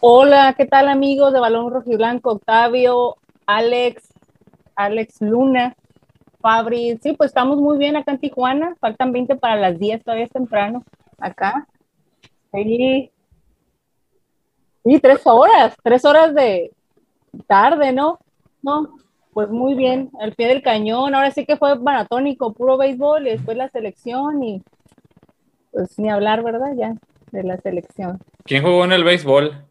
Hola, ¿qué tal amigos de Balón Rojo y Blanco? Octavio, Alex, Alex Luna, Fabri. Sí, pues estamos muy bien acá en Tijuana. Faltan 20 para las 10, todavía es temprano. Acá. Sí. Tres horas, tres horas de tarde, ¿no? No, pues muy bien, al pie del cañón. Ahora sí que fue maratónico, puro béisbol y después la selección y pues ni hablar, ¿verdad? Ya de la selección. ¿Quién jugó en el béisbol?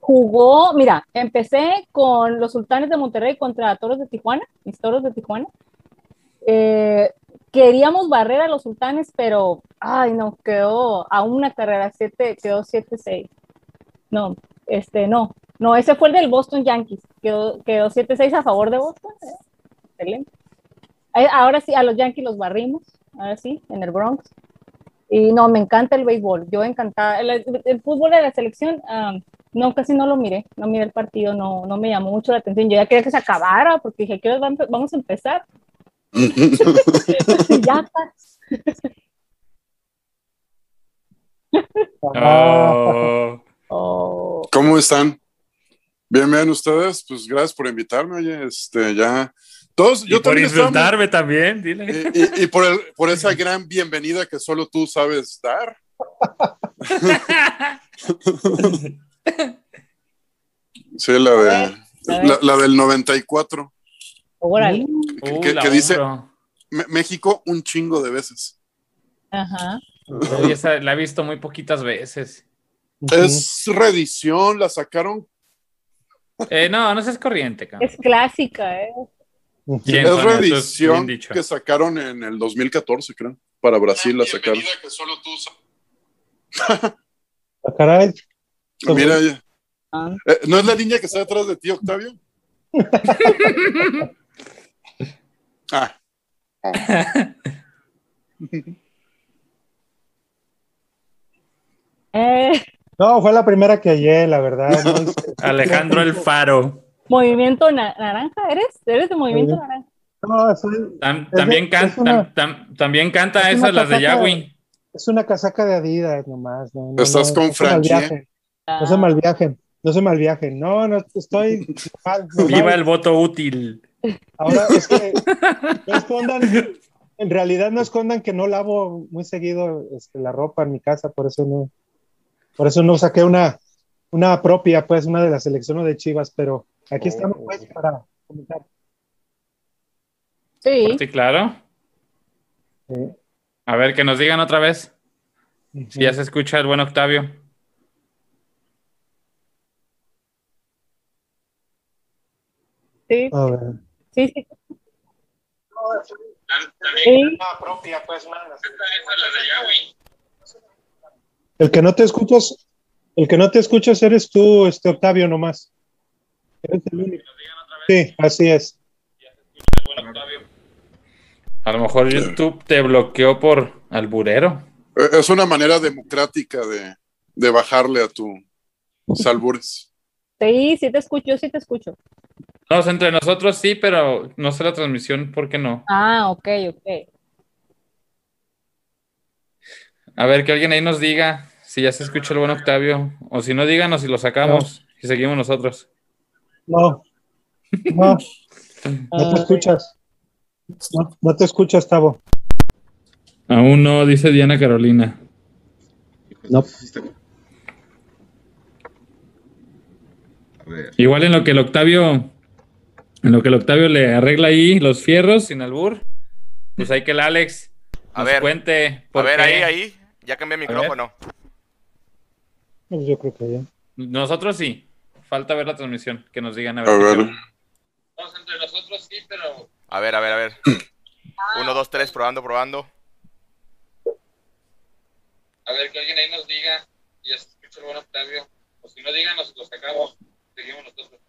Jugó, mira, empecé con los Sultanes de Monterrey contra Toros de Tijuana, mis Toros de Tijuana. Eh, queríamos barrer a los Sultanes, pero, ay, no, quedó a una carrera, siete, quedó 7-6. No, este, no, no, ese fue el del Boston Yankees, quedó, quedó 7-6 a favor de Boston. Excelente. Eh, ahora sí, a los Yankees los barrimos, ahora sí, en el Bronx. Y no, me encanta el béisbol, yo encantada. El, fútbol de la selección, no, casi no lo miré, no miré el partido, no, no me llamó mucho la atención. Yo ya quería que se acabara porque dije, ¿qué vamos a empezar? ya oh. oh. ¿Cómo están? Bien, bien, ustedes, pues gracias por invitarme, oye, este, ya, todos, y yo por insultarme también, dile. Y, y, por, el, por esa gran bienvenida que solo tú sabes dar. Sí, la, de, la, la, del 94. Órale. Que, uh, que, que dice México un chingo de veces. Ajá. la he visto muy poquitas veces. Es reedición, la sacaron. Eh, no, no es corriente. Es clásica, ¿eh? Es reedición que sacaron en el 2014, creo. Para Brasil la sacaron. Que solo tú... Ah, caray. Mira, ah. eh, ¿no es la niña que está detrás de ti, Octavio? ah. eh. No, fue la primera que hallé, la verdad. Alejandro El Faro. Movimiento Naranja, ¿eres? ¿Eres de Movimiento Naranja? No, soy, también, can, una, tam, también canta esas, las de Yahweh. Es una casaca de Adidas nomás. No, no, Estás con Frankie. No se mal viajen, no se mal viajen. No, no, estoy mal. Viva el voto útil. Ahora es que no escondan, en realidad no escondan que no lavo muy seguido este, la ropa en mi casa, por eso no, por eso no saqué una, una propia, pues, una de las selecciones de Chivas, pero aquí oh. estamos pues para comentar. Sí. Sí, claro. Sí. A ver, que nos digan otra vez. Uh -huh. Si ya se escucha el buen Octavio. Sí. A ver. Sí, sí. Propia, pues, el que no te escuchas, el que no te escuchas eres tú, este Octavio, nomás. Eres el único. Sí, así es. A lo mejor YouTube te bloqueó por alburero. Es una manera democrática de, de bajarle a tus albures. Sí, sí te escucho, sí te escucho. No, entre nosotros sí, pero no sé la transmisión, ¿por qué no? Ah, ok, ok. A ver, que alguien ahí nos diga si ya se escucha el buen Octavio, o si no, díganos si lo sacamos no. y seguimos nosotros. No, no, no te escuchas. No, no te escuchas, Tavo. Aún no, dice Diana Carolina. No. Igual en lo que el Octavio, en lo que el Octavio le arregla ahí los fierros sin albur, pues hay que el Alex a ver, cuente. a ver, qué. ahí, ahí, ya cambié el micrófono. Pues yo creo que ya. Nosotros sí. Falta ver la transmisión, que nos digan a ver. A ver. Estamos entre nosotros sí, pero. A ver, a ver, a ver. Uno, dos, tres, probando, probando. A ver, que alguien ahí nos diga. Ya se escucha el buen Octavio. O si no, díganos, lo sacamos. Seguimos nosotros.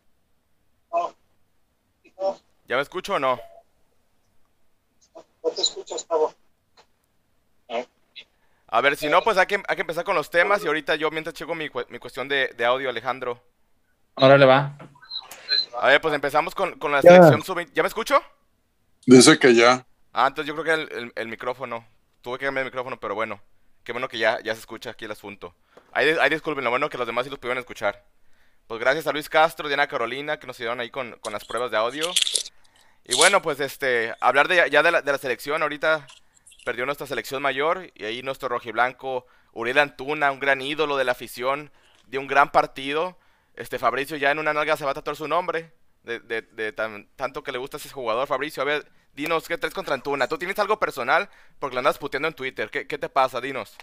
No. No. ¿Ya me escucho o no? No te escuchas, Tavo. No. A ver, si no, pues hay que, hay que empezar con los temas y ahorita yo mientras checo mi, mi cuestión de, de, audio, Alejandro. Órale, va. A ver, pues empezamos con, con la selección sub ¿Ya me escucho? Dice que ya. Ah, entonces yo creo que el, el, el, micrófono. Tuve que cambiar el micrófono, pero bueno. Qué bueno que ya, ya se escucha aquí el asunto. Ahí, ahí disculpen, lo bueno que los demás sí los pudieron escuchar. Pues gracias a Luis Castro, Diana Carolina, que nos ayudaron ahí con, las pruebas de audio. Y bueno, pues este, hablar de, ya de la, de la selección, ahorita perdió nuestra selección mayor y ahí nuestro rojiblanco Uriel Antuna, un gran ídolo de la afición, de un gran partido. Este Fabricio ya en una nalga se va a tatuar su nombre, de, de, tanto que le gusta ese jugador. Fabricio, a ver, dinos, ¿qué traes contra Antuna? ¿Tú tienes algo personal? Porque lo andas puteando en Twitter. ¿Qué, qué te pasa? Dinos.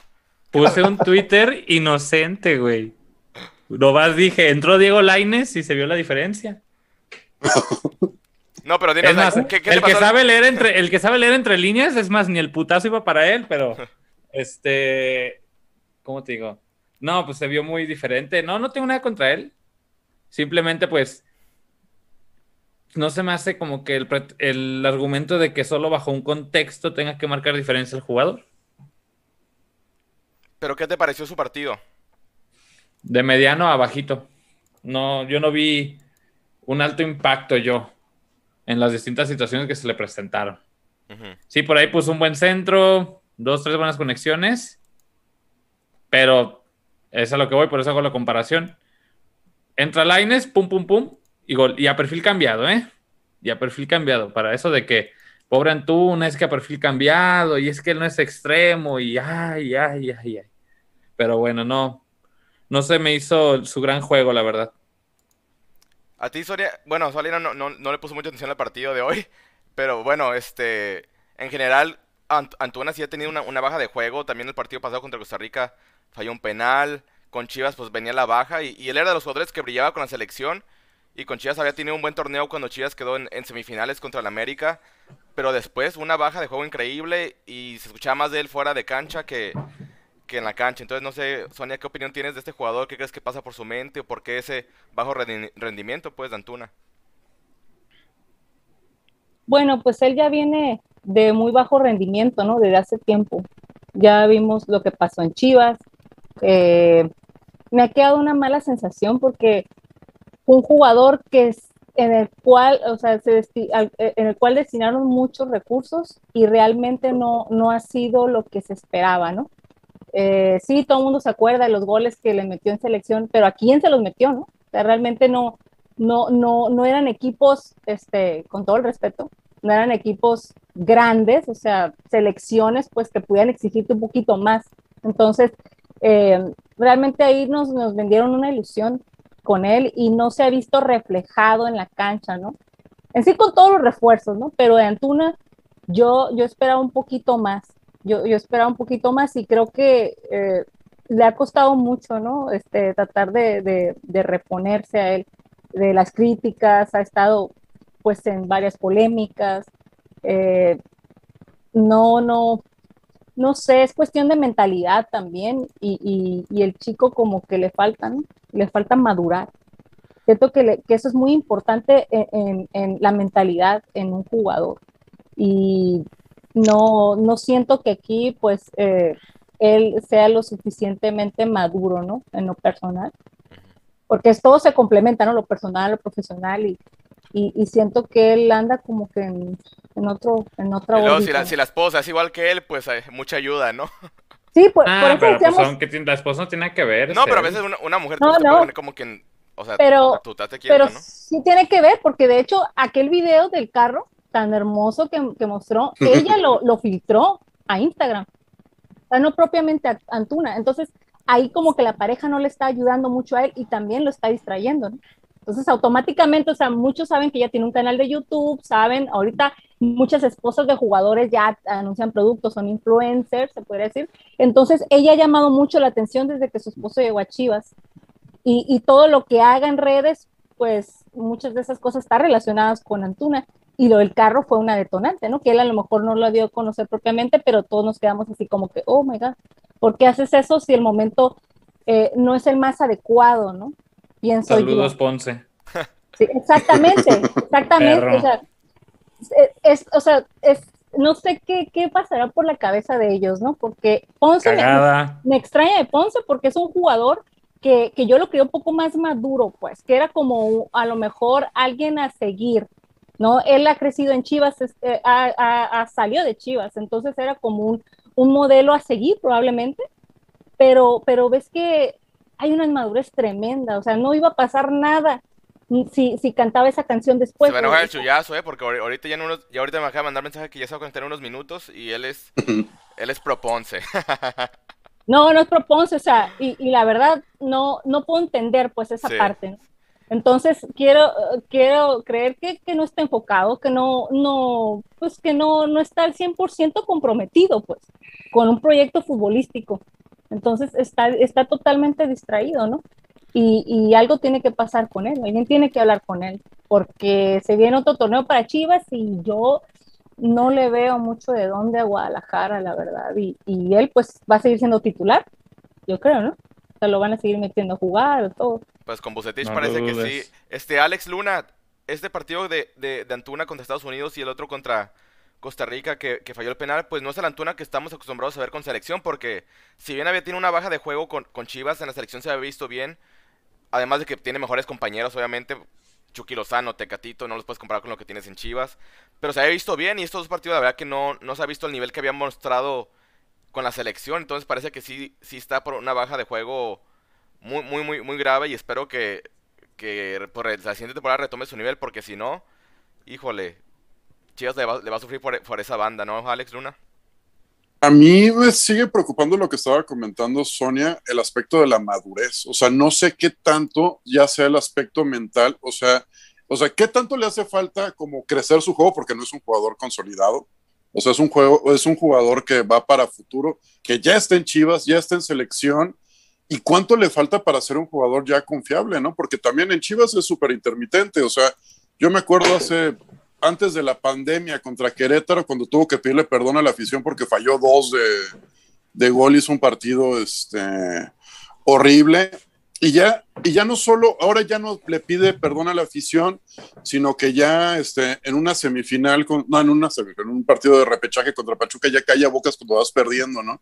Puse un Twitter inocente, güey. Nomás dije, entró Diego Laines y se vio la diferencia. No, pero dinos, ¿qué, el, que sabe leer entre, el que sabe leer entre líneas, es más, ni el putazo iba para él, pero este, ¿cómo te digo? No, pues se vio muy diferente. No, no tengo nada contra él. Simplemente, pues, no se me hace como que el, el argumento de que solo bajo un contexto tenga que marcar diferencia el jugador. ¿Pero qué te pareció su partido? De mediano a bajito. No, yo no vi un alto impacto yo en las distintas situaciones que se le presentaron. Sí, por ahí puso un buen centro, dos, tres buenas conexiones, pero es a lo que voy, por eso hago la comparación. Entra Lines, pum, pum, pum, y gol. Y a perfil cambiado, ¿eh? Y a perfil cambiado. Para eso de que, pobre Antuna, es que a perfil cambiado, y es que él no es extremo, y ay, ay, ay, ay. Pero bueno, no, no se me hizo su gran juego, la verdad. A ti, Soria, bueno, Soria no, no, no, le puso mucha atención al partido de hoy, pero bueno, este, en general, Antuna sí ha tenido una, baja de juego, también el partido pasado contra Costa Rica falló un penal, con Chivas pues venía la baja, y, él era de los jugadores que brillaba con la selección, y con Chivas había tenido un buen torneo cuando Chivas quedó en, en semifinales contra el América, pero después una baja de juego increíble, y se escuchaba más de él fuera de cancha que que en la cancha. Entonces, no sé, Sonia, ¿qué opinión tienes de este jugador? ¿Qué crees que pasa por su mente? ¿O por qué ese bajo rendimiento, pues, de Antuna? Bueno, pues él ya viene de muy bajo rendimiento, ¿no? Desde hace tiempo. Ya vimos lo que pasó en Chivas. Eh, me ha quedado una mala sensación porque un jugador que es en el cual, o sea, en el cual destinaron muchos recursos y realmente no, no ha sido lo que se esperaba, ¿no? Eh, sí, todo el mundo se acuerda de los goles que le metió en selección, pero ¿a quién se los metió, no? O sea, realmente no, no, no, no eran equipos, este, con todo el respeto, no eran equipos grandes, o sea, selecciones pues que pudieran exigirte un poquito más. Entonces, eh, realmente ahí nos, nos vendieron una ilusión con él y no se ha visto reflejado en la cancha, ¿no? En sí con todos los refuerzos, ¿no? Pero de Antuna yo, yo esperaba un poquito más yo, yo esperaba un poquito más y creo que eh, le ha costado mucho, ¿no? Este, tratar de, de, reponerse a él de las críticas, ha estado pues en varias polémicas. Eh, no, no, no sé, es cuestión de mentalidad también y, y, el chico como que le falta. Le falta madurar. Siento que, que eso es muy importante en, en, la mentalidad en un jugador. Y no, no siento que aquí pues eh, él sea lo suficientemente maduro, ¿no? En lo personal. Porque es, todo se complementa, ¿no? Lo personal, lo profesional y, y, siento que él anda como que en, en otro, en otra luego, si, la, si la esposa es igual que él, pues hay mucha ayuda, ¿no? Sí, pues, ah, por eso pero pues, aunque la esposa no tiene que ver. No, pero a veces una, una mujer no, no. como que, o sea, pero, pero sí tiene que ver, porque de hecho aquel video del carro tan hermoso que, mostró, ella lo, lo, filtró a Instagram, o sea, no propiamente a Antuna. Entonces, ahí como que la pareja no le está ayudando mucho a él y también lo está distrayendo. ¿no? Entonces, automáticamente, o sea, muchos saben que ella tiene un canal de YouTube, saben, ahorita muchas esposas de jugadores ya anuncian productos, son influencers, se puede decir. Entonces, ella ha llamado mucho la atención desde que su esposo llegó a Chivas. Y, y todo lo que haga en redes, pues muchas de esas cosas están relacionadas con Antuna y lo del carro fue una detonante, ¿no? Que él a lo mejor no lo dio a conocer propiamente, pero todos nos quedamos así como que, oh my God, ¿por qué haces eso si el momento eh, no es el más adecuado, ¿no? Pienso Saludos, Ponce. Sí, exactamente, exactamente. o sea, es, o sea, es, no sé qué, qué, pasará por la cabeza de ellos, ¿no? Porque Ponce me, me, extraña de Ponce porque es un jugador que, que yo lo creo un poco más maduro, pues, que era como a lo mejor alguien a seguir, ¿no? Él ha crecido en Chivas, eh, ha, salido de Chivas, entonces era como un, modelo a seguir probablemente, pero, pero ves que hay una inmadurez tremenda, o sea, no iba a pasar nada si, si cantaba esa canción después. Se va a enojar el chullazo, ¿eh? Porque ahorita ya, en unos, ya ahorita me acaba de mandar mensaje que ya se va a conectar en unos minutos y él es, él es proponce. no, no es proponce, o sea, y, y, la verdad no, no puedo entender pues esa parte, ¿no? Entonces, quiero, quiero creer que, no está enfocado, que no, no, pues que no, está al 100% comprometido, pues, con un proyecto futbolístico. Entonces, está, totalmente distraído, ¿no? Y, y, algo tiene que pasar con él, alguien tiene que hablar con él, porque se viene otro torneo para Chivas y yo no le veo mucho de dónde a Guadalajara, la verdad. Y él, pues, va a seguir siendo titular, yo creo, ¿no? Sea, lo van a seguir metiendo a jugar o todo. Pues con Bucetich parece que sí. Este, Alex Luna, este partido de, de, de, Antuna contra Estados Unidos y el otro contra Costa Rica que, que, falló el penal, pues no es el Antuna que estamos acostumbrados a ver con selección, porque si bien había tenido una baja de juego con, con Chivas, en la selección se había visto bien, además de que tiene mejores compañeros, obviamente, Chucky Lozano, Tecatito, no los puedes comparar con lo que tienes en Chivas, pero se había visto bien y estos dos partidos la verdad que no, no se ha visto el nivel que había mostrado con la selección, entonces parece que sí, sí está por una baja de juego muy, muy, muy, muy grave y espero que, por la siguiente temporada retome su nivel porque si no, híjole, Chivas le va, le va a sufrir por, por, esa banda, ¿no, Alex Luna? A mí me sigue preocupando lo que estaba comentando Sonia, el aspecto de la madurez. O sea, no sé qué tanto ya sea el aspecto mental, o sea, o sea, qué tanto le hace falta como crecer su juego porque no es un jugador consolidado. O sea, es un juego, es un jugador que va para futuro, que ya está en Chivas, ya está en selección ¿Y cuánto le falta para ser un jugador ya confiable, no? Porque también en Chivas es súper intermitente. O sea, yo me acuerdo hace, antes de la pandemia contra Querétaro, cuando tuvo que pedirle perdón a la afición porque falló dos de, de gol, hizo un partido este, horrible. Y ya, y ya no solo, ahora ya no le pide perdón a la afición, sino que ya este, en una semifinal, con, no, en una en un partido de repechaje contra Pachuca, ya calla bocas cuando vas perdiendo, ¿no?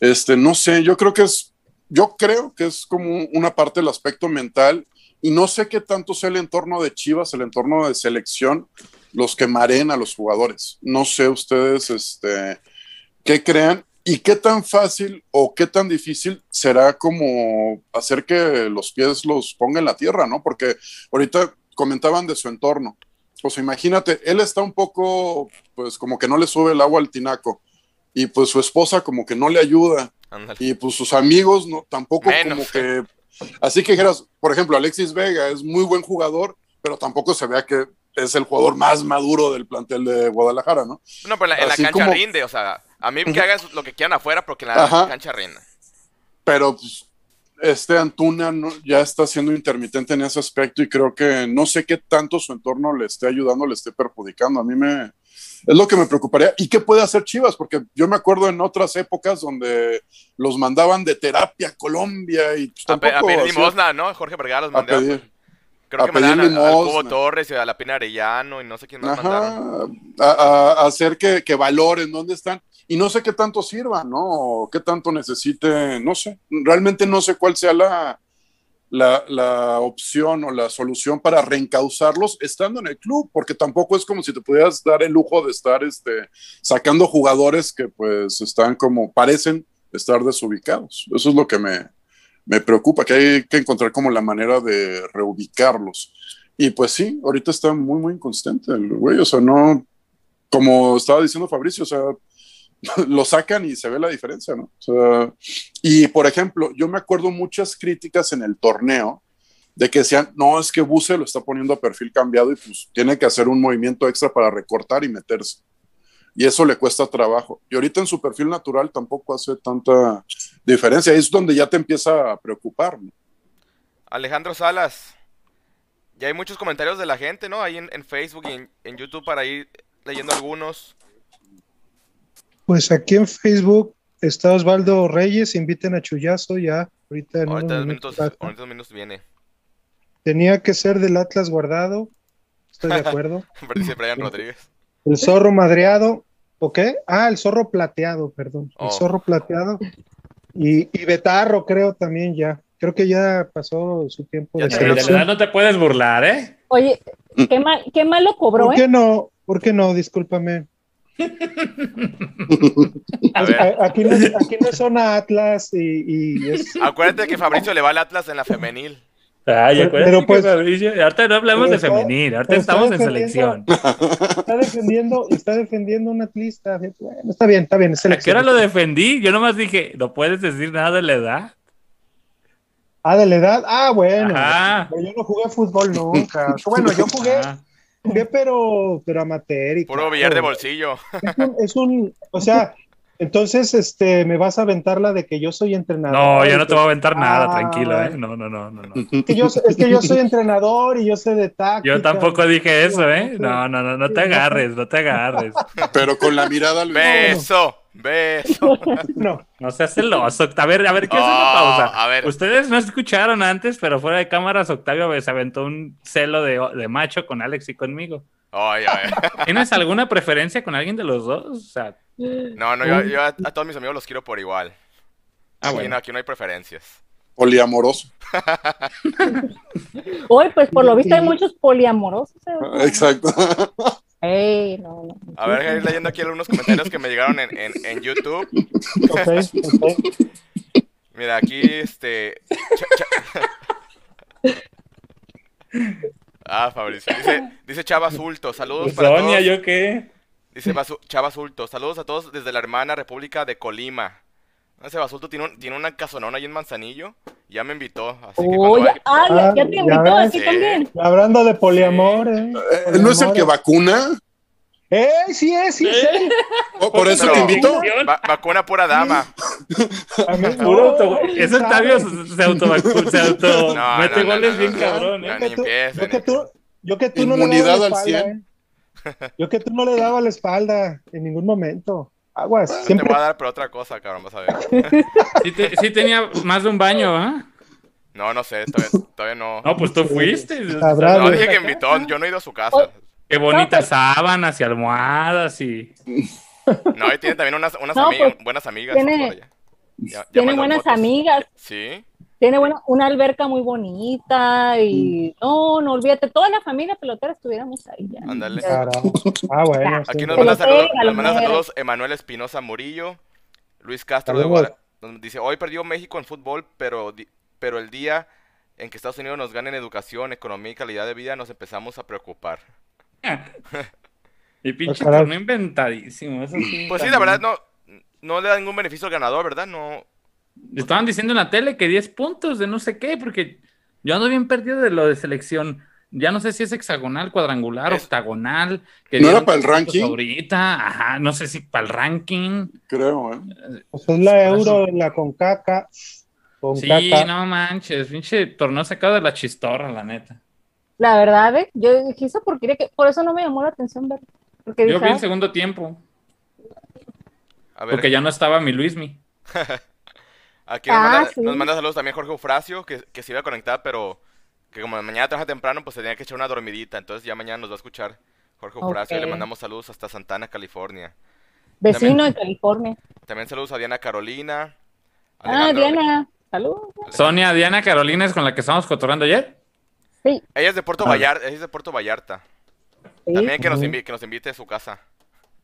Este, no sé, yo creo que es yo creo que es como una parte del aspecto mental y no sé qué tanto sea el entorno de Chivas, el entorno de selección, los que mareen a los jugadores. No sé ustedes este, qué crean y qué tan fácil o qué tan difícil será como hacer que los pies los ponga en la tierra, ¿no? Porque ahorita comentaban de su entorno. Pues imagínate, él está un poco, pues como que no le sube el agua al tinaco y pues su esposa como que no le ayuda y pues sus amigos no, tampoco como que... Así que dijeras, por ejemplo, Alexis Vega es muy buen jugador, pero tampoco se vea que es el jugador más maduro del plantel de Guadalajara, ¿no? No, pero en la, cancha rinde, o sea, a mí que hagan lo que quieran afuera porque la cancha rinde. Pero pues, este Antuna no, ya está siendo intermitente en ese aspecto y creo que no sé qué tanto su entorno le esté ayudando, le esté perjudicando. A mí me, es lo que me preocuparía. ¿Y qué puede hacer Chivas? Porque yo me acuerdo en otras épocas donde los mandaban de terapia a Colombia y pues, a, pedir limosna, ¿no? Jorge Vergara los mandaba. Creo que mandaban a, Cubo Torres y a la Pina Arellano y no sé quién más mandaron. A, hacer que, que, valoren dónde están. Y no sé qué tanto sirva, ¿no? qué tanto necesite, no sé. Realmente no sé cuál sea la, la, opción o la solución para reencauzarlos estando en el club, porque tampoco es como si te pudieras dar el lujo de estar este, sacando jugadores que pues están como, parecen estar desubicados. Eso es lo que me, me preocupa, que hay que encontrar como la manera de reubicarlos. Y pues sí, ahorita está muy, muy inconsistente el güey, o sea, no, como estaba diciendo Fabricio, o sea, lo sacan y se ve la diferencia, ¿no? y por ejemplo, yo me acuerdo muchas críticas en el torneo de que decían, no, es que Buse lo está poniendo a perfil cambiado y pues tiene que hacer un movimiento extra para recortar y meterse. Y eso le cuesta trabajo. Y ahorita en su perfil natural tampoco hace tanta diferencia. Es donde ya te empieza a preocupar. ¿no? Alejandro Salas, ya hay muchos comentarios de la gente, ¿no? Ahí en, Facebook y en, en YouTube para ir leyendo algunos. Pues aquí en Facebook está Osvaldo Reyes, inviten a Chuyazo ya. Ahorita en ahorita minutos, ahorita minutos viene. Tenía que ser del Atlas guardado. Estoy de acuerdo. Dice Brian Rodríguez. El zorro madreado. ¿O qué? Ah, el zorro plateado, perdón. El oh. zorro plateado. Y, y Betarro, creo también ya. Creo que ya pasó su tiempo. de verdad no te puedes burlar, ¿eh? Oye, qué mal, qué mal lo cobró, ¿Por qué ¿eh? no? ¿Por qué no? Discúlpame. A ver, a- aquí, no, aquí no son Atlas y, y es- acuérdate que Fabricio le va al Atlas en la femenil. Ay, Pero- acuérdate pero que pues- Fabricio- ahorita no hablamos de femenil, ahorita estamos en selección. está defendiendo, está defendiendo un atlista. Bueno, está bien, está bien. es ¿A qué hora lo defendí? Yo nomás dije, no puedes decir nada de la edad. Ah, de la edad. Ah, bueno. Ajá. Pero Yo no jugué fútbol nunca. Bueno, yo jugué, jugué pero, pero amateur. y Puro billar de bolsillo. Es un, es un- o sea, entonces, este, me vas a aventar la de que yo soy entrenador. No, yo no te voy a aventar nada, Ah, tranquilo, ¿eh? No, no, no, no, no. Es que, yo, es que yo soy entrenador y yo sé de táctica. Yo tampoco dije eso, ¿eh? No, no, no, no te agarres, no te agarres. Pero con la mirada lo Beso, beso. No, No seas celoso. A ver, a ver, ¿qué es una Oh, pausa? a ver. Ustedes no escucharon antes, pero fuera de cámaras, Octavio se aventó un celo de, de macho con Alex y conmigo. Ay, ay. ¿Tienes alguna preferencia con alguien de los dos? O sea, No, no, yo, yo a, a todos mis amigos los quiero por igual. ah, Sí, bueno. no, aquí no hay preferencias. poliamoroso. Hoy, pues por lo visto hay muchos poliamorosos. ¿eh? Exacto. Ey, no, no. A ver, voy a ir leyendo aquí algunos comentarios que me llegaron en, en, en YouTube. Mira, aquí este. cha- cha- Ah, Fabricio. Dice, dice Chava Sulto. Saludos para Pues, Sonia, todos. ¿yo qué? Dice Basu- Chava Sulto. Saludos a todos desde la hermana República de Colima. Ese Basulto tiene, un, tiene una casonona ahí en Manzanillo. Ya me invitó. Así que vaya- ah, ya, Ah, ya te ya invitó ves. a ti Sí. también. Hablando de poliamor, ¿eh? Eh, ¿No es el que vacuna? ¡Eh, sí es, sí es! él. ¿O ¿Por eso te invito? Va- vacuna pura dama. Ese Octavio se, se auto, se auto No, mete no, goles no, bien no, cabrón, no, ¿eh? que tú- yo que tú, yo que tú no le dabas la al espalda, 100. ¿eh? Yo que tú no le dabas la espalda en ningún momento. Aguas, Te siempre. voy a dar pero otra cosa, cabrón, vas a ver. Sí, te- sí tenía más de un baño, ¿ah? No, no sé, todavía, todavía no. No, pues tú fuiste. Sabrá, No, dije que invitó, yo no he ido a su casa. Oh. Qué bonitas sábanas y almohadas y... No, y tiene también unas, unas No, amigas, pues, buenas amigas. tiene-. Ya- ya Tiene buenas fotos. amigas, Sí, tiene buena, una alberca muy bonita y no, no olvídate, toda la familia pelotera estuviéramos ahí ya. Ándale. Ah, bueno. aquí nos Pelotera, manda saludos, nos manda saludos Emanuel Espinosa Murillo, Luis Castro de. Guadalajara. Nos Dice, hoy perdió México en fútbol, pero, pero el día en que Estados Unidos nos gane en educación, economía y calidad de vida, nos empezamos a preocupar. Y pinche torneo inventadísimo. Eso sí, Pues sí, la verdad, no, no le da ningún beneficio al ganador, ¿verdad? No, Estaban diciendo en la tele que 10 puntos de no sé qué, porque yo ando bien perdido de lo de selección. Ya no sé si es hexagonal, cuadrangular, Es- octagonal. que ¿No era para el ranking? Ahorita, ajá, no sé si para el ranking. Creo, ¿eh? Pues es la euro, la concaca. Sí, Concaca. no manches, pinche torneo sacado de la chistorra, la neta. La verdad, ¿eh? yo dije eso porque quería que, por eso no me llamó la atención ver. Porque Yo dije, vi el ah, segundo tiempo, a ver, porque ya no estaba mi Luismi. aquí nos, Ah, manda, sí. nos manda saludos también Jorge Eufrasio, que, que se iba a conectar, pero que como mañana trabaja temprano, pues tenía que echar una dormidita, entonces ya mañana nos va a escuchar Jorge Eufrasio, y le mandamos saludos hasta Santana, California. vecino de California. También saludos a Diana Carolina. Ah, Diana, saludos. Sonia, Diana Carolina es con la que estábamos cotorrando ayer. Sí, Ella es de Puerto Ah. Vallarta, ella es de Puerto Vallarta. sí. También que nos, Ujú. invi- que nos invite a su casa.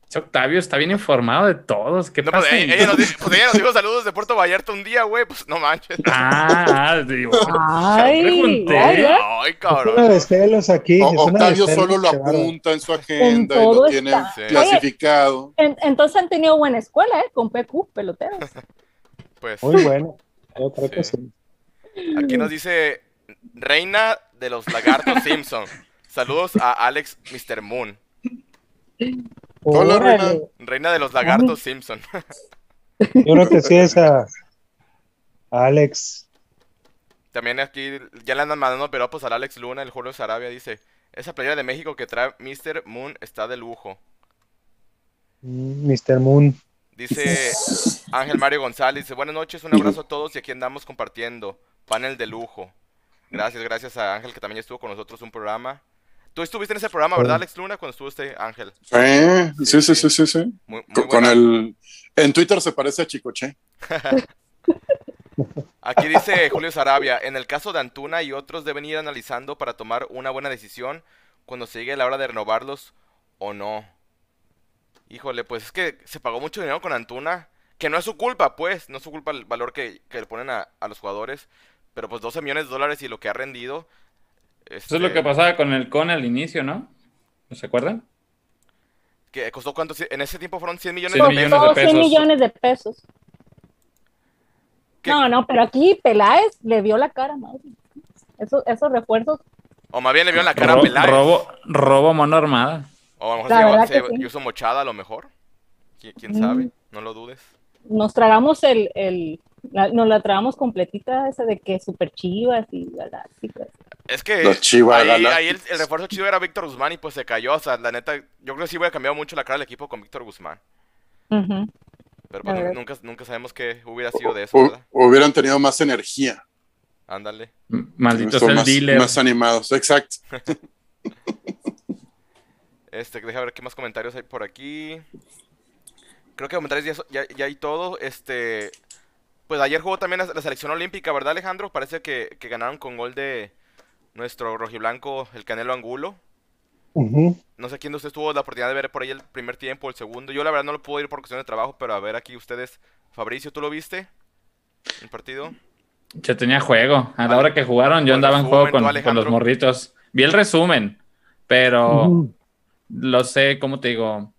Ese Octavio está bien informado de todos. ¿Qué No, pues, pasa? ella, ella nos dijo, pues ella nos dijo saludos de Puerto Vallarta un día, güey, pues no manches. Ah, ah, digo, Ay, pregunté. ay, ay. Ay, Es una cabrón. de aquí. O- es una de Octavio solo lo apunta en su agenda y lo tiene está. Clasificado. En- entonces han tenido buena escuela, ¿eh? Con PQ, peloteros. Pues Muy bueno. Yo creo que Sí. sí. aquí nos dice Reina de los Lagartos Simpson. Saludos a Alex Mr. Moon. Hola. Reina. Reina de los Lagartos Simpson. Yo creo que sí es a, a Alex. También aquí ya le andan mandando piropos al Alex Luna, el Julio Sarabia dice, esa playera de México que trae Mr. Moon está de lujo. Mr. Moon. Dice Ángel Mario González, dice, buenas noches, un abrazo a todos y aquí andamos compartiendo. Panel de lujo. Gracias, gracias a Ángel que también estuvo con nosotros un programa. Tú estuviste en ese programa, ¿verdad, Alex Luna? Cuando estuvo este Ángel. Sí, sí, sí, Sí, sí, sí, sí. Muy, muy Con, el... En Twitter se parece a Chicoche. Aquí dice Julio Sarabia, en el caso de Antuna y otros deben ir analizando para tomar una buena decisión cuando se llegue la hora de renovarlos o no. Híjole, pues es que se pagó mucho dinero con Antuna. Que no es su culpa, pues. No es su culpa el valor que, que le ponen a, a los jugadores. Pero pues 12 millones de dólares y lo que ha rendido. Eso es lo este, que pasaba con el Cone al inicio, ¿no? ¿No se acuerdan? Que costó cuánto? En ese tiempo fueron 100 millones 100 de pesos. millones de Costó 100 pesos. millones de pesos. ¿Qué? No, no, pero aquí Peláez le dio la cara, madre. Eso, esos refuerzos, O más bien le vieron la cara a Peláez. robo, robo mano armada. O a lo mejor La se, sí. hizo mochada a lo mejor. ¿Qui- ¿Quién Mm. sabe? No lo dudes. nos tragamos el, el la- nos la tragamos completita esa de que super chivas y galácticas. Es que Los Chivas ahí, el, el refuerzo chido era Víctor Guzmán y pues se cayó. O sea, la neta, yo creo que sí hubiera cambiado mucho la cara del equipo con Víctor Guzmán. Ujú. Pero pues nunca, nunca sabemos qué hubiera sido de eso, ¿verdad? hubieran tenido más energía. Ándale. Maldito sea el más, dealer. más animados, exacto. Este, deja ver qué más comentarios hay por aquí. Creo que comentarios ya, ya, ya hay todo. Este, pues ayer jugó también la, la selección olímpica, ¿verdad, Alejandro? Parece que, que ganaron con gol de nuestro rojiblanco, el Canelo Angulo. No sé quién de ustedes tuvo la oportunidad de ver por ahí el primer tiempo, el segundo. Yo la verdad no lo pude ir por cuestión de trabajo, pero a ver aquí ustedes. Fabricio, ¿tú lo viste? ¿El partido? Se tenía juego. A la Vale. hora que jugaron, yo andaba en juego con, los morritos. Vi el resumen, pero lo sé, ¿cómo te digo?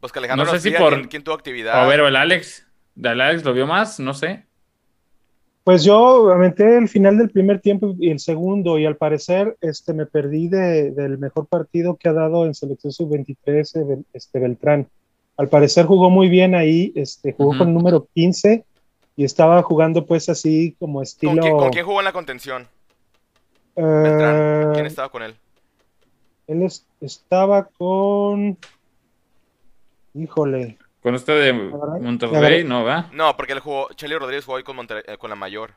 Pues que Alejandro No sé si por- quién, quién tuvo actividad. A ver, o el Alex. ¿El Alex lo vio más? No sé. Pues yo aventé el final del primer tiempo y el segundo, y al parecer este, me perdí de- del mejor partido que ha dado en selección sub-23 eh, este, Beltrán. Al parecer jugó muy bien ahí, este, jugó con el número 15 y estaba jugando pues así como ¿Con, estilo... quién, con quién jugó en la contención? eh, Beltrán. ¿Quién estaba con él? Él es- estaba con... Híjole, Con este de Monterrey, ¿no va? No, porque él jugó. Chelly Rodríguez jugó ahí con, Monterrey- eh, con la mayor.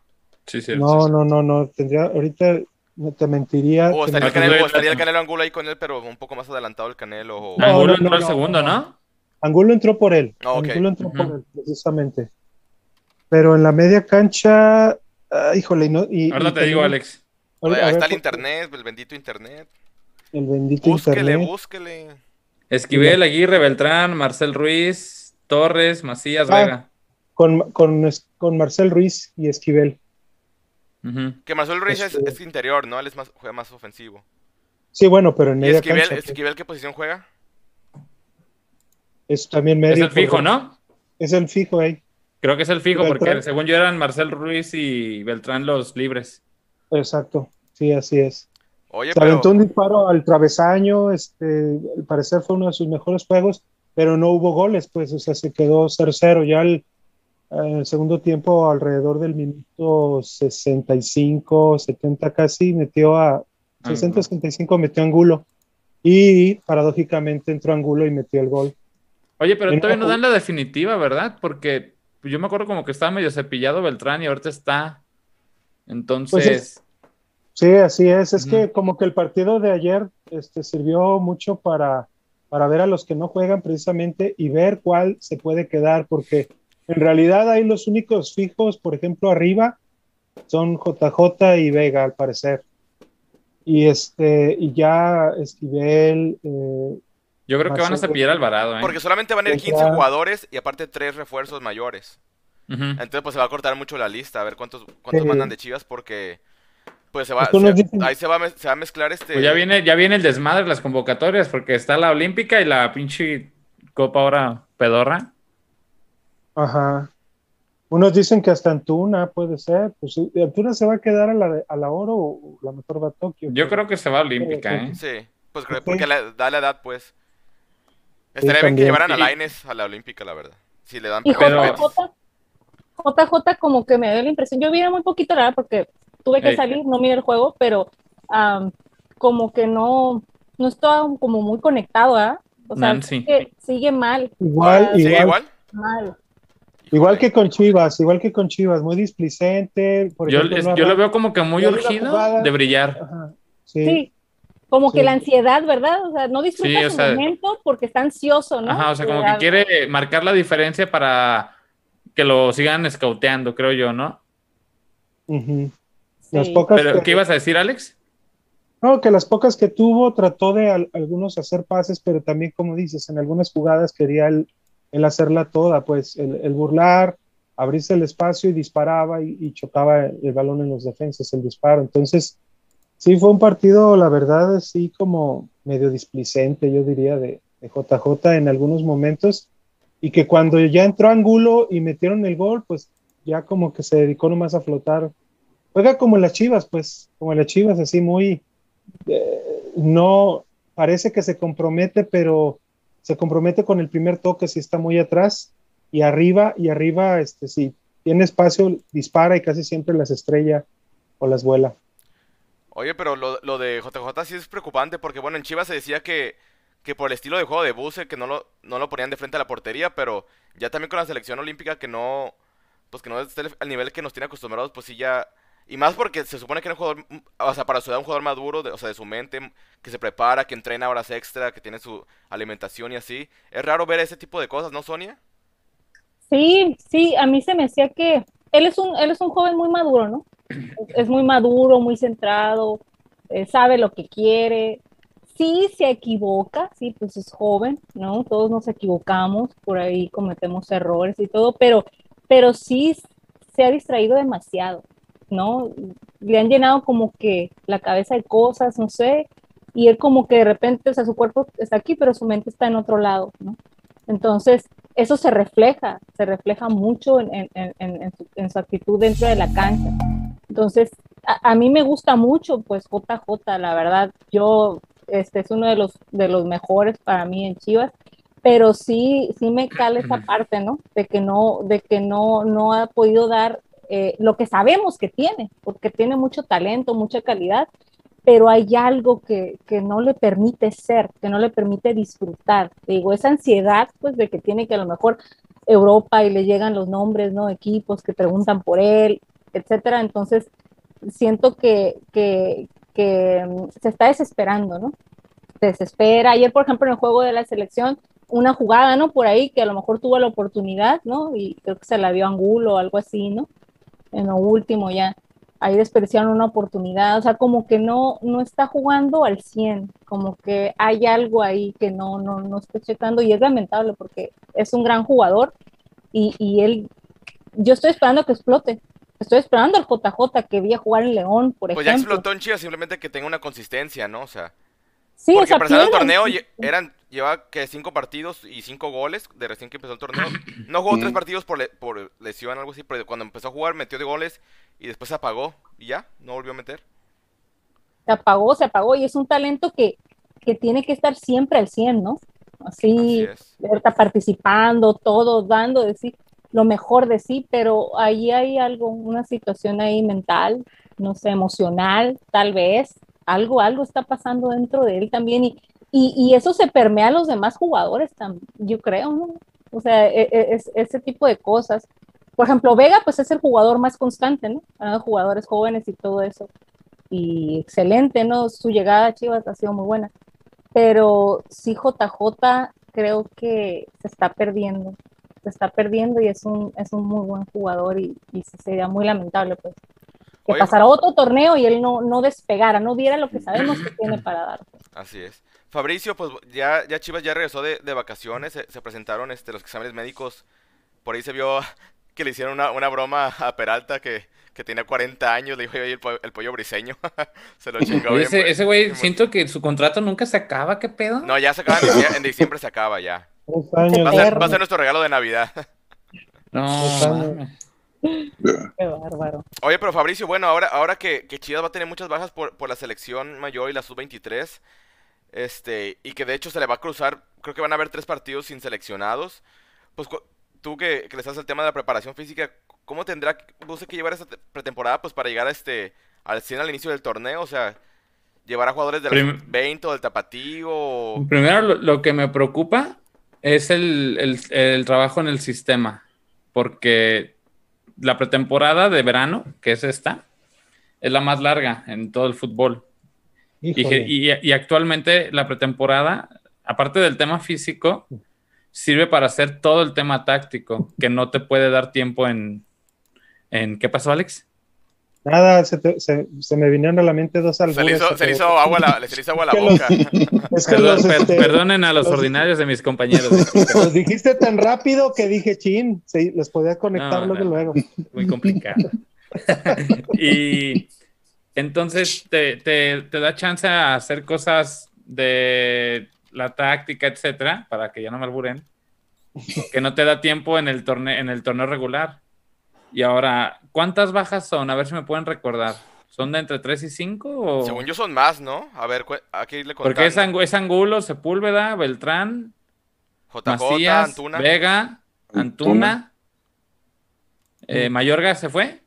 Sí, sí. no, sí. no, no, no, tendría, ahorita no te mentiría. O estaría, el Canelo, o ahorita- estaría el Canelo Angulo ahí con él, pero un poco más adelantado el Canelo. o- No, Angulo no, entró no, el no, segundo, no. ¿no? Angulo entró por él. Ah. Angulo entró por él, precisamente. Pero en la media cancha, ah, híjole, no, y, Ahorita y te digo, Alex. Ahí ver, está el por- internet, el bendito internet. El bendito Búsquele, internet. búsquele. Esquivel, Aguirre, Beltrán, Marcel Ruiz, Torres, Macías, Ah. Vega. Con, con, con Marcel Ruiz y Esquivel. Que Marcelo Ruiz es, Este- es interior, ¿no? Él es más, juega más ofensivo. Sí, bueno, pero en ¿Y media Esquivel, cancha. Esquivel qué posición juega? Es también medio. Es el fijo, ¿no? Es el fijo ahí. Creo que es el fijo, Beltrán. porque según yo eran Marcel Ruiz y Beltrán los libres. Exacto. Sí, así es. Oye, Se pero. aventó un disparo al travesaño, este, al parecer fue uno de sus mejores juegos, pero no hubo goles, pues, o sea, se quedó 0-0. Ya el, en el segundo tiempo, alrededor del minuto 65, 70 casi, metió a 60, 65, metió Angulo. Y paradójicamente entró Angulo y metió el gol. Oye, pero todavía no dan la definitiva, ¿verdad? Porque yo me acuerdo como que estaba medio cepillado Beltrán y ahorita está. Entonces, Pues es- Sí, así es. Es que como que el partido de ayer este, sirvió mucho para, para ver a los que no juegan precisamente y ver cuál se puede quedar, porque en realidad hay los únicos fijos, por ejemplo, arriba son JJ y Vega, al parecer. Y este, y ya Esquivel, eh, yo creo que van a cepillar al Alvarado, ¿eh? Porque solamente van a ir 15 Entra- jugadores y aparte tres refuerzos mayores. Entonces, pues se va a cortar mucho la lista, a ver cuántos, cuántos Sí. mandan de Chivas, porque pues se va, se- ahí se va, se va a mezclar este. Pues ya viene, ya viene el desmadre de las convocatorias, porque está la Olímpica y la pinche Copa ahora pedorra. ajá. Unos dicen que hasta Antuna puede ser, pues Antuna se va a quedar a la, de- a la oro o la mejor va a Tokio. Yo pero- creo que se va a Olímpica, ¿eh? Sí, pues creo, porque la- da la edad, pues. Estaría bien que llevaran a. Laines a la Olímpica, la verdad. Si le dan Pero- JJ, JJ como que me dio la impresión, yo vi muy poquito, la verdad, porque tuve que salir, no miré el juego, pero como que no, no estaba como muy conectado, ¿ah? O sea, Nancy. sigue, sigue mal, Igual, ¿Sigue igual, igual? mal. igual que con Chivas, igual que con Chivas, muy displicente. Por Yo, ejemplo, es- no yo lo veo como que muy urgido de brillar. Ajá, sí. Sí, como Sí. que la ansiedad, ¿verdad? O sea, no disfruta Sí, o su sea- momento porque está ansioso, ¿no? Ajá, o sea, como que quiere marcar la diferencia para que lo sigan escauteando, creo yo, ¿no? Sí. Las pocas Pero, que- ¿qué ibas a decir, Alex? No, que las pocas que tuvo trató de algunos hacer pases, pero también, como dices, en algunas jugadas quería el, hacerla toda, pues el, burlar, abrirse el espacio y disparaba y, chocaba el balón en los defensas, el disparo. Entonces, sí fue un partido, la verdad, así como medio displicente, yo diría, de, de JJ en algunos momentos, y que cuando ya entró Angulo y metieron el gol, pues ya como que se dedicó nomás a flotar. Juega como en las Chivas, pues, como en las Chivas, así muy, eh, no, parece que se compromete, pero se compromete con el primer toque si está muy atrás, y arriba, y arriba, este, si tiene espacio, dispara y casi siempre las estrella o las vuela. Oye, pero lo, de JJ sí es preocupante, porque bueno, en Chivas se decía que que por el estilo de juego de Buse, que no lo, no lo ponían de frente a la portería, pero ya también con la selección olímpica que no, pues que no esté al nivel que nos tiene acostumbrados, pues sí ya... Y más porque se supone que era un jugador, o sea, para su edad un jugador maduro, de, o sea, de su mente, que se prepara, que entrena horas extra, que tiene su alimentación y así. Es raro ver ese tipo de cosas, ¿no, Sonia? Sí, sí, a mí se me decía que él es un, él es un joven muy maduro, ¿no? Es, muy maduro, muy centrado, eh, sabe lo que quiere, sí se equivoca, sí, pues es joven, ¿no? Todos nos equivocamos, por ahí cometemos errores y todo, pero, pero sí se ha distraído demasiado, ¿no? Le han llenado como que la cabeza de cosas, no sé, y él como que de repente, o sea, su cuerpo está aquí, pero su mente está en otro lado, ¿no? Entonces, eso se refleja, se refleja mucho en, su, actitud dentro de la cancha. Entonces, a, a, mí me gusta mucho, pues, JJ, la verdad, yo este es uno de los, de los mejores para mí en Chivas, pero sí, sí me cala esa parte, ¿no? De que no, de que no, no ha podido dar eh, lo que sabemos que tiene, porque tiene mucho talento, mucha calidad, pero hay algo que, que, no le permite ser, que no le permite disfrutar. Digo, esa ansiedad, pues, de que tiene que a lo mejor Europa y le llegan los nombres, ¿no? Equipos que preguntan por él, etcétera. Entonces, siento que, que, que mm, se está desesperando, ¿no? Se desespera. Ayer, por ejemplo, en el juego de la selección, una jugada, ¿no? Por ahí que a lo mejor tuvo la oportunidad, ¿no? Y creo que se la dio Angulo o algo así, ¿no? En lo último ya. Ahí desperdiciaron una oportunidad, o sea, como que no, no está jugando al 100, como que hay algo ahí que no, no, no está checando y es lamentable porque es un gran jugador y, y él, yo estoy esperando que explote, Estoy esperando al JJ que vi a jugar en León, por ejemplo. Pues ya explotó en Chivas, simplemente que tenga una consistencia, ¿no? O sea. Sí, porque o sea, el torneo eran, lleva que cinco partidos y cinco goles de recién que empezó el torneo. No jugó tres partidos por, por lesión, algo así, pero cuando empezó a jugar metió de goles y después se apagó y ya, no volvió a meter. Se apagó, se apagó y es un talento que, que tiene que estar siempre al 100, ¿no? Así, Así está participando, todo, dando de sí lo mejor de sí, pero ahí hay algo, una situación ahí mental, no sé, emocional, tal vez, algo, algo está pasando dentro de él también y, y, eso se permea a los demás jugadores también, yo creo, ¿no? O sea, e, e, es, ese tipo de cosas. Por ejemplo, Vega, pues es el jugador más constante, ¿no? Jugadores jóvenes y todo eso. Y excelente, ¿no? Su llegada a Chivas ha sido muy buena. Pero sí, JJ creo que se está perdiendo está perdiendo y es un, es un muy buen jugador y, sería muy lamentable pues que pasara otro torneo y él no, no despegara, no diera lo que sabemos que tiene para dar. Así es. Fabricio, pues ya, ya Chivas ya regresó de, vacaciones, se, presentaron este, los exámenes médicos, por ahí se vio que le hicieron una, broma a Peralta que, que tenía 40 años, le dijo el, el pollo briseño, se lo chingó Ese, ese güey, siento que su contrato nunca se acaba, ¿qué pedo? No, ya se acaba, en diciembre se acaba ya. Va a, ser, nuestro regalo de Navidad. No. Qué bárbaro. Oye, pero Fabricio, bueno, ahora, ahora que, que Chivas va a tener muchas bajas por, por la selección mayor y la sub-23, este, y que de hecho se le va a cruzar, creo que van a haber tres partidos sin seleccionados, pues tú que, que le estás al tema de la preparación física, ¿cómo tendrá sé que llevar esta pretemporada pues para llegar a este, al 100 al inicio del torneo? O sea, llevar a jugadores del 20 o del tapatío. Primero, lo, que me preocupa es el, trabajo en el sistema, porque la pretemporada de verano, que es esta, es la más larga en todo el fútbol. Y, actualmente la pretemporada, aparte del tema físico, sirve para hacer todo el tema táctico, que no te puede dar tiempo en... en ¿Qué pasó, Alex? Nada, se, te- se- se me vinieron a la mente dos Se le albures. hizo, se le hizo agua a la, se le hizo agua a la los- boca. es que Perdón- los, per- este, perdonen a los los- ordinarios de mis compañeros. los dijiste tan rápido que dije, chin, se- los podía conectar No, luego no. luego. Muy complicado. y entonces te, te- te da chance a hacer cosas de la táctica, etcétera, para que ya no me alburen, que no te da tiempo en el torneo, en el torneo regular. Y ahora, ¿cuántas bajas son? A ver si me pueden recordar. ¿Son de entre 3 y 5? O... Según yo son más, ¿no? A ver, que irle contando. Porque es, Angu- es Angulo, Sepúlveda, Beltrán, JJ, Macías, Antuna. Vega, Antuna. Eh, ¿Mayorga se fue?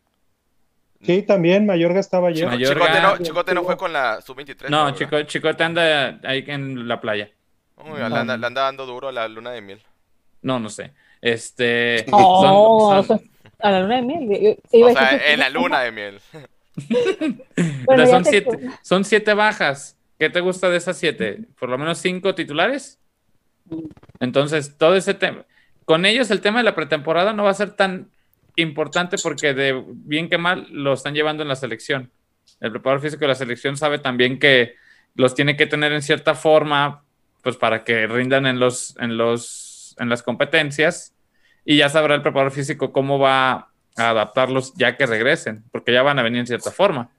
Sí, también, Mayorga estaba ayer. Mayorga- Chicote no, Chicote no fue con la sub-23. No. Chico, Chicote anda ahí en la playa. Uy, le, anda, le anda dando duro a la luna de miel. No, no sé. Este. Oh, son- son- o sea, a la luna de miel. Yo- O sea, en la luna de miel. Bueno, son, siete, que- son siete bajas. ¿Qué te gusta de esas siete? ¿Por lo menos cinco titulares? Entonces, todo ese tema. Con ellos, el tema de la pretemporada no va a ser tan importante porque, de bien que mal, lo están llevando en la selección. El preparador físico de la selección sabe también que los tiene que tener en cierta forma, pues para que rindan en, los, en, los, en las competencias. Y ya sabrá el preparador físico cómo va a adaptarlos ya que regresen, porque ya van a venir en cierta forma.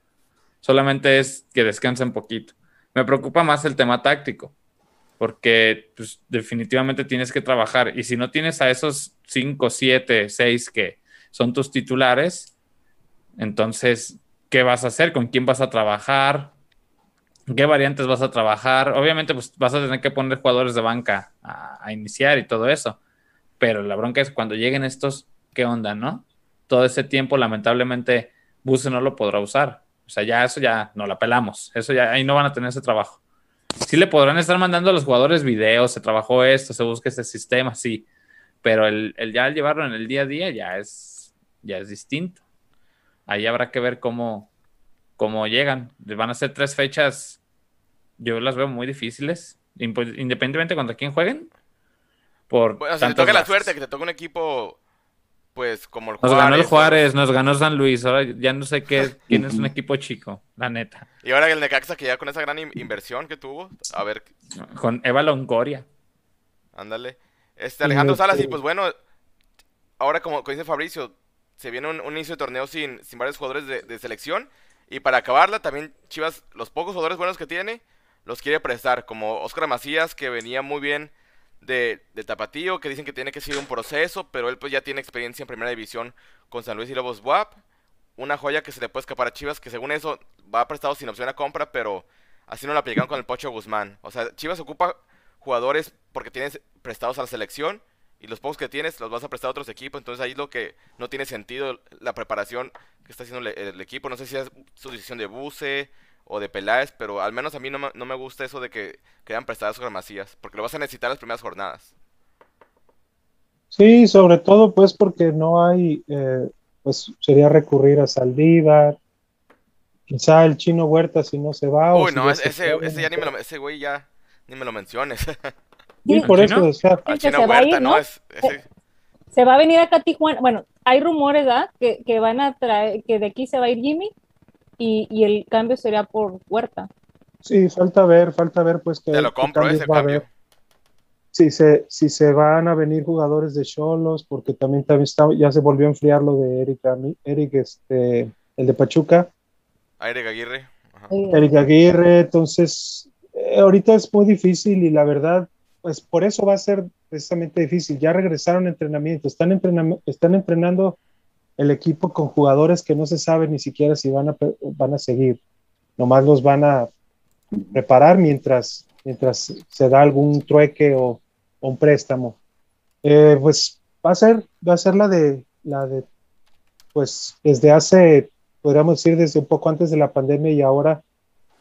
Solamente es que descansen poquito. Me preocupa más el tema táctico, porque pues, definitivamente tienes que trabajar. Y si no tienes a esos 5, 7, 6 que son tus titulares, entonces, ¿qué vas a hacer? ¿Con quién vas a trabajar? ¿Qué variantes vas a trabajar? Obviamente, pues vas a tener que poner jugadores de banca a, a iniciar y todo eso. Pero la bronca es cuando lleguen estos, ¿qué onda, no? Todo ese tiempo, lamentablemente, Buse no lo podrá usar. O sea, ya eso ya no la pelamos. Eso ya, ahí no van a tener ese trabajo. Sí le podrán estar mandando a los jugadores videos, se trabajó esto, se busca este sistema, sí. Pero el, el ya al llevarlo en el día a día ya es, ya es distinto. Ahí habrá que ver cómo, cómo llegan. Van a ser tres fechas, yo las veo muy difíciles, independientemente contra quién jueguen. Por Bueno, si te toca la suerte que te toque un equipo, pues como el Nos Juárez. ganó el o- Juárez, nos ganó San Luis, ahora ya no sé qué, quién es un equipo chico, la neta. Y ahora el Necaxa que ya con esa gran in- inversión que tuvo, a ver, Con Eva Longoria. ándale. Este Alejandro Salas, sí. y pues bueno, ahora como, como dice Fabricio, se viene un, un inicio de torneo sin, sin varios jugadores de, de selección. Y para acabarla, también Chivas, los pocos jugadores buenos que tiene, los quiere prestar. Como Oscar Macías, que venía muy bien de, de Tapatío, que dicen que tiene que ser un proceso, pero él pues ya tiene experiencia en primera división con San Luis y Lobos WAP. Una joya que se le puede escapar a Chivas, que según eso va prestado sin opción a compra, pero así no lo aplicaron con el Pocho Guzmán. O sea, Chivas ocupa jugadores porque tienes prestados a la selección y los pocos que tienes los vas a prestar a otros equipos. Entonces ahí es lo que no tiene sentido la preparación que está haciendo el, el equipo. No sé si es su decisión de Buse o de Peláez, pero al menos a mí no me, no me gusta eso de que quedan prestadas con Macías, porque lo vas a necesitar las primeras jornadas. Sí, sobre todo pues porque no hay, eh, pues sería recurrir a Saldívar, quizá el chino Huerta si no se va. o Uy, si no, ya ese, se ese, ya ni me lo, ese güey ya ni me lo menciones. Sí, por ¿Al eso, o sea, que chino se va a Huerta, ir, ¿no? ¿no? Es, ese- Se va a venir acá a Tijuana. Bueno, hay rumores, ¿verdad? Que, que van a traer, que de aquí se va a ir Jimmy y, y el cambio sería por Huerta. sí, falta ver, falta ver pues que te lo compro ese a cambio. Si se, si se van a venir jugadores de Cholos, porque también, también está, ya se volvió a enfriar lo de Eric, Eric este, el de Pachuca. Aire Aguirre. Ajá. Eric Aguirre, entonces eh, ahorita es muy difícil y la verdad, pues por eso va a ser precisamente difícil. Ya regresaron a entrenamiento, están, entrenam- están entrenando el equipo con jugadores que no se sabe ni siquiera si van a, van a seguir. Nomás los van a preparar mientras, mientras se da algún trueque o, o un préstamo. Eh, pues va a ser, va a ser la de, la de, pues desde hace podríamos decir desde un poco antes de la pandemia y ahora,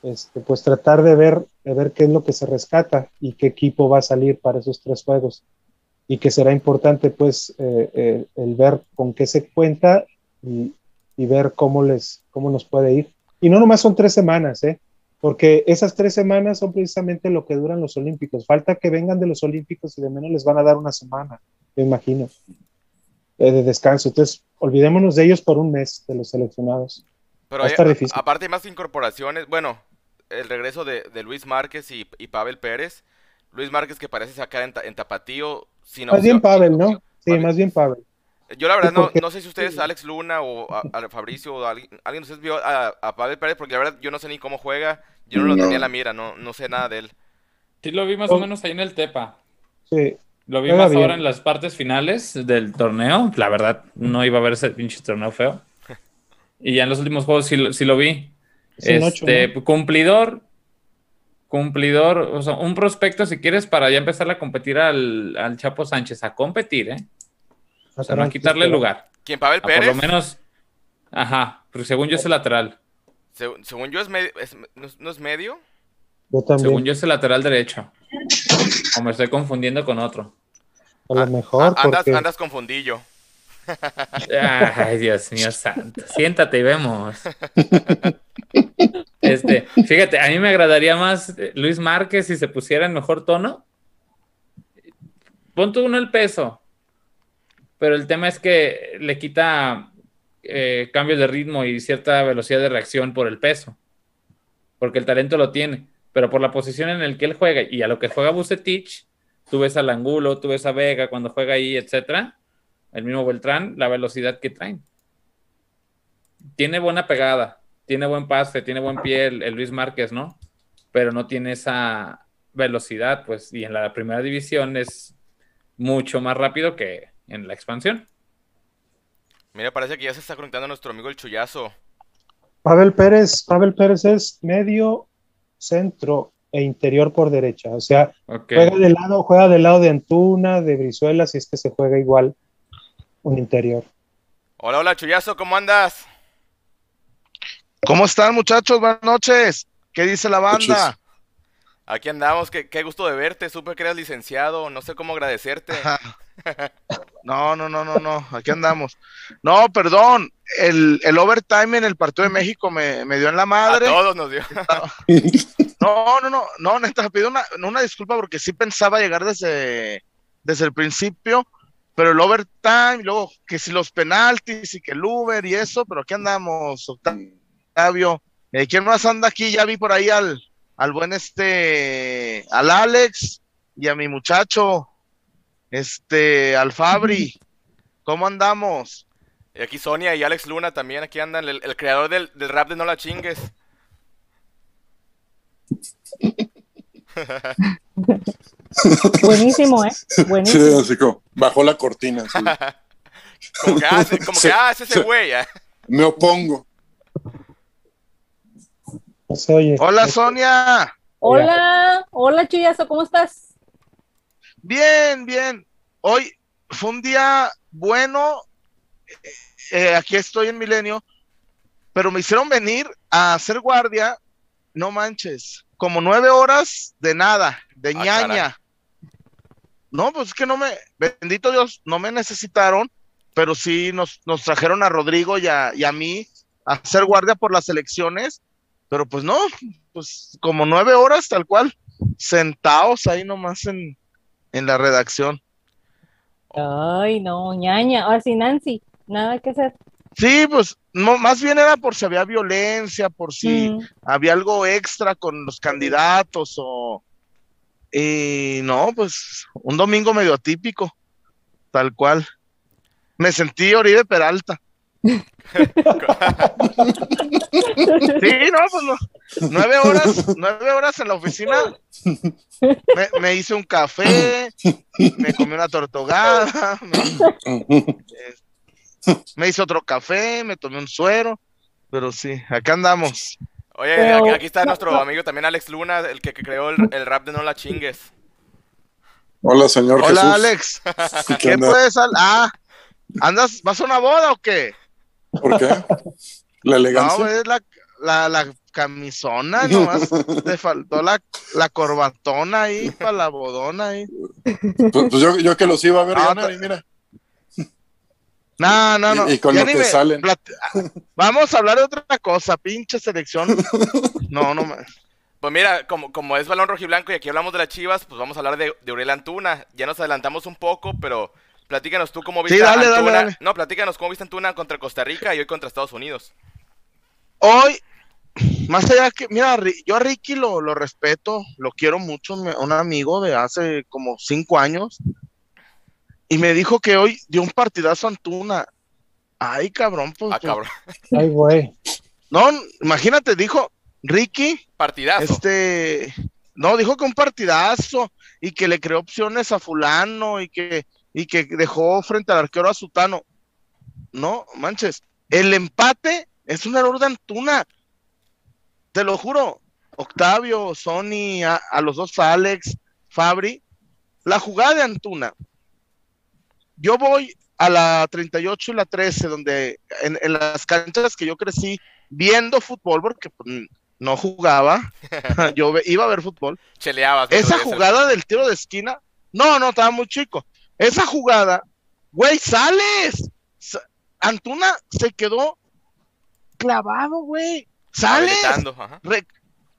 este, pues tratar de ver, de ver qué es lo que se rescata y qué equipo va a salir para esos tres juegos. Y que será importante, pues, eh, eh, el ver con qué se cuenta y, y ver cómo, les, cómo nos puede ir. Y no nomás son tres semanas, ¿eh? porque esas tres semanas son precisamente lo que duran los Olímpicos. Falta que vengan de los Olímpicos y de menos les van a dar una semana, me imagino, eh, de descanso. Entonces, olvidémonos de ellos por un mes, de los seleccionados. Pero hay- difícil. aparte hay más incorporaciones. Bueno, el regreso de, de Luis Márquez y, y Pavel Pérez. Luis Márquez que parece sacar en, ta- en tapatío sin Más bien. Pavel, ¿no? Sí, Pavel. más bien Pavel. Yo la verdad no, no sé si ustedes, Alex Luna o a, a Fabricio o alguien, alguien de ustedes vio a, a Pavel Pérez porque la verdad yo no sé ni cómo juega. Yo no lo tenía en la mira, no, no sé nada de él. Sí, lo vi más o menos ahí en el Tepa. Sí. Lo vi más bien. ahora en las partes finales del torneo. La verdad, no iba a ver ese pinche torneo feo. Y ya en los últimos juegos sí, lo- sí lo vi. Es un ocho, Este, cumplidor. Cumplidor. O sea, un prospecto, si quieres, para ya empezar a competir al, al Chapo Sánchez. A competir, ¿eh? O sea, no a quitarle lugar. ¿Quién, Pavel A por Pérez? lo menos. Ajá, porque según yo es el lateral. Seg- según yo es medio, es- no, es- no es medio. Yo también. Según yo es el lateral derecho. O me estoy confundiendo con otro. A lo Ah, mejor, ah, andas, porque andas confundillo. Ay, Dios mío santo. Siéntate y vemos. Este, fíjate, a mí me agradaría más eh, Luis Márquez si se pusiera en mejor tono. Pon tú uno el peso. Pero el tema es que le quita eh, cambios de ritmo y cierta velocidad de reacción por el peso. Porque el talento lo tiene. Pero por la posición en la que él juega y a lo que juega Bucetich, tú ves al Angulo, tú ves a Vega cuando juega ahí, etcétera el mismo Beltrán, la velocidad que traen. Tiene buena pegada, tiene buen pase, tiene buen pie el, el Luis Márquez, ¿no? Pero no tiene esa velocidad, pues, y en la primera división es mucho más rápido que en la expansión. Mira, parece que ya se está conectando nuestro amigo el Chuyazo. Pavel Pérez, Pavel Pérez es medio, centro e interior por derecha. O sea, juega del lado, juega del lado de Antuna, de Brizuela, si es que se juega igual un interior. Hola, hola, Chuyazo, ¿cómo andas? ¿Cómo están, muchachos? Buenas noches. ¿Qué dice la banda? Aquí andamos, qué, qué gusto de verte. Supe que eras licenciado, no sé cómo agradecerte. No, no, no, no, no. Aquí andamos. No, perdón. El, el overtime en el partido de México me, me dio en la A madre. todos nos dio. No, no, no, no, neta, pido una, una disculpa porque sí pensaba llegar desde, desde el principio, pero el overtime, y luego que si los penaltis y que el Uber y eso, pero aquí andamos, Octavio. Eh, ¿Quién más anda aquí? Ya vi por ahí al, al buen este, al Alex y a mi muchacho, este, al Fabri. ¿Cómo andamos? Y aquí Sonia y Alex Luna también, aquí andan, el, el creador del, del rap de No La Chingues. Buenísimo, ¿eh? Sí, Buenísimo. así como bajó la cortina. así. Como que hace, como Sí, que hace ese sí. güey. ¿eh? Me opongo. Hola Sonia. Hola, hola Chuyazo, ¿cómo estás? Bien, bien. Hoy fue un día bueno. Eh, aquí estoy en Milenio, pero me hicieron venir a hacer guardia. No manches, como nueve horas de nada, de Ah, ñaña. caray. No, pues es que no me, bendito Dios, no me necesitaron, pero sí nos, nos trajeron a Rodrigo y a, y a mí a hacer guardia por las elecciones, pero pues no, pues como nueve horas tal cual, sentados ahí nomás en, en la redacción. Ay, no, ñaña. Ahora sí, Nancy, nada que hacer. Sí, pues no, más bien era por si había violencia, por si Mm, había algo extra con los candidatos o... Y no, pues un domingo medio atípico, tal cual. Me sentí Oribe Peralta. Sí, no, pues no. Nueve horas, nueve horas en la oficina. Me, me hice un café, me comí una tortogada, me, me hice otro café, me tomé un suero, pero sí, acá andamos. Oye, Pero- aquí, aquí está nuestro no. amigo también Alex Luna, el que, que creó el, el rap de No La Chingues. Hola, señor Hola, Jesús. Alex. ¿Qué puedes? Ah, ¿andas? ¿Vas a una boda o qué? ¿Por qué? La No, elegancia. es la, la, la camisona, nomás te faltó la, la corbatona ahí para la bodona ahí. Pues, pues yo, yo que los iba a ver Ah, ganar ta- y mira. No, no, no. Y- y con ya lo que me- salen. Vamos a hablar de otra cosa, pinche selección. No, no, me- Pues mira, como, como es balón rojiblanco y aquí hablamos de las chivas, pues vamos a hablar de, de Uriel Antuna. Ya nos adelantamos un poco, pero platícanos tú cómo viste Sí, dale, a Antuna. dale. No, platícanos cómo viste a Antuna contra Costa Rica y hoy contra Estados Unidos. hoy, más allá que, mira, yo a Ricky lo, lo respeto, lo quiero mucho, me- un amigo de hace como cinco años, y me dijo que hoy dio un partidazo a Antuna. Ay, cabrón, pues. Ah, pues, cabrón. Ay, güey. No, imagínate, dijo Ricky, Partidazo. este, no, dijo que un partidazo y que le creó opciones a fulano y que, y que dejó frente al arquero a Sutano. No, manches, el empate es un error de Antuna. Te lo juro. Octavio, Sony, a, a los dos Alex, Fabri, la jugada de Antuna. Yo voy a la 38 y la 13, donde en, en las canchas que yo crecí viendo fútbol, porque pues, no jugaba, yo iba a ver fútbol. Cheleabas. Esa jugada del tiro de esquina, no, no, estaba muy chico. Esa jugada, güey, sales. Sa- Antuna se quedó clavado, güey. Sales. Re-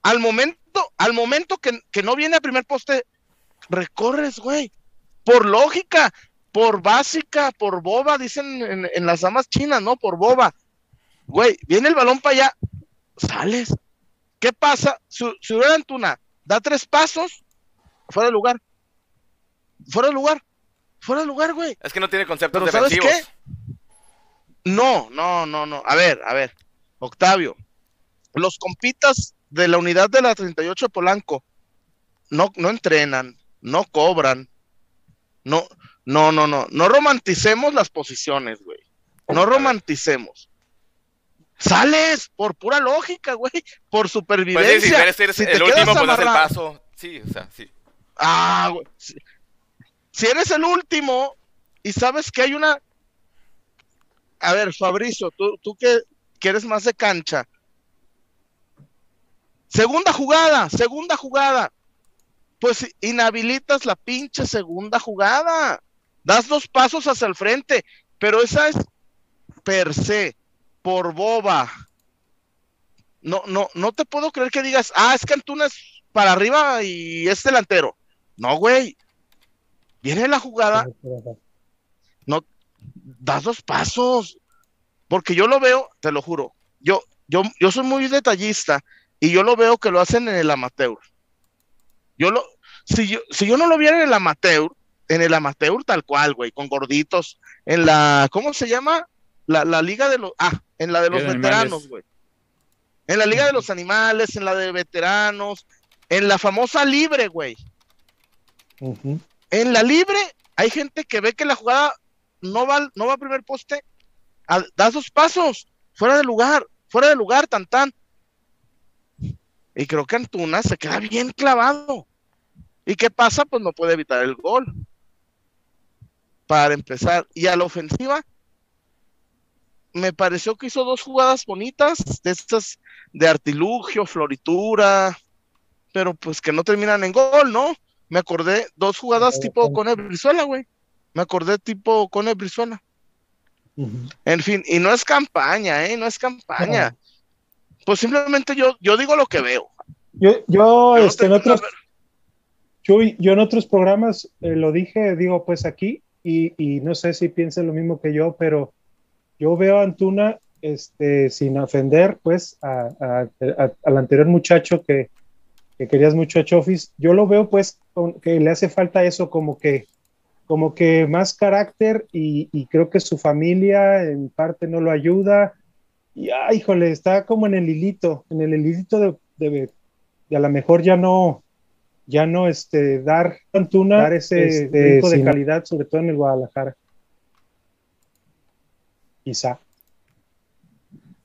al momento, al momento que, que no viene a primer poste, recorres, güey. Por lógica, por básica, por boba, dicen en, en las damas chinas, ¿no? Por boba. Güey, viene el balón para allá, sales. ¿Qué pasa? Si, si hubiera Antuna, da tres pasos, fuera de lugar. Fuera de lugar. Fuera de lugar, güey. Es que no tiene conceptos Pero ¿sabes defensivos. qué? No, no, no, no. A ver, a ver. Octavio, los compitas de la unidad de la 38 de Polanco no, no entrenan, no cobran. No, no, no, no. No romanticemos las posiciones, güey. No romanticemos. Sales por pura lógica, güey. Por Pues supervivencia. si eres, eres Si te el último, pues el paso. Sí, o sea, sí. Ah, güey. Si, si eres el último y sabes que hay una. A ver, Fabricio, tú, tú que, que eres más de cancha. Segunda jugada, segunda jugada. Pues inhabilitas la pinche segunda jugada. Das dos pasos hacia el frente, pero esa es per se, por boba. No, no, no te puedo creer que digas, ah, es que Antuna es para arriba y es delantero. No, güey. Viene la jugada, das dos pasos. Porque yo lo veo, te lo juro. Yo, yo, yo soy muy detallista y yo lo veo que lo hacen en el amateur. Yo lo, si yo, si yo no lo viera en el amateur, en el amateur tal cual, güey, con gorditos, en la, ¿cómo se llama? La, la liga de los, ah, en la de los veteranos, güey. En la liga de los animales, en la de veteranos, en la famosa libre, güey. En la libre hay gente que ve que la jugada no va, al- no va al primer poste, a- da dos pasos, fuera de lugar, fuera de lugar, tan tan. Y creo que Antuna se queda bien clavado. ¿Y qué pasa? Pues no puede evitar el gol. Para empezar. Y a la ofensiva, me pareció que hizo dos jugadas bonitas, de estas de artilugio, floritura, pero pues que no terminan en gol, ¿no? Me acordé dos jugadas tipo con Brizuela, güey. Me acordé tipo con Brizuela. Ujú. En fin, y no es campaña, ¿eh? No es campaña. Pues simplemente yo, yo digo lo que veo. Yo, yo, Yo no este, en otros, yo en otros programas eh, lo dije, digo, pues aquí, y, no sé si piensen lo mismo que yo, pero yo veo a Antuna, este, sin ofender, pues, al anterior muchacho que, que querías mucho a Chofis, yo lo veo, pues, que le hace falta eso, como que, como que más carácter, y, creo que su familia en parte no lo ayuda, y, ay, híjole, está como en el hilito, en el hilito de, de, de a lo mejor ya no, ya no este, dar Antuna, dar ese este, brinco de calidad, sobre todo en el Guadalajara. Quizá.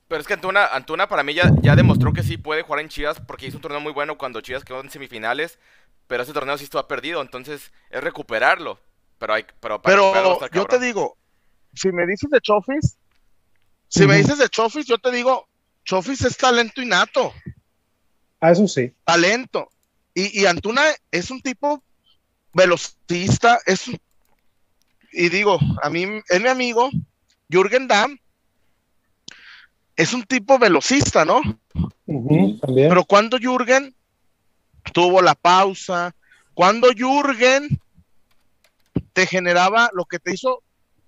Pero es que Antuna, Antuna para mí ya, ya demostró que sí puede jugar en Chivas porque hizo un torneo muy bueno cuando Chivas quedó en semifinales, pero ese torneo sí estuvo perdido, entonces es recuperarlo. Pero hay, pero para Pero yo te digo, si me dices de Chofis, si me dices de Chofis, yo te digo, Chofis es talento innato, Ah, eso sí. talento. Y, y Antuna es un tipo velocista, es un- y digo, a mí es mi amigo, Jürgen Damm, es un tipo velocista, ¿no? Pero cuando Jürgen tuvo la pausa, cuando Jürgen te generaba lo que te hizo,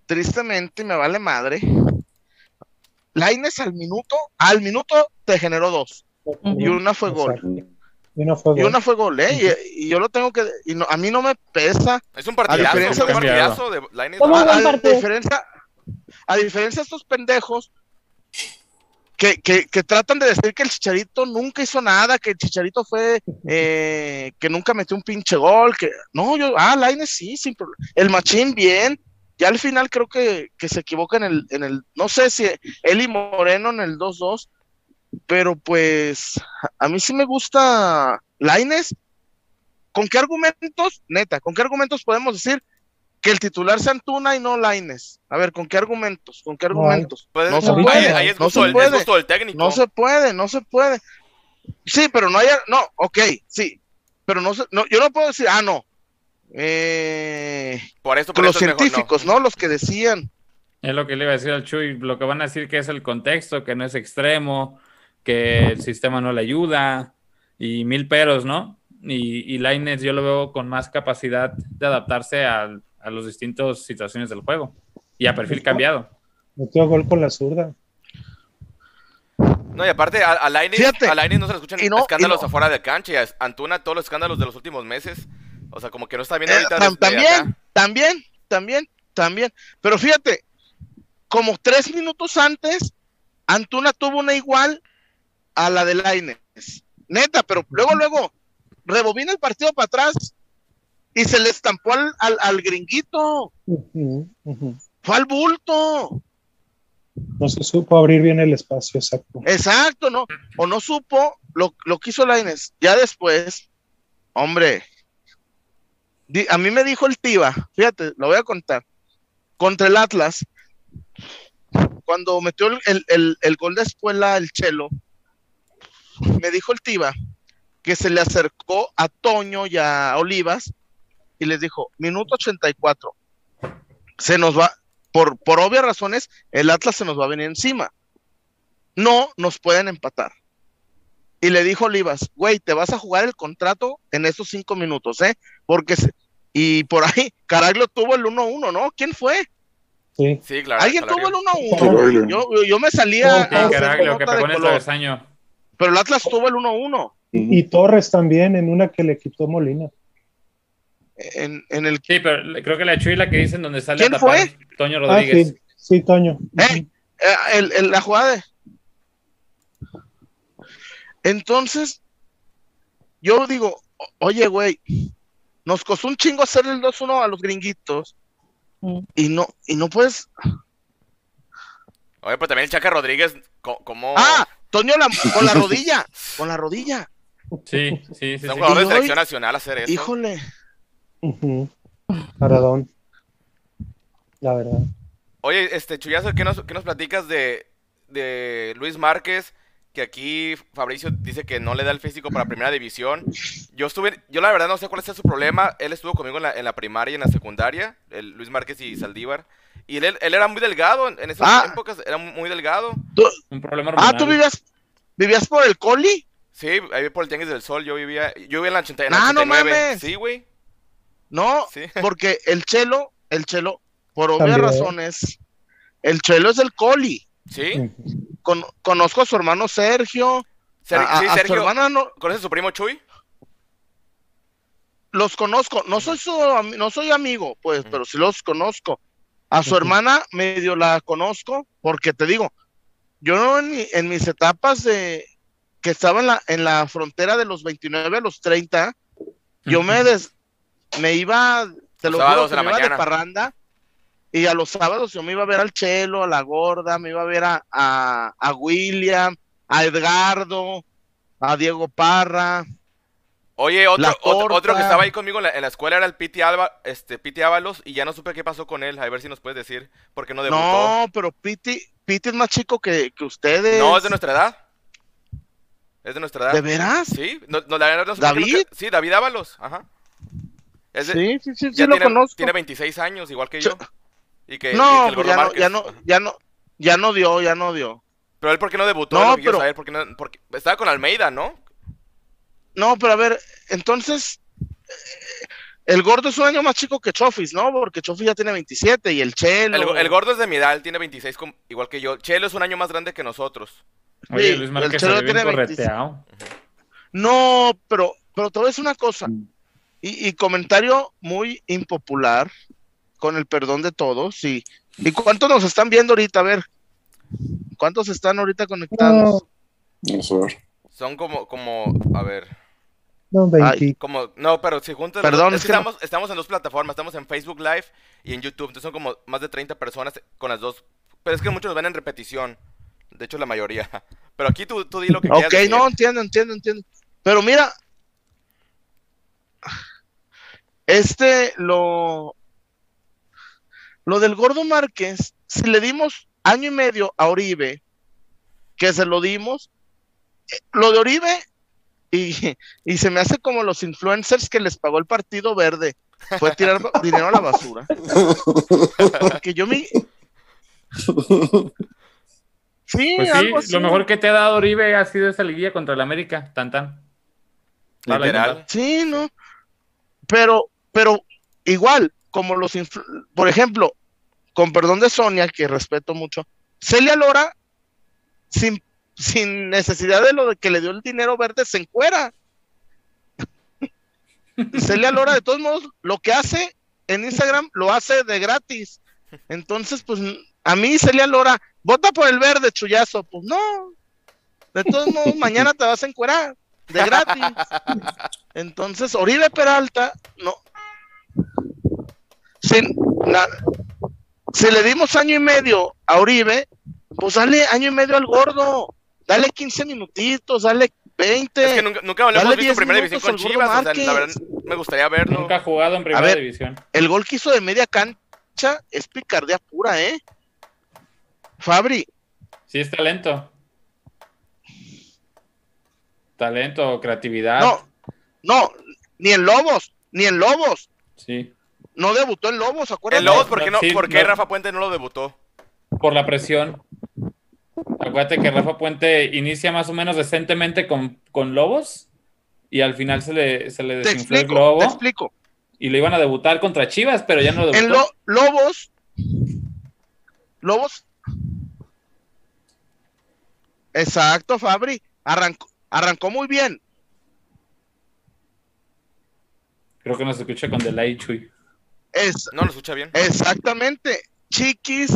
tristemente, me vale madre, Laines al minuto, al minuto te generó dos. Y una fue gol. Y no fue Y gol. una fue gol, ¿eh? Y, y yo lo tengo que. Y no- a mí no me pesa. Es un partidazo, diferencia un de- partidazo de Lainez. ¿Cómo A, a diferencia, a diferencia de estos pendejos que, que, que tratan de decir que el Chicharito nunca hizo nada, que el Chicharito fue. eh, que nunca metió un pinche gol. que No, yo. Ah, Lainez sí, sin problema. El Machín bien. Ya al final creo que, que se equivoca en el, en el. No sé si y Moreno en el 2-2. Pero pues. A mí sí me gusta Lainez. ¿Con qué argumentos? Neta, ¿con qué argumentos podemos decir que el titular sea Antuna y no Laines? A ver, ¿con qué argumentos? ¿Con qué No argumentos? No se puede. no. Ahí es no gusto, se del, puede. es gusto del técnico. No se puede, no se puede. Sí, pero no hay, no, ok, sí, pero no, se, no yo no puedo decir, ah, no, eh, Por eso, por los eso es mejor, científicos, no. Los que decían, Es lo que le iba a decir al Chuy, lo que van a decir que es el contexto, que no es extremo, que el sistema no le ayuda y mil peros, ¿no? Y, y Lainez yo lo veo con más capacidad de adaptarse al- a las distintas situaciones del juego y a perfil cambiado. Metió gol con la zurda. No, y aparte, a, a Lainez, a Lainez no se le escuchan no- escándalos no- afuera de cancha y a Antuna todos los escándalos de los últimos meses. O sea, como que no está viendo eh, ahorita tam- desde también, acá. también, también, también, pero fíjate, como tres minutos antes, Antuna tuvo una igual a la de Laines, neta, pero luego, luego, rebobina el partido para atrás y se le estampó al, al, al gringuito, fue al bulto. No se supo abrir bien el espacio, exacto. Exacto, ¿no? O no supo lo, lo que hizo Laines. Ya después, hombre, di- a mí me dijo el Tiva, fíjate, lo voy a contar, contra el Atlas, cuando metió el, el- el- el gol de escuela el Chelo, me dijo el Tiva que se le acercó a Toño y a Olivas y les dijo, minuto 84, se nos va, por, por obvias razones, el Atlas se nos va a venir encima no nos pueden empatar. Y le dijo Olivas, güey, te vas a jugar el contrato en esos cinco minutos, ¿eh? Porque, se- y por ahí, Caraglio tuvo el 1-1, ¿no? ¿Quién fue? Sí. Sí, claro. Alguien tuvo el 1-1. Caraglio. Yo, yo, me salía Sí, Caraglio, que pegó en el travesaño. Pero el Atlas tuvo el 1-1 Y, y Torres también en una que le quitó Molina. en, en el... Sí, pero creo que la Chuy la que dicen donde sale ¿Quién a tapar fue? Toño Ah, Rodríguez. sí, sí, Toño. ¿Eh? eh, el- el- la jugada de... Entonces, yo digo, oye, güey, nos costó un chingo hacer el 2-1 a los gringuitos Mm. y no, y no puedes Oye, pero también el Chaca Rodríguez, como... Ah, Toño la- con la rodilla, con la rodilla. Sí, sí, sí. es un jugador de selección nacional hacer eso. Híjole. Paradón. La verdad. Oye, este, Chuyazo, ¿qué nos, qué nos platicas de, de Luis Márquez? Que aquí Fabricio dice que no le da el físico para primera división. Yo estuve, yo la verdad no sé cuál es su problema. Él estuvo conmigo en la, en la primaria y en la secundaria, el Luis Márquez y Saldívar. Y él, él era muy delgado en, esas Ah. épocas, era muy delgado. Un problema Ah, hormonal. ¿tú vivías, vivías por el coli? Sí, ahí por el Tianguis del Sol yo vivía, yo vivía en la 80 en la Ah, no 89. mames. Sí, güey. No, Sí. porque el chelo, el chelo, por obvias También. razones, el chelo es del coli. Sí. Con- conozco a su hermano Sergio. Ser- a, a- sí, a su Sergio, hermana no, ¿conoces a su primo Chuy? los conozco. No soy su no soy amigo, pues, pero sí los conozco. A su hermana medio la conozco, porque te digo, yo en, en mis etapas de que estaba en la, en la frontera de los 29 a los 30, yo me des, me iba, te Los lo juro, de la me iba de parranda, y a los sábados yo me iba a ver al Chelo, a la Gorda, me iba a ver a, a, a William, a Edgardo, a Diego Parra, Oye, otro, otro, otro que estaba ahí conmigo en la, en la escuela era el Piti, Alba, este, Piti Ábalos y ya no supe qué pasó con él. A ver si nos puedes decir por qué no debutó. No, pero Piti, Piti es más chico que, que ustedes. No, es de nuestra edad. Es de nuestra edad. ¿De veras? Sí, no, no, la no ¿David? Sí, David Ábalos, ajá. Es de- Sí, sí, sí, sí ya lo tiene, conozco. tiene 26 años, igual que Yo-. Y que, y no, que el pues ya no, ya no, ya no, ya no dio, ya no dio. Pero él, ¿por qué no debutó? No, lo pero- saber, ¿por qué no- porque estaba con Almeida, ¿no? No, pero a ver, entonces, eh, el gordo es un año más chico que Chofis, ¿no? Porque Chofis ya tiene 27 y el Chelo. El, el gordo es de mi edad, él tiene 26, com- igual que yo. Chelo es un año más grande que nosotros. Oye, Sí, Luis el Márquez Chelo se ve bien tiene 26. correteado. No, pero, pero te voy a decir una cosa. Y, y comentario muy impopular, con el perdón de todos. Y, ¿Y cuántos nos están viendo ahorita? A ver. ¿Cuántos están ahorita conectados? Vamos a ver. Son como, como, a ver, No, 20. Ay. como, no, pero si juntas, Perdón, es que que no- estamos, estamos en dos plataformas, estamos en Facebook Live y en YouTube, entonces son como más de 30 personas con las dos, pero es que muchos nos ven en repetición, de hecho la mayoría, pero aquí tú, tú di lo que quieras Ok, decir. no, entiendo, entiendo, entiendo. Pero mira, este, lo, lo del Gordo Márquez, si le dimos año y medio a Oribe, que se lo dimos, eh, lo de Oribe, y, y se me hace como los influencers que les pagó el Partido Verde, fue tirar dinero a la basura. Porque yo me... Sí, Pues sí, algo así. lo mejor que te ha dado Oribe ha sido esa liguilla contra el América, tan tan. Literal. Sí, ¿no? Pero, pero igual, como los, influ- por ejemplo, con perdón de Sonia, que respeto mucho, Celia Lora, sin, sin necesidad de lo de que le dio el dinero verde, se encuera. Celia Lora, de todos modos, lo que hace en Instagram lo hace de gratis. Entonces, pues, a mí Celia Lora, vota por el verde, chullazo. Pues no. De todos modos, mañana te vas a encuerar, de gratis. Entonces, Oribe Peralta, no. Si, na- si le dimos año y medio a Oribe, pues dale año y medio al gordo. Dale 15 minutitos, dale 20. Es que nunca, nunca lo hemos Dale visto 10 en primera división con Chivas, Gordo o sea, la verdad, me gustaría verlo. Nunca ha jugado en primera ver. división. El gol que hizo de media cancha es picardía pura, ¿eh? Fabri, Sí, es talento. Talento, creatividad. no, no, ni en Lobos, ni en Lobos. Sí. No debutó en Lobos, acuérdate. El Lobos, ¿por qué, no, Sí, por qué no. Rafa Puente no lo debutó? Por la presión. Acuérdate que Rafa Puente inicia más o menos decentemente con, con Lobos y al final se le, se le Te desinfló el globo te explico. y le iban a debutar contra Chivas, pero ya no lo En debutó. Lo- Lobos, Lobos, exacto, Fabri, arrancó, arrancó muy bien. Creo que nos escucha con delay, Chuy. Es, No lo escucha bien. exactamente, Chiquis,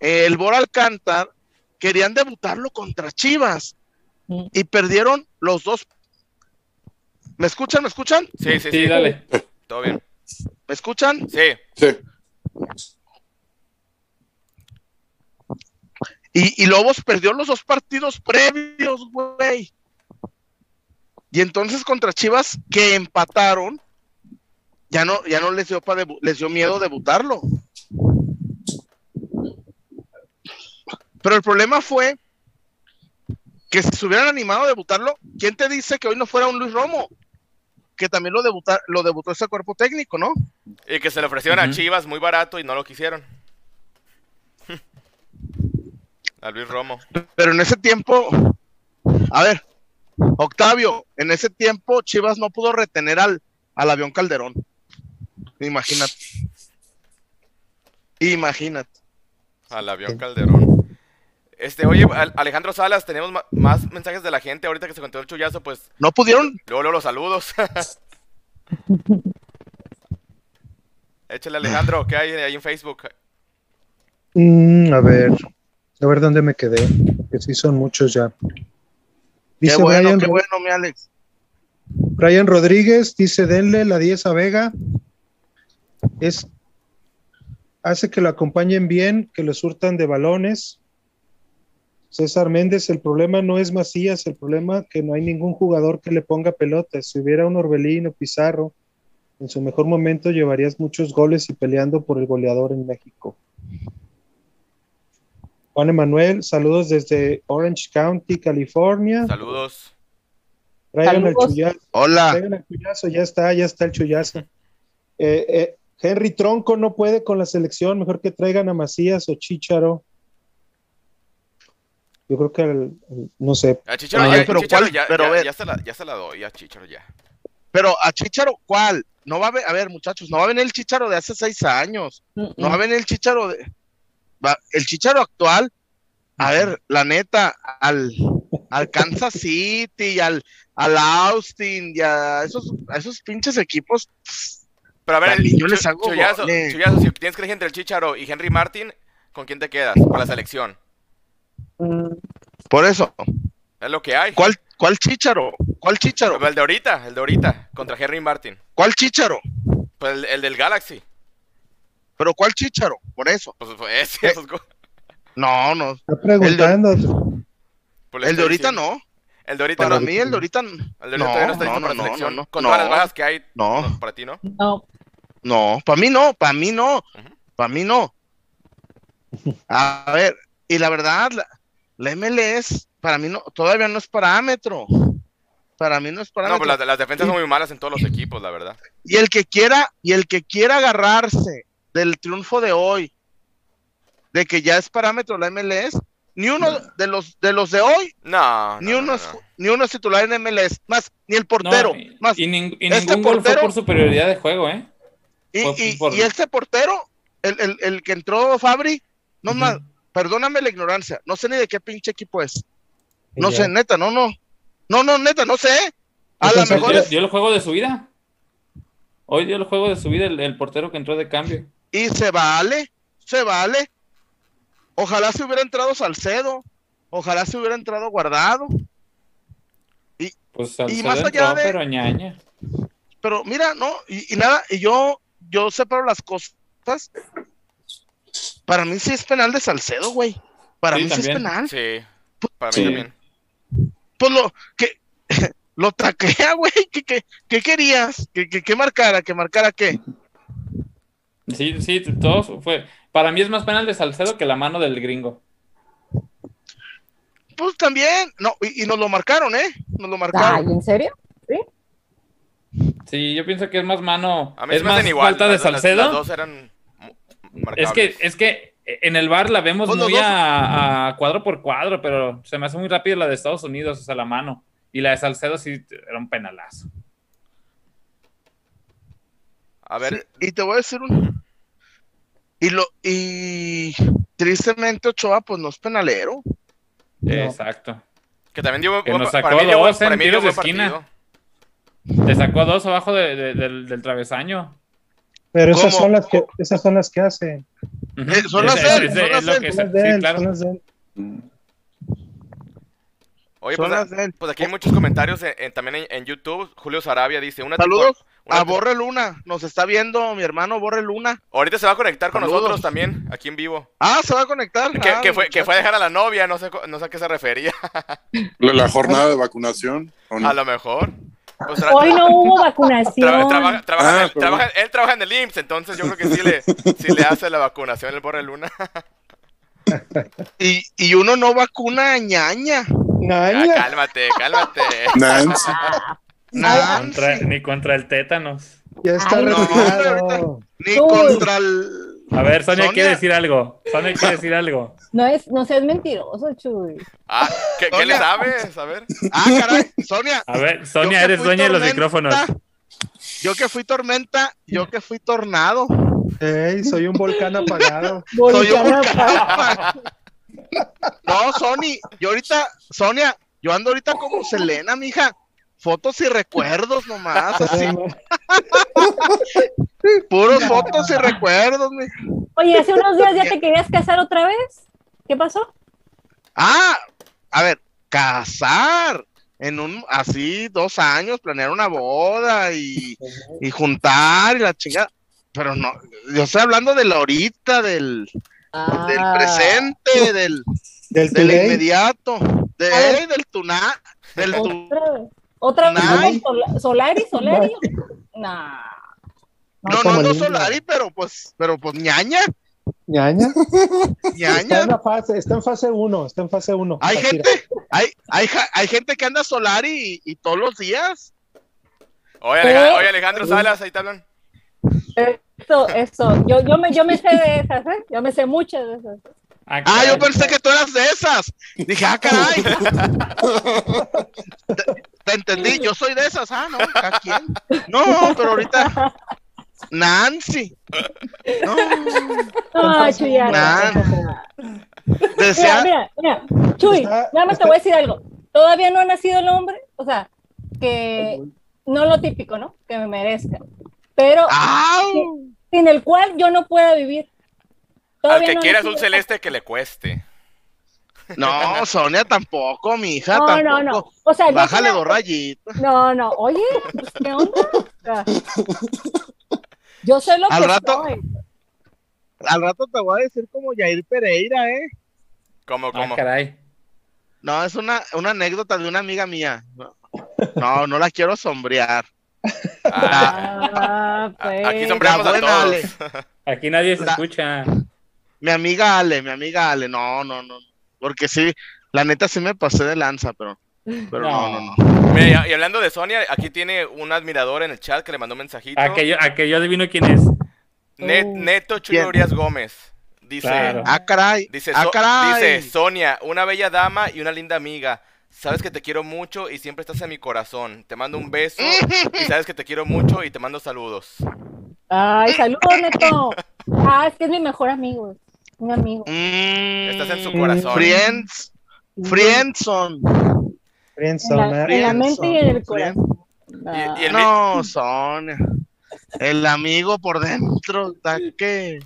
eh, el Bor Alcántar, querían debutarlo contra Chivas Mm. y perdieron los dos. ¿Me escuchan? ¿Me escuchan? Sí, sí, Sí, sí. dale. Todo bien. ¿Me escuchan? Sí. Sí. Y, y Lobos perdió los dos partidos previos, güey. Y entonces contra Chivas, que empataron, ya no, ya no les dio pa debu- les dio miedo debutarlo. Pero el problema fue que si se hubieran animado a debutarlo, ¿quién te dice que hoy no fuera un Luis Romo? Que también lo, debuta, lo debutó ese cuerpo técnico, ¿no? Y que se le ofrecieron a. Chivas muy barato y no lo quisieron. a Luis Romo. Pero en ese tiempo, a ver, Octavio, en ese tiempo Chivas no pudo retener al, al avión Calderón. Imagínate. Imagínate. Al avión Calderón. Este, oye, Al- Alejandro Salas, tenemos más mensajes de la gente. Ahorita que se contó el chullazo, pues No pudieron. luego, luego los saludos. Échale, Alejandro, ¿qué hay ahí en Facebook? Mm, a ver, a ver dónde me quedé, que sí son muchos ya. Qué Dice bueno, Brian, qué bueno, mi Alex. Brian Rodríguez, dice denle la 10 a Vega. Es, hace que lo acompañen bien, que lo surtan de balones. César Méndez, el problema no es Macías, el problema que no hay ningún jugador que le ponga pelotas. Si hubiera un Orbelín o Pizarro, en su mejor momento llevarías muchos goles y peleando por el goleador en México. Juan Emanuel, saludos desde Orange County, California. Saludos. Traigan al Saludos. chullazo, Hola. traigan al chullazo, ya está, ya está el chullazo. Eh, eh, Henry Tronco no puede con la selección, mejor que traigan a Macías o Chicharo. Yo creo que, el- el- no sé, A Chicharo, ya, pero Chícharo ¿cuál? ya, Pero ya- ver. ya se la, ya se la doy, a Chicharo ya. Pero a Chicharo, ¿cuál? No va a ver, a ver, muchachos, no va a venir el Chicharo de hace seis años. No va a venir el Chicharo de. va- el Chicharo actual. A ver, la neta, al, al Kansas City y al, al Austin y a esos, a esos pinches equipos. Pero a ver, También yo les hago Chuyazo, goles. Chuyazo, si tienes que elegir entre el Chicharo y Henry Martin, ¿con quién te quedas? Con la selección. Por eso, Es lo que hay. ¿cuál, cuál Chicharo? ¿Cuál Chicharo? El de ahorita, el de ahorita, contra Henry Martin. ¿Cuál Chicharo? Pues el, el del Galaxy. Pero ¿cuál Chicharo? Por eso. Pues fue ese. esos go- No, no. Está preguntando. pues El de ahorita diciendo. no. El de ahorita Para no. mí el de ahorita El de ahorita no, todavía no está listo no, para la no, selección. no, no, Con no. todas las bajas que hay. no, Para ti, ¿no? No, no, para mí no, para mí no, para mí no. A ver, y la verdad, la, la MLS para mí no, todavía no es parámetro. Para mí no es No, parámetro. pues las, las defensas son muy malas en todos los equipos, la verdad. Y el que quiera, y el que quiera agarrarse del triunfo de hoy, de que ya es parámetro la MLS, ni uno de los de los de hoy, No, no, ni no, uno no, es, no. ni uno es titular en MLS, más, ni el portero, No, y, más. y nin- y este ningún gol fue portero- por superioridad de juego, ¿eh? Y, Fue y- por- y este portero, el, el- el que entró Fabri, no más, perdóname la ignorancia, no sé ni de qué pinche equipo es. No sé, neta, no, no. No, no, neta, no sé. A Yo lo mejor dio, el juego de su vida. Hoy dio el juego de su vida el, el portero que entró de cambio. y se vale, se vale. Ojalá se hubiera entrado Salcedo, ojalá se hubiera entrado Guardado. Pues Salcedo más allá entró, de- pero ñaña. Pero mira, no, y, y nada, y yo, yo separo las cosas. Para mí sí es penal de Salcedo, güey. Para Sí, mí sí es penal. Sí, para mí Sí. también. Pues lo que lo taclea, güey. ¿Qué, qué, qué querías? ¿Qué, qué, qué marcara? ¿Que marcara qué? Sí, sí, todo fue. Para mí es más penal de Salcedo que la mano del gringo. Pues también, no, y, y nos lo marcaron, ¿eh? Nos lo Ay, marcaron. ¿en serio? Sí, yo pienso que es más mano. A mí es se me hacen más igual. falta de las- las- Salcedo. Las, dos eran Es que, es que en el bar la vemos muy a, a cuadro por cuadro, pero se me hace muy rápido la de Estados Unidos, o sea, la mano. Y la de Salcedo sí era un penalazo. A ver, Sí, y te voy a decir un. Y lo, y tristemente Ochoa, pues no es penalero. Exacto. que también dio Que nos para sacó mí dio buen- dos en para mí dio tiros de esquina. partido. Le sacó dos abajo de- de- del, del travesaño. Pero esas ¿Cómo? son las que, esas son las que hace. Eh, son las de él, son las de él. Oye, pues, pues aquí hay muchos comentarios en- en- también en, en YouTube. Julio Sarabia dice: una Saludos una a Borre Luna. Nos está viendo mi hermano Borre Luna. Ahorita se va a conectar con Saludos. nosotros también, aquí en vivo. Ah, se va a conectar. Que, Ah, que fue, que fue a dejar a la novia, no sé, no sé a qué se refería. La, la jornada de vacunación. ¿o no? A lo mejor. Hoy no hubo tra- vacunación. trabaja- Ah, el- perdón. trabaja- él trabaja en el IMSS, entonces yo creo que sí le, sí le hace la vacunación el Borre Luna. Y, y uno no vacuna a ñaña. Ah, cálmate, cálmate. Nancy. Nancy. Contra- ni contra el tétanos. Ya está Ay, no. Ni contra el. A ver, Sonia, Sonia. quiere decir algo. Sonia quiere decir algo. No, es, no seas mentiroso, Chuy. Ah, ¿qué, qué le sabes? A ver. Ah, caray, Sonia. A ver, Sonia, eres dueña de los micrófonos. Yo que fui tormenta, yo que fui tornado. Ey, soy un volcán apagado. Soy un Volcán volcán. apagado. No, Sony, yo ahorita, Sonia, yo ando ahorita como Selena, mija. Fotos y recuerdos nomás, así, puros fotos y recuerdos, mija. Oye, hace unos días ya te querías casar otra vez. ¿Qué pasó? Ah, a ver, casar en un, así, dos años, planear una boda y, y juntar y la chingada. Pero no, yo estoy hablando de la ahorita, del, Ah, del presente, del, Del del inmediato, de, del tuná, del tu, Otra vez. ¿Otra vez Nay. con Sol- Solari? ¿Solari? Nah. no, no, no. Solari, pero pues, pero pues ñaña, Ñaña. Está ñaña. en la fase, está en fase 1, está en fase 1. Hay gente, hay, hay, hay gente que anda Solari y, y todos los días. Oye. Alejandro, oye, Alejandro Salas, ahí te hablan. Eso, eso. Yo, yo, me, yo me sé de esas, ¿eh? Yo me sé muchas de esas. Ah, caray. yo pensé que tú eras de esas. Dije, ah, caray. Te, te entendí, yo soy de esas, ah, no, ¿a quién? No, pero ahorita Nancy. No. Ay, Chuy, Nah. Mira, mira, mira, Chuy, Está- nada más te voy a decir algo. Todavía no ha nacido el hombre, o sea, que no lo típico, ¿no? Que me merezca. Pero ¡au! sin el cual yo no pueda vivir. Al que no ha quiera nacido- azul celeste que le cueste. No, Sonia tampoco, mi hija No, tampoco. no, no. O sea, Bájale dos rayitas. No, no, oye, pues, ¿qué onda? Yo sé lo Al que rato- soy. Al rato te voy a decir como Yair Pereira, ¿eh? ¿Cómo, Ah, cómo? caray. No, es una, una anécdota de una amiga mía. No, no la quiero sombrear. Ah, Ah, pues. aquí sombreamos La a todos. Ale. Aquí nadie se La- escucha. Mi amiga Ale, mi amiga Ale. No, no, no. Porque sí, la neta sí me pasé de lanza, pero, pero no, no, no. Mira, y, y hablando de Sonia, aquí tiene un admirador en el chat que le mandó un mensajito. A que yo, a que yo adivino quién es. Net- Oh. Neto ¿Quién? Urias Gómez. Dice, Claro. Ah, caray. dice, ah, caray. dice, Sonia, una bella dama y una linda amiga. Sabes que te quiero mucho y siempre estás en mi corazón. Te mando un beso y sabes que te quiero mucho y te mando saludos. Ay, saludos, Neto. Ah, es que es mi mejor amigo. Un amigo. Mm, Estás en su corazón. Friends. Friendson. En Friendzone, la, ¿eh? en la mente y en el corazón. Y- y el- No, Sonia. El amigo por dentro, ¿da qué?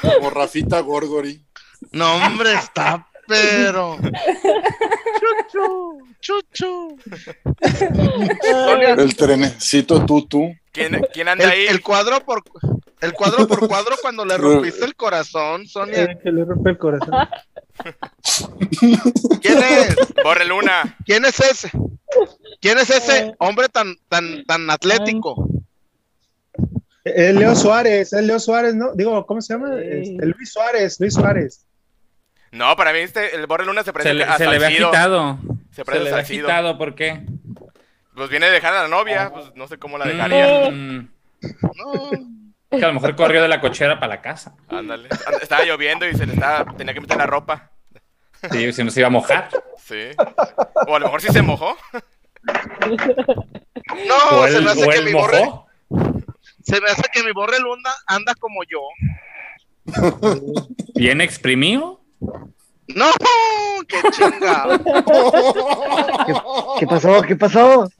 Como Rafita Gorgori. No, hombre, está, pero. Chuchu, chuchu. Sonia, El trenecito tutu. ¿Quién, quién anda el, ahí? el cuadro por el cuadro por cuadro cuando le rompiste el corazón, Sonia. Eh, que le rompe el corazón. ¿Quién es? Borre Luna. ¿Quién es ese? ¿Quién es ese hombre tan tan tan atlético? Es Leo Suárez, es Leo Suárez, ¿no? Digo, ¿cómo se llama? Sí. Este, Luis Suárez, Luis Suárez. No, para mí este, el Borre Luna se Se parece le, a se le ve Salcido. agitado. Se Se le a ve Salcido. agitado, ¿por qué? Pues viene de dejar a la novia, pues no sé cómo la dejaría. Mm, No. que a lo mejor corrió de la cochera para la casa. Ándale. Estaba lloviendo y se le estaba, tenía que meter la ropa. Sí, si no se iba a mojar. Sí. O a lo mejor sí se mojó. No, se me hace que mi borre, mojó. se me hace que mi borre luna anda como yo. Bien exprimido. No, qué chingado. ¿Qué pasó? ¿Qué pasó?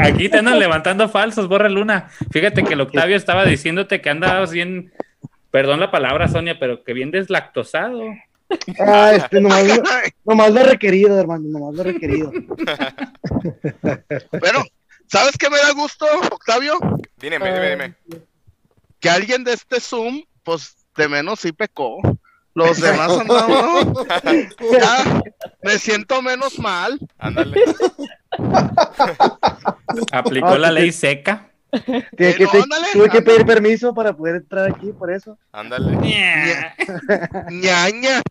Aquí te andan levantando falsos, borra luna. Fíjate que el Octavio estaba diciéndote que andabas bien, perdón la palabra, Sonia, pero que bien deslactosado. Ah, este, nomás, lo- nomás lo requerido, hermano, nomás lo requerido. Bueno, ¿sabes qué me da gusto, Octavio? Dime, dime, dime. Que alguien de este Zoom, pues de menos sí pecó. Los demás andaban. ¿no? Ya, me siento menos mal. Ándale. Aplicó Ah, la que ley seca. Tuve que, no, te- ándale. tuve que pedir permiso para poder entrar aquí, por eso. Ándale. ñaña.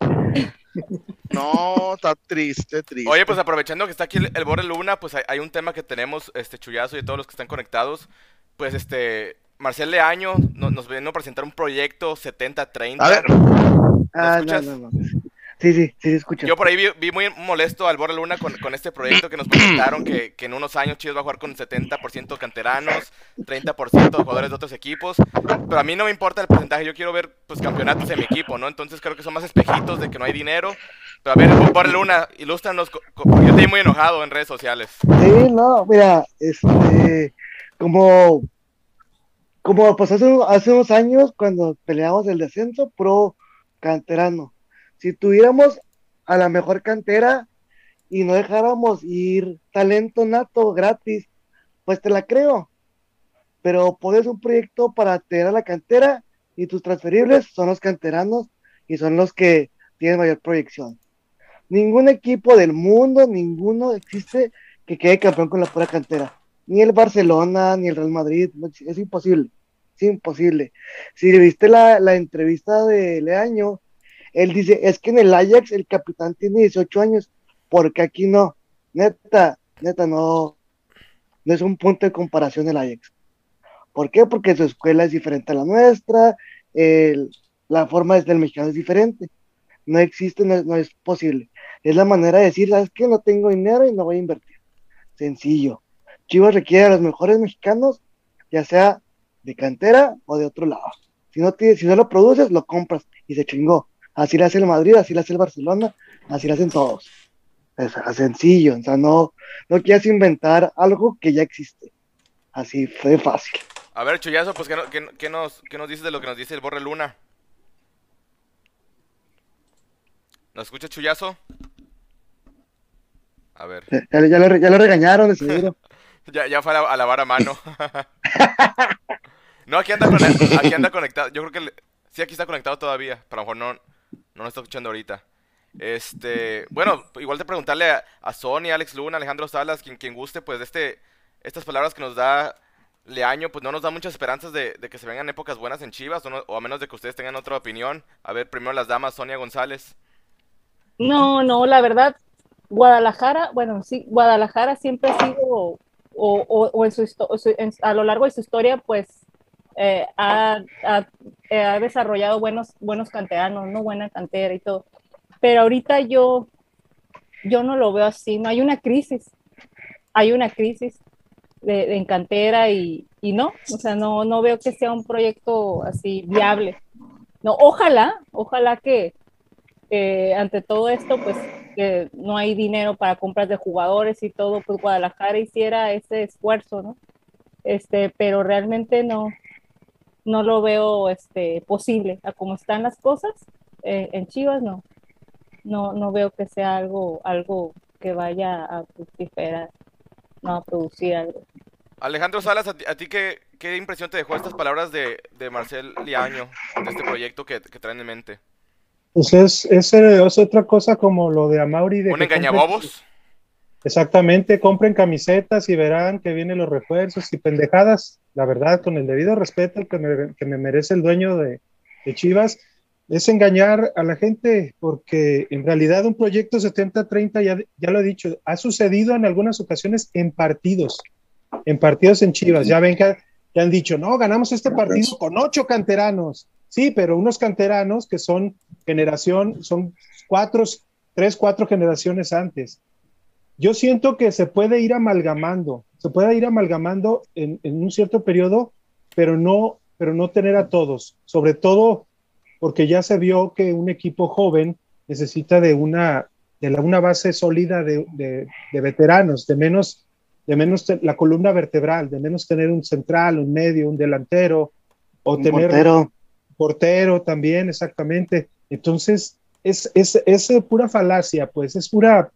No, está triste, triste. Oye, pues aprovechando que está aquí el, el Borre Luna, pues hay, hay un tema que tenemos, este Chuyazo y todos los que están conectados. Pues este, Marcel Leaño no- nos vino a presentar un proyecto 70-30. A ver, Ah, no, escuchas? no, no. Sí, sí, sí, sí, escucho. Yo por ahí vi, vi muy molesto al Borre Luna con, con este proyecto que nos presentaron, que, que en unos años Chivas va a jugar con 70% canteranos, 30% de jugadores de otros equipos, pero a mí no me importa el porcentaje, yo quiero ver pues campeonatos en mi equipo, ¿no? Entonces creo que son más espejitos de que no hay dinero. Pero a ver, Borre Luna, ilústranos, porque yo estoy muy enojado en redes sociales. Sí, no, mira, este, como, como pasó hace, hace unos años cuando peleamos el descenso, pro canterano. Si tuviéramos a la mejor cantera y no dejáramos ir talento nato gratis, pues te la creo. Pero pones un proyecto para tener a la cantera y tus transferibles son los canteranos y son los que tienen mayor proyección. Ningún equipo del mundo, ninguno existe que quede campeón con la pura cantera. Ni el Barcelona, ni el Real Madrid, es imposible, es imposible. Si viste la, la entrevista de Leaño, él dice, es que en el Ajax el capitán tiene 18 años, porque aquí no. Neta, neta, no, no es un punto de comparación el Ajax. ¿Por qué? Porque su escuela es diferente a la nuestra, la forma desde el mexicano es diferente. No existe, no es- no es posible. Es la manera de decir, ¿sabes qué? No tengo dinero y no voy a invertir. Sencillo. Chivas requiere a los mejores mexicanos, ya sea de cantera o de otro lado. Si no, si no lo produces, lo compras y se chingó. Así lo hace el Madrid, así lo hace el Barcelona, así lo hacen todos. Es sencillo, o sea, no, no quieras inventar algo que ya existe. Así fue fácil. A ver, Chuyazo, pues, ¿qué, nos, ¿qué nos dices de lo que nos dice el Borre Luna? ¿Nos escucha Chuyazo? A ver. Ya, ya, lo, ya lo regañaron, de seguro. ya, ya fue a, lavar a mano. no, aquí anda, aquí anda conectado. Yo creo que sí, aquí está conectado todavía. Pero a lo mejor no, no nos está escuchando ahorita. Este, bueno, igual de preguntarle a, a Alex Luna, Alejandro Salas, quien, quien guste, pues, de este, estas palabras que nos da Leaño, pues no nos da muchas esperanzas de, que se vengan épocas buenas en Chivas, o, a menos de que ustedes tengan otra opinión. A ver, primero las damas, Sonia González. No, no, la verdad, Guadalajara, bueno, sí, Guadalajara siempre ha sido, o, en su, a lo largo de su historia, pues eh, ha, desarrollado buenos, buenos canteranos, ¿no? Buena cantera y todo. Pero ahorita yo, yo no lo veo así, no hay una crisis, hay una crisis de, en cantera y, y, no, o sea, no, no veo que sea un proyecto así viable. No, ojalá, ojalá que ante todo esto, pues que no hay dinero para compras de jugadores y todo, pues Guadalajara hiciera ese esfuerzo, ¿no? Este, pero realmente no, no lo veo este, posible. A cómo están las cosas, eh, en Chivas no. no. No veo que sea algo, algo que vaya a fructiferar no a producir algo. Alejandro Salas, ¿a ti, qué, qué, impresión te dejó estas palabras de, de Marcel Liaño, de este proyecto que, que traen en mente? Pues es, es, es, otra cosa como lo de Amauri. De ¿Un engañabobos? exactamente, compren camisetas y verán que vienen los refuerzos y pendejadas. La verdad, con el debido respeto que me, que me merece el dueño de, de Chivas, es engañar a la gente, porque en realidad un proyecto 70-30, ya, ya lo he dicho, ha sucedido en algunas ocasiones en partidos, en partidos en Chivas. Ya ven que, han dicho, no, ganamos este partido con ocho canteranos. Sí, pero unos canteranos que son generación, son cuatro, tres, cuatro generaciones antes. Yo siento que se puede ir amalgamando, se puede ir amalgamando en, en un cierto periodo, pero no, pero no tener a todos, sobre todo porque ya se vio que un equipo joven necesita de una, de una base sólida de, de, veteranos, de menos, de menos la columna vertebral, de menos tener un central, un medio, un delantero, o tener portero. portero también, exactamente. Entonces, es, es, es pura falacia, pues, es pura,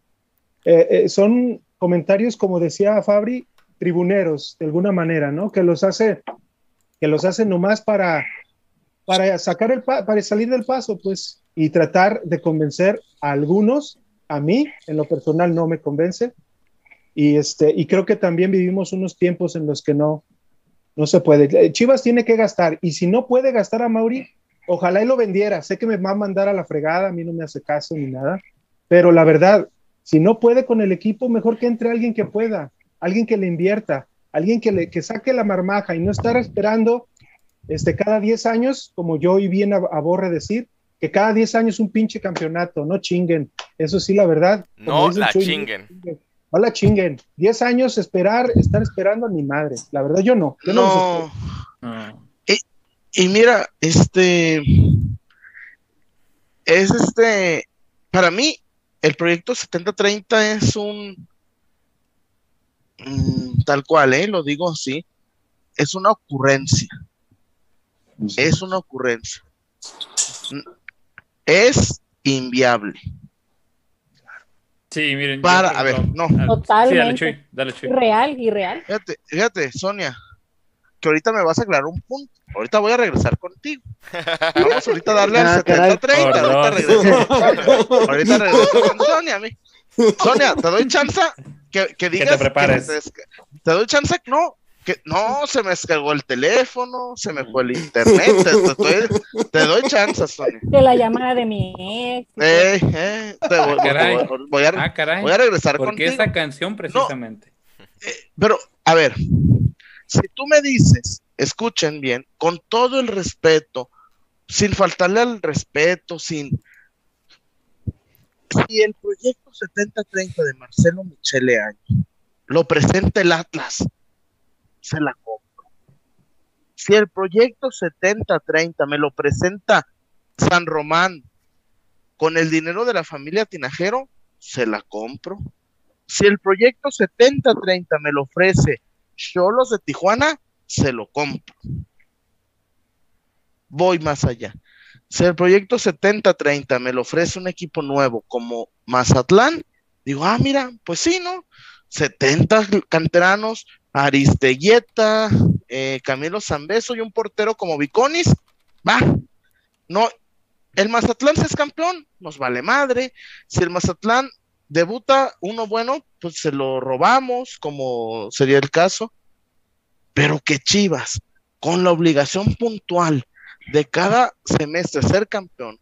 eh, eh, son comentarios, como decía Fabri, tribuneros, de alguna manera, ¿no? Que los hace, que los hace nomás para para sacar el para salir del paso, pues, y tratar de convencer a algunos, a mí, en lo personal no me convence, y este, y creo que también vivimos unos tiempos en los que no, no se puede. Eh, Chivas tiene que gastar, y si no puede gastar a Mauri, ojalá y lo vendiera. Sé que me va a mandar a la fregada, a mí no me hace caso ni nada, pero la verdad, si no puede con el equipo, mejor que entre alguien que pueda, alguien que le invierta, alguien que le que saque la marmaja y no estar esperando este, cada 10 años, como yo oí bien a, Borre decir, que cada 10 años un pinche campeonato, no chinguen. Eso sí, la verdad. No la chinguen. No la chinguen. 10 años esperar, estar esperando a mi madre. La verdad, yo no. no. Y, mira, este. Es este. Para mí, el proyecto 7030 es un. Mm, tal cual, ¿eh? Lo digo así. Es una ocurrencia es una ocurrencia. Es inviable. Sí, miren. Para, a ver, no. Totalmente. dale, Chuy, Real y real. Fíjate, fíjate, Sonia, que ahorita me vas a aclarar un punto. Ahorita voy a regresar contigo. Vamos ahorita a darle al 70-30. Ahorita regreso. ahorita regreso con Sonia, a mí. Sonia, te doy chance que, que digas. Que te prepares. te doy chance, no, que no, se me descargó el teléfono, se me fue el internet, te, doy chance, Sonia. De la llamada de mi ex. Eh, eh, te voy, ah, voy, a, ah, voy, a, regresar ¿Por qué esa canción precisamente? Eh, pero, a ver, si tú me dices, escuchen bien, con todo el respeto, sin faltarle al respeto, sin Si el proyecto 70-30 de Marcelo Michele Año lo presenta el Atlas, se la compro. Si el proyecto 70-30 me lo presenta San Román con el dinero de la familia Tinajero, se la compro. Si el proyecto 70-30 me lo ofrece Cholos de Tijuana, se lo compro. Voy más allá. Si el proyecto 70-30 me lo ofrece un equipo nuevo como Mazatlán, digo, ah, mira, pues sí, ¿no? 70 canteranos, Aristeguieta, eh, Camilo Zambeso y un portero como Viconis, va. No, el Mazatlán si es campeón, nos vale madre. Si el Mazatlán debuta uno bueno, pues se lo robamos, como sería el caso. Pero que Chivas, con la obligación puntual de cada semestre ser campeón,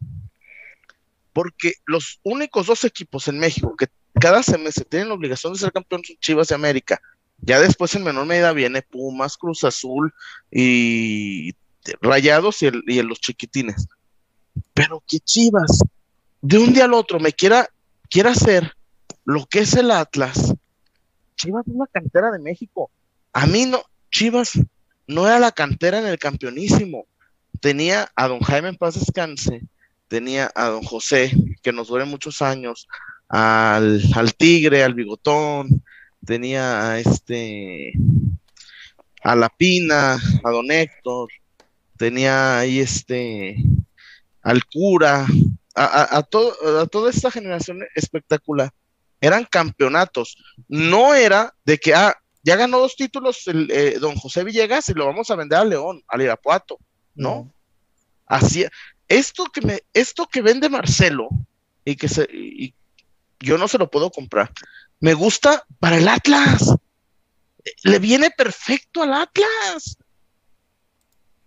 porque los únicos dos equipos en México que cada semestre tienen la obligación de ser campeón son Chivas de América. Ya después en menor medida viene Pumas, Cruz Azul y Rayados y, y los chiquitines. Pero que Chivas de un día al otro me quiera, quiera hacer lo que es el Atlas. Chivas es la cantera de México. A mí no, Chivas no era la cantera en el campeonísimo. Tenía a don Jaime en paz descanse, tenía a don José, que nos duele muchos años, al, al Tigre, al Bigotón, tenía a este, a La Pina, a don Héctor, tenía ahí este, al cura, a, a, todo, a toda esta generación espectacular. Eran campeonatos. No era de que, ah, ya ganó dos títulos el, eh, don José Villegas y lo vamos a vender a León, al Irapuato. No. Así, esto que me, esto que vende Marcelo y que se, y yo no se lo puedo comprar. Me gusta para el Atlas. Le viene perfecto al Atlas.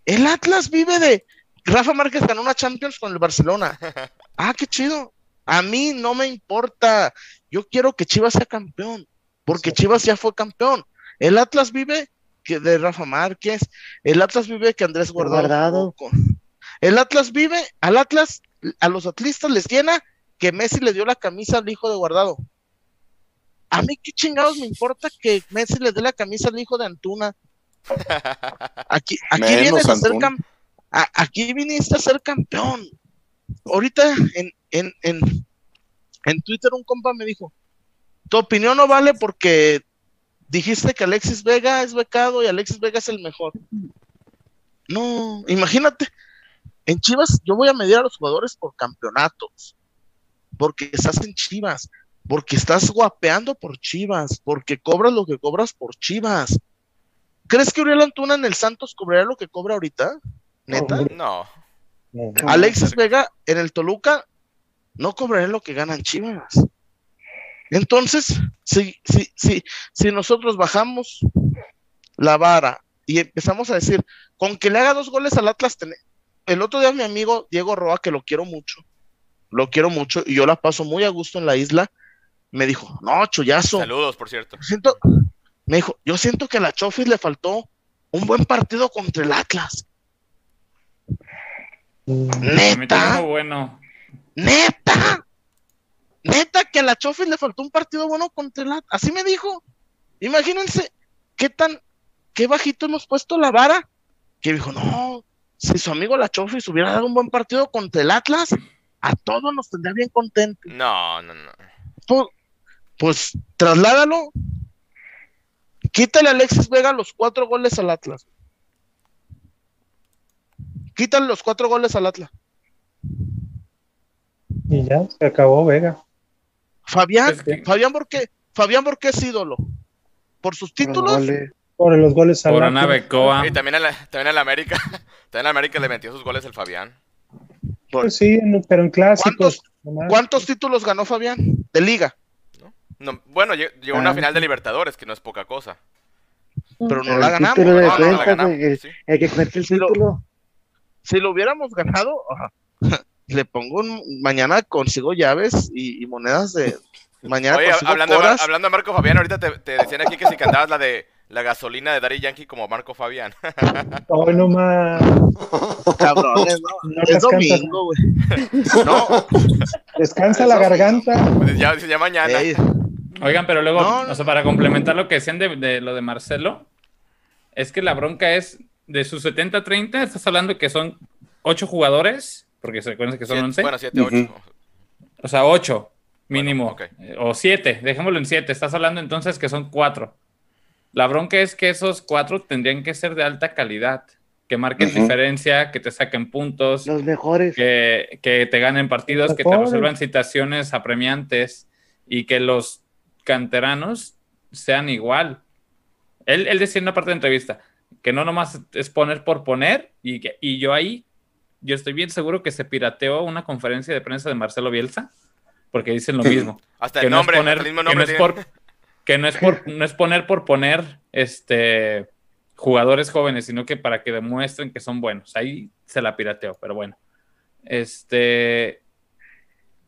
El Atlas vive de, Rafa Márquez ganó una Champions con el Barcelona. Ah, qué chido. A mí no me importa. Yo quiero que Chivas sea campeón, porque Chivas ya fue campeón. El Atlas vive que de Rafa Márquez, el Atlas vive que Andrés Guardado. El Atlas vive, al Atlas, a los atlistas les llena que Messi le dio la camisa al hijo de Guardado. A mí qué chingados me importa que Messi le dé la camisa al hijo de Antuna. Aquí, aquí vienes a ser campeón aquí viniste a ser campeón. Ahorita en, en, en, en Twitter un compa me dijo, tu opinión no vale porque dijiste que Alexis Vega es becado y Alexis Vega es el mejor. No, imagínate, en Chivas yo voy a medir a los jugadores por campeonatos, porque estás en Chivas, porque estás guapeando por Chivas, porque cobras lo que cobras por Chivas. ¿Crees que Uriel Antuna en el Santos cobraría lo que cobra ahorita? ¿Neta? No. Alexis Vega en el Toluca no cobraré lo que ganan Chivas. Entonces, si, si, si, si nosotros bajamos la vara y empezamos a decir, con que le haga dos goles al Atlas, el otro día mi amigo Diego Roa, que lo quiero mucho, lo quiero mucho y yo la paso muy a gusto en la isla, me dijo, no, chullazo. Saludos, por cierto. Siento, me dijo, yo siento que a la Chofis le faltó un buen partido contra el Atlas. Neta. bueno. Neta. Neta que a la Chofis le faltó un partido bueno contra el Atlas. Así me dijo. Imagínense qué tan, qué bajito hemos puesto la vara. Que dijo, no, si su amigo la Chofis hubiera dado un buen partido contra el Atlas, a todos nos tendría bien contentos. No, no, no. Pues, pues trasládalo. Quítale a Alexis Vega los cuatro goles al Atlas. Quítale los cuatro goles al Atlas. Y ya, se acabó Vega. Fabián, Es que- Fabián, ¿por qué? Fabián, ¿por qué es ídolo? ¿Por sus títulos? Vale. Por los goles al Por Atlas. Ana Becoa. Y también a la, también a la América. También a la América le metió sus goles el Fabián. Pues sí, en- pero en clásicos. ¿Cuántos títulos ganó Fabián? De liga. No, bueno, lle- llegó a una Ah. final de Libertadores, que no es poca cosa. Pero no El la ganamos. de ¿no? La ganamos, sí. El que cuenta el título. Si lo hubiéramos ganado, le pongo un- mañana consigo llaves y, y monedas de mañana Oye, consigo hablando de, hablando de Marco Fabián, ahorita te, te decían aquí que si cantabas la de la gasolina de Daddy Yankee como Marco Fabián. Hoy no más. Cabrones, no. No es domingo, güey. No, Descansa la garganta. Pues ya, ya mañana. ey, Oigan, pero luego, No, no. o sea, para complementar lo que decían de, de lo de Marcelo, es que la bronca es de sus 70-30, estás hablando que son 8 jugadores, porque se recuerden que son Siete- 11, Bueno, 7, 8. o sea, 8 mínimo, Bueno, eh, o 7, dejémoslo en 7, estás hablando entonces que son 4. La bronca es que esos 4 tendrían que ser de alta calidad, que marquen diferencia, que te saquen puntos, Los mejores. que, que te ganen partidos, que te resuelvan situaciones apremiantes y que los canteranos sean igual. Él, él decía en una parte de la entrevista que no nomás es poner por poner y, que, y yo ahí, yo estoy bien seguro que se pirateó una conferencia de prensa de Marcelo Bielsa porque dicen lo mismo. Hasta que el no es poner- hasta el mismo que no nombre. es tiene. por- que no es por no es poner por poner este jugadores jóvenes, sino que para que demuestren que son buenos. Ahí se la pirateó, pero bueno. Este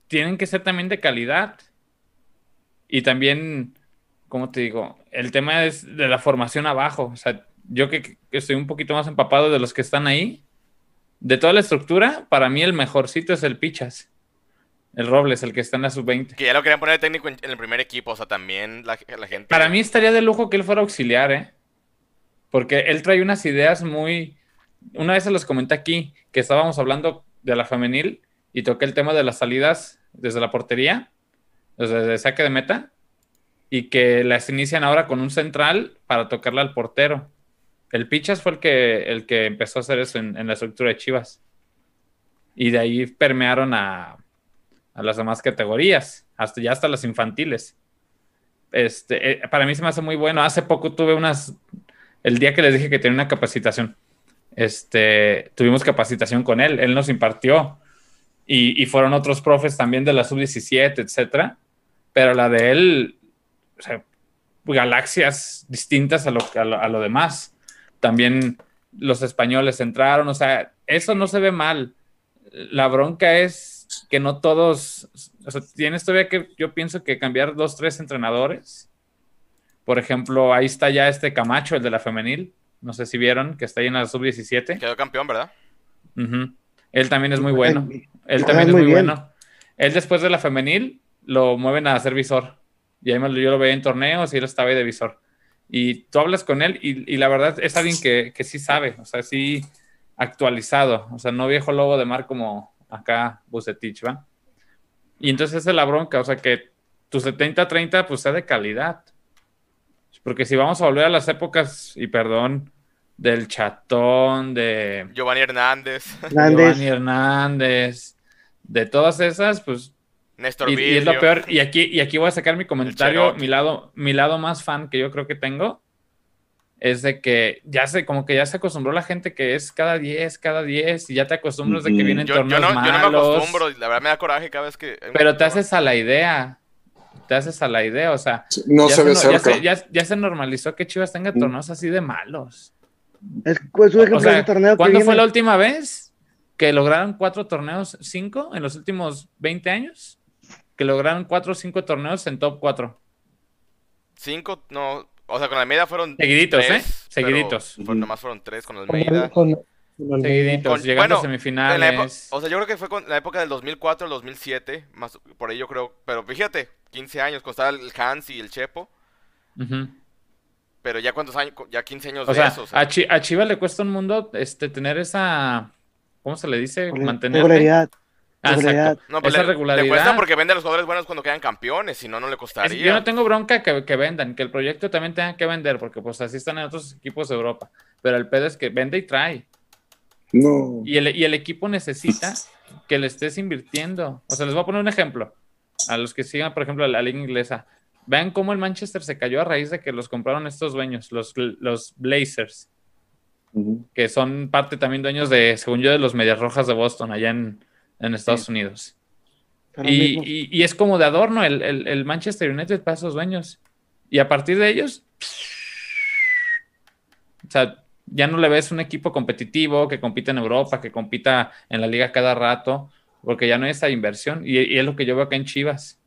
tienen que ser también de calidad. Y también, ¿cómo te digo? El tema es de la formación abajo. O sea, yo que, que estoy un poquito más empapado de los que están ahí, de toda la estructura, para mí el mejorcito es el Pichas. El Robles, el que está en la sub-20. Que ya lo querían poner técnico en, en el primer equipo. O sea, también la, la gente. Para mí estaría de lujo que él fuera auxiliar, ¿eh? Porque él trae unas ideas muy... Una vez se los comenté aquí, que estábamos hablando de la femenil y toqué el tema de las salidas desde la portería, desde el saque de meta, y que las inician ahora con un central para tocarla al portero. El Pichas fue el que, el que empezó a hacer eso en, la estructura de Chivas. Y de ahí permearon a, a las demás categorías, hasta ya hasta las infantiles. Este, eh, para mí se me hace muy bueno. Hace poco tuve unas, el día que les dije que tenía una capacitación, este, tuvimos capacitación con él, él nos impartió y, y fueron otros profes también de la sub-17, etcétera, pero la de él, o sea, galaxias distintas a lo, a lo, a lo demás. También los españoles entraron, o sea, eso no se ve mal. La bronca es que no todos, o sea, tienes todavía que, yo pienso que cambiar dos, tres entrenadores. Por ejemplo, ahí está ya este Camacho, el de la femenil. No sé si vieron que está ahí en la sub-17. Quedó campeón, ¿verdad? Él también es muy bueno. Él también es muy bueno. Él después de la femenil lo mueven a ser visor. Y ahí yo lo veía en torneos y él estaba ahí de visor. Y tú hablas con él y, y la verdad es alguien que, que sí sabe, o sea, sí actualizado. O sea, no viejo lobo de mar como acá Bucetich, ¿va? Y entonces esa es la bronca, o sea, que tu 70-30 pues sea de calidad. Porque si vamos a volver a las épocas, y perdón, del chatón, de Giovanni Hernández, Hernández. Giovanni Hernández, de todas esas, pues, Néstor y, y es lo peor, y aquí, y aquí voy a sacar mi comentario, mi lado, mi lado más fan que yo creo que tengo, es de que ya se, como que ya se acostumbró la gente que es cada 10, cada 10, y ya te acostumbras de que vienen Yo, yo torneos no, yo no me malos, acostumbro, y la verdad me da coraje cada vez que... pero te haces a la idea, te haces a la idea, o sea, No ya, se ve no- ya se, ya- ya se normalizó que Chivas tenga Mm. torneos así de malos. Es, pues, ejemplo O sea, torneo que ¿cuándo fue la última vez que lograron cuatro torneos, cinco, en los últimos 20 años? Que lograron cuatro o cinco torneos en top 4. Cinco, no... O sea, con Almeida fueron Seguiditos, tres, ¿eh? pero Seguiditos. fueron- nomás fueron tres con Con, Almeida. con- con. Seguiditos, Con- llegando bueno, a En la época- semifinales. o sea, yo creo que fue con la época del 2004 al 2007, más por ahí yo creo, pero fíjate, 15 años, estaba el Hans y el Chepo, pero ya cuántos años, ya 15 años O de sea, eso, o sea, a, Chi- a Chivas le cuesta un mundo este, tener esa. ¿Cómo se le dice? Mantener. Regularidad. Ah, regularidad. exacto. no, pues esa le, le regularidad. cuesta porque vende a los jugadores buenos cuando quedan campeones, si no, no le Es- costaría. yo no tengo bronca que, que vendan, que el proyecto también tenga que vender, porque pues así están en otros equipos de Europa. Pero el pedo es que vende y trae. No. Y el, y el equipo necesita que le estés invirtiendo. O sea, les voy a poner un ejemplo. A los que sigan, por ejemplo, la liga inglesa. Vean cómo el Manchester se cayó a raíz de que los compraron estos dueños, los, los Blazers, que son parte también dueños de, según yo, de los Medias Rojas de Boston, allá en, en Estados Unidos. Y, y- y es como de adorno el, el- el Manchester United para esos dueños. Y a partir de ellos, o sea, ya no le ves un equipo competitivo que compita en Europa, que compita en la liga cada rato, porque ya no hay esa inversión. Y, y es lo que yo veo acá en Chivas.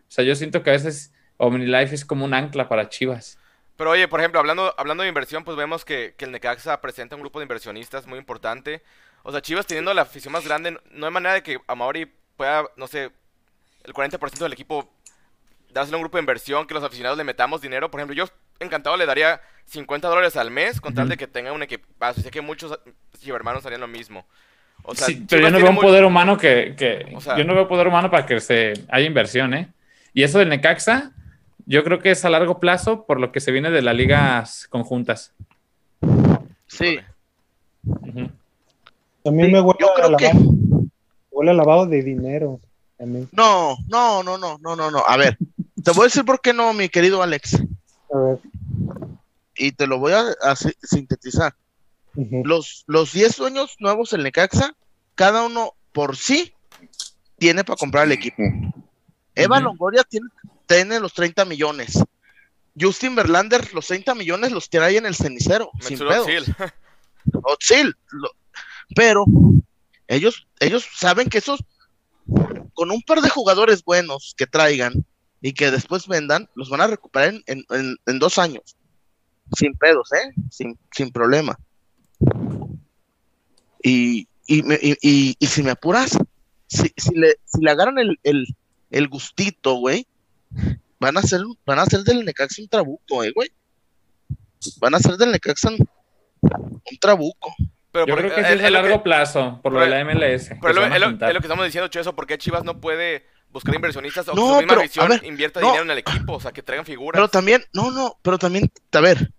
O sea, yo siento que a veces OmniLife es como un ancla para Chivas. Pero oye, por ejemplo, hablando, hablando de inversión, pues vemos que, que el Necaxa presenta un grupo de inversionistas muy importante. O sea, Chivas teniendo la afición más grande, no hay manera de que Amauri pueda, no sé, el 40% del equipo dárselo a un grupo de inversión, que los aficionados le metamos dinero. Por ejemplo, yo encantado le daría 50 dólares al mes con tal de que tenga un equipazo. Sé que muchos chivermanos harían lo mismo. O sea, Sí, pero yo no veo un muy- poder humano que, que- O sea- yo no veo poder humano para que se haya inversión, ¿eh? Y eso del Necaxa, yo creo que es a largo plazo por lo que se viene de las ligas conjuntas. Sí. A mí Sí, me huele yo a que- lavado, huele a lavado de dinero. No, no, no, no, no, no, no. A ver, te voy a decir por qué no, mi querido Alex, A ver. y te lo voy a, a si- sintetizar. ujú. Los, los 10 dueños nuevos del Necaxa, cada uno por sí tiene para comprar el equipo. Eva. Longoria tiene, tiene los 30 millones. Justin Verlander, los 30 millones los tiene ahí en el cenicero, sin Metsuro pedos. Özil. Otzil, lo- pero ellos, ellos saben que esos, con un par de jugadores buenos que traigan y que después vendan, los van a recuperar en, en- dos años. Sin pedos, ¿eh? Sin, sin problema. Y, y, y- y- si me apuras, si, si le, si le agarran el, el, el gustito, güey, van a hacer, van a hacer del Necaxa un trabuco, eh, güey. Van a hacer del Necaxa un trabuco. Pero Yo porque- creo que sí es- es a largo que- plazo, por lo de la MLS. que Pero es lo, van a es lo- juntar. es lo que estamos diciendo, Cheso, ¿por qué Chivas no puede buscar inversionistas o que No, su misma pero, visión ver, invierta no. dinero en el equipo? O sea, que traigan figuras. Pero también, no, no, pero también, a ver,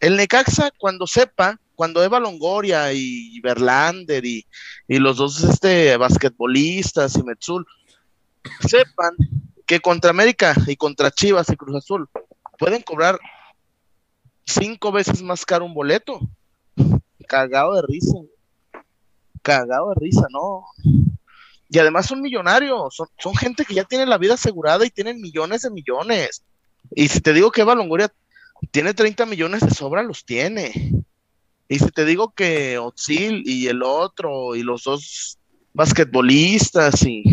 el Necaxa cuando sepa, cuando Eva Longoria y Verlander y, y los dos este, basquetbolistas y Metzul sepan que contra América y contra Chivas y Cruz Azul pueden cobrar cinco veces más caro un boleto. Cagado de risa. Cagado de risa, no. Y además son millonarios, son, son gente que ya tiene la vida asegurada y tienen millones de millones. Y si te digo que Eva Longoria tiene 30 millones de sobra, los tiene. Y si te digo que Otzil y el otro y los dos basquetbolistas y,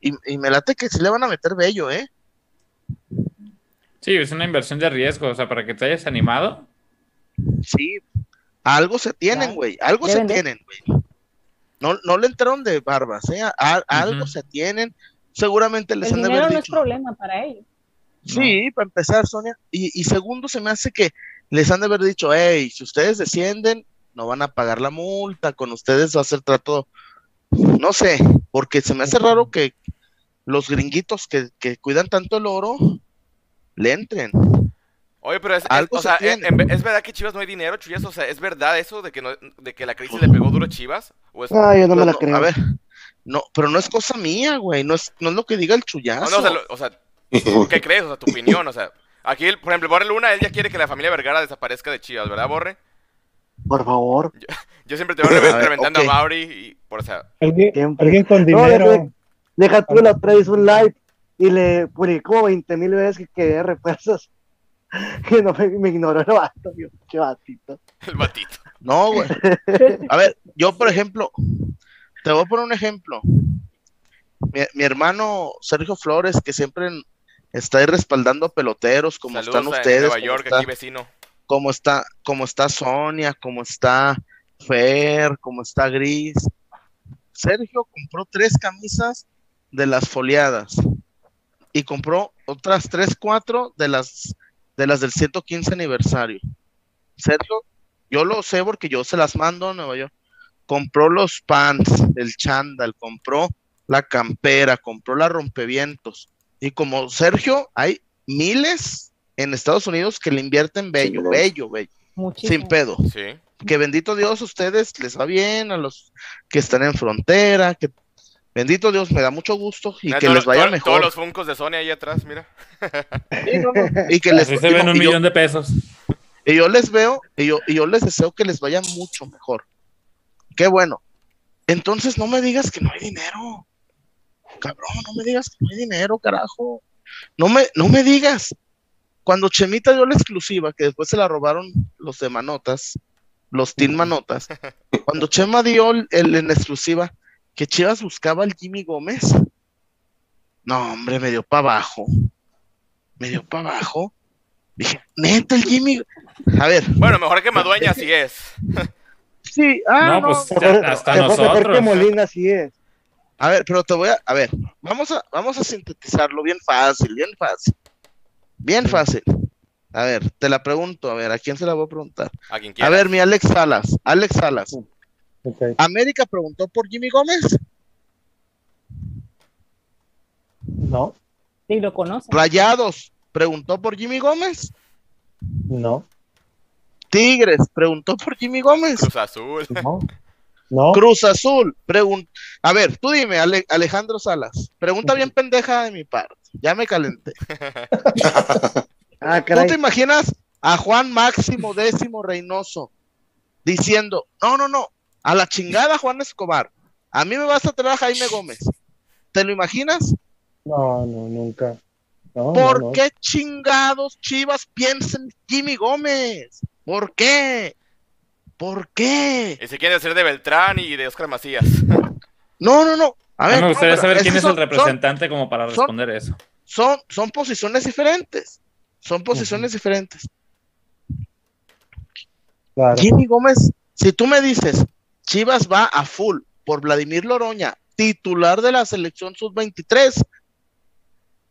y, y me late que sí le van a meter bello, ¿eh? Sí, es una inversión de riesgo, o sea, para que te hayas animado. Sí, algo se tienen, güey, algo se de. tienen, güey. No, no le entraron de barbas, ¿eh? A- algo se tienen. Seguramente les El han de haber no es problema para ellos. Sí, para empezar, Sonia. Y, y segundo, se me hace que les han de haber dicho, hey, si ustedes descienden, no van a pagar la multa, con ustedes va a ser trato, no sé, porque se me hace raro que los gringuitos que, que cuidan tanto el oro le entren. Oye, pero es, es- o se sea, tiene. en- en- ¿es verdad que Chivas no hay dinero, Chuyas? O sea, ¿es verdad eso de que, no, de que la crisis le pegó duro a Chivas? ¿O es, Ah, yo no me Pero la no, creo. A ver, no, pero no es cosa mía, güey, no es, no es lo que diga el no, chullazo. no, o sea, lo- o sea, ¿qué crees? O sea, tu opinión, o sea. Aquí, por ejemplo, Borre Luna, él ya quiere que la familia Vergara desaparezca de Chivas, ¿verdad, Borre? Por favor. Yo siempre te A ver, reventando ok. a Mauri y, por o sea, Alguien, con No, dinero. deja, deja tú la otra vez un live y le publiqué como 20 mil veces que quería refuerzos. Y no me, me ignoró el vato, yo, qué batito. el batito. No, güey. A ver, yo, por ejemplo, te voy a poner un ejemplo. Mi, mi hermano Sergio Flores, que siempre está ahí respaldando peloteros, como Saludos están a- ustedes, Nueva como York, está, aquí vecino. como está, como está Sonia, como está Fer, como está Gris. Sergio compró tres camisas de las foliadas y compró otras tres, cuatro de las de las del 115 aniversario. Sergio, yo lo sé porque yo se las mando a Nueva York. Compró los pants, el chándal, compró la campera, compró la rompevientos. Y como Sergio, hay miles en Estados Unidos que le invierten bello, Sí, bello, bello, Muchísimo. sin pedo. Sí. Que bendito Dios, a ustedes les va bien, a los que están en frontera, que bendito Dios, me da mucho gusto y Mira, que todo- les vaya todo- mejor. Todos los funcos de Sony ahí atrás, mira. Sí, no, no, Y que les Así se ven y un yo- millón de pesos. Y yo les veo, y yo, y yo les deseo que les vaya mucho mejor. Qué bueno. Entonces no me digas que no hay dinero. Cabrón, no me digas que no hay dinero, carajo. No me, no me digas. Cuando Chemita dio la exclusiva, que después se la robaron los de Manotas, los Team Manotas, cuando Chema dio el, el- en exclusiva que Chivas buscaba al Jimmy Gómez, no, hombre, me dio para abajo. Me dio para abajo. Dije, neta, el Jimmy. A ver, Bueno, mejor que Madueña sí es. sí, ah, No, no, pues ya hasta mejor- mejor nosotros. que Molina, sí es. A ver, pero te voy a, a ver, vamos a, vamos a sintetizarlo bien fácil, bien fácil. Bien fácil. A ver, te la pregunto, a ver, ¿a quién se la voy a preguntar? A quien A ver, mi Alex Salas, Alex Salas. ¿América preguntó por Jimmy Gómez? No, Sí, lo conoce. Rayados preguntó por Jimmy Gómez. no, Tigres preguntó por Jimmy Gómez. Cruz Azul. no. No, Cruz Azul preguntó. A ver, tú dime, Ale- Alejandro Salas. Pregunta bien pendeja de mi parte. Ya me calenté. Ah, ¿Tú te imaginas a Juan Máximo Décimo Reynoso diciendo, no, no, no, a la chingada Juan Escobar, a mí me vas a traer a Jaime Gómez? ¿Te lo imaginas? no, no, nunca. No, ¿Por no, no. qué chingados Chivas piensan en Jimmy Gómez? ¿Por qué? ¿Por qué? Y se quiere hacer de Beltrán y de Oscar Macías. No, no, no. A ver, mí me gustaría saber quién es son- el representante como para responder eso. Son, son, posiciones diferentes. Son posiciones diferentes. Claro. Jimmy Gómez, si tú me dices, Chivas va a full por Vladimir Loroña, titular de la selección sub-23,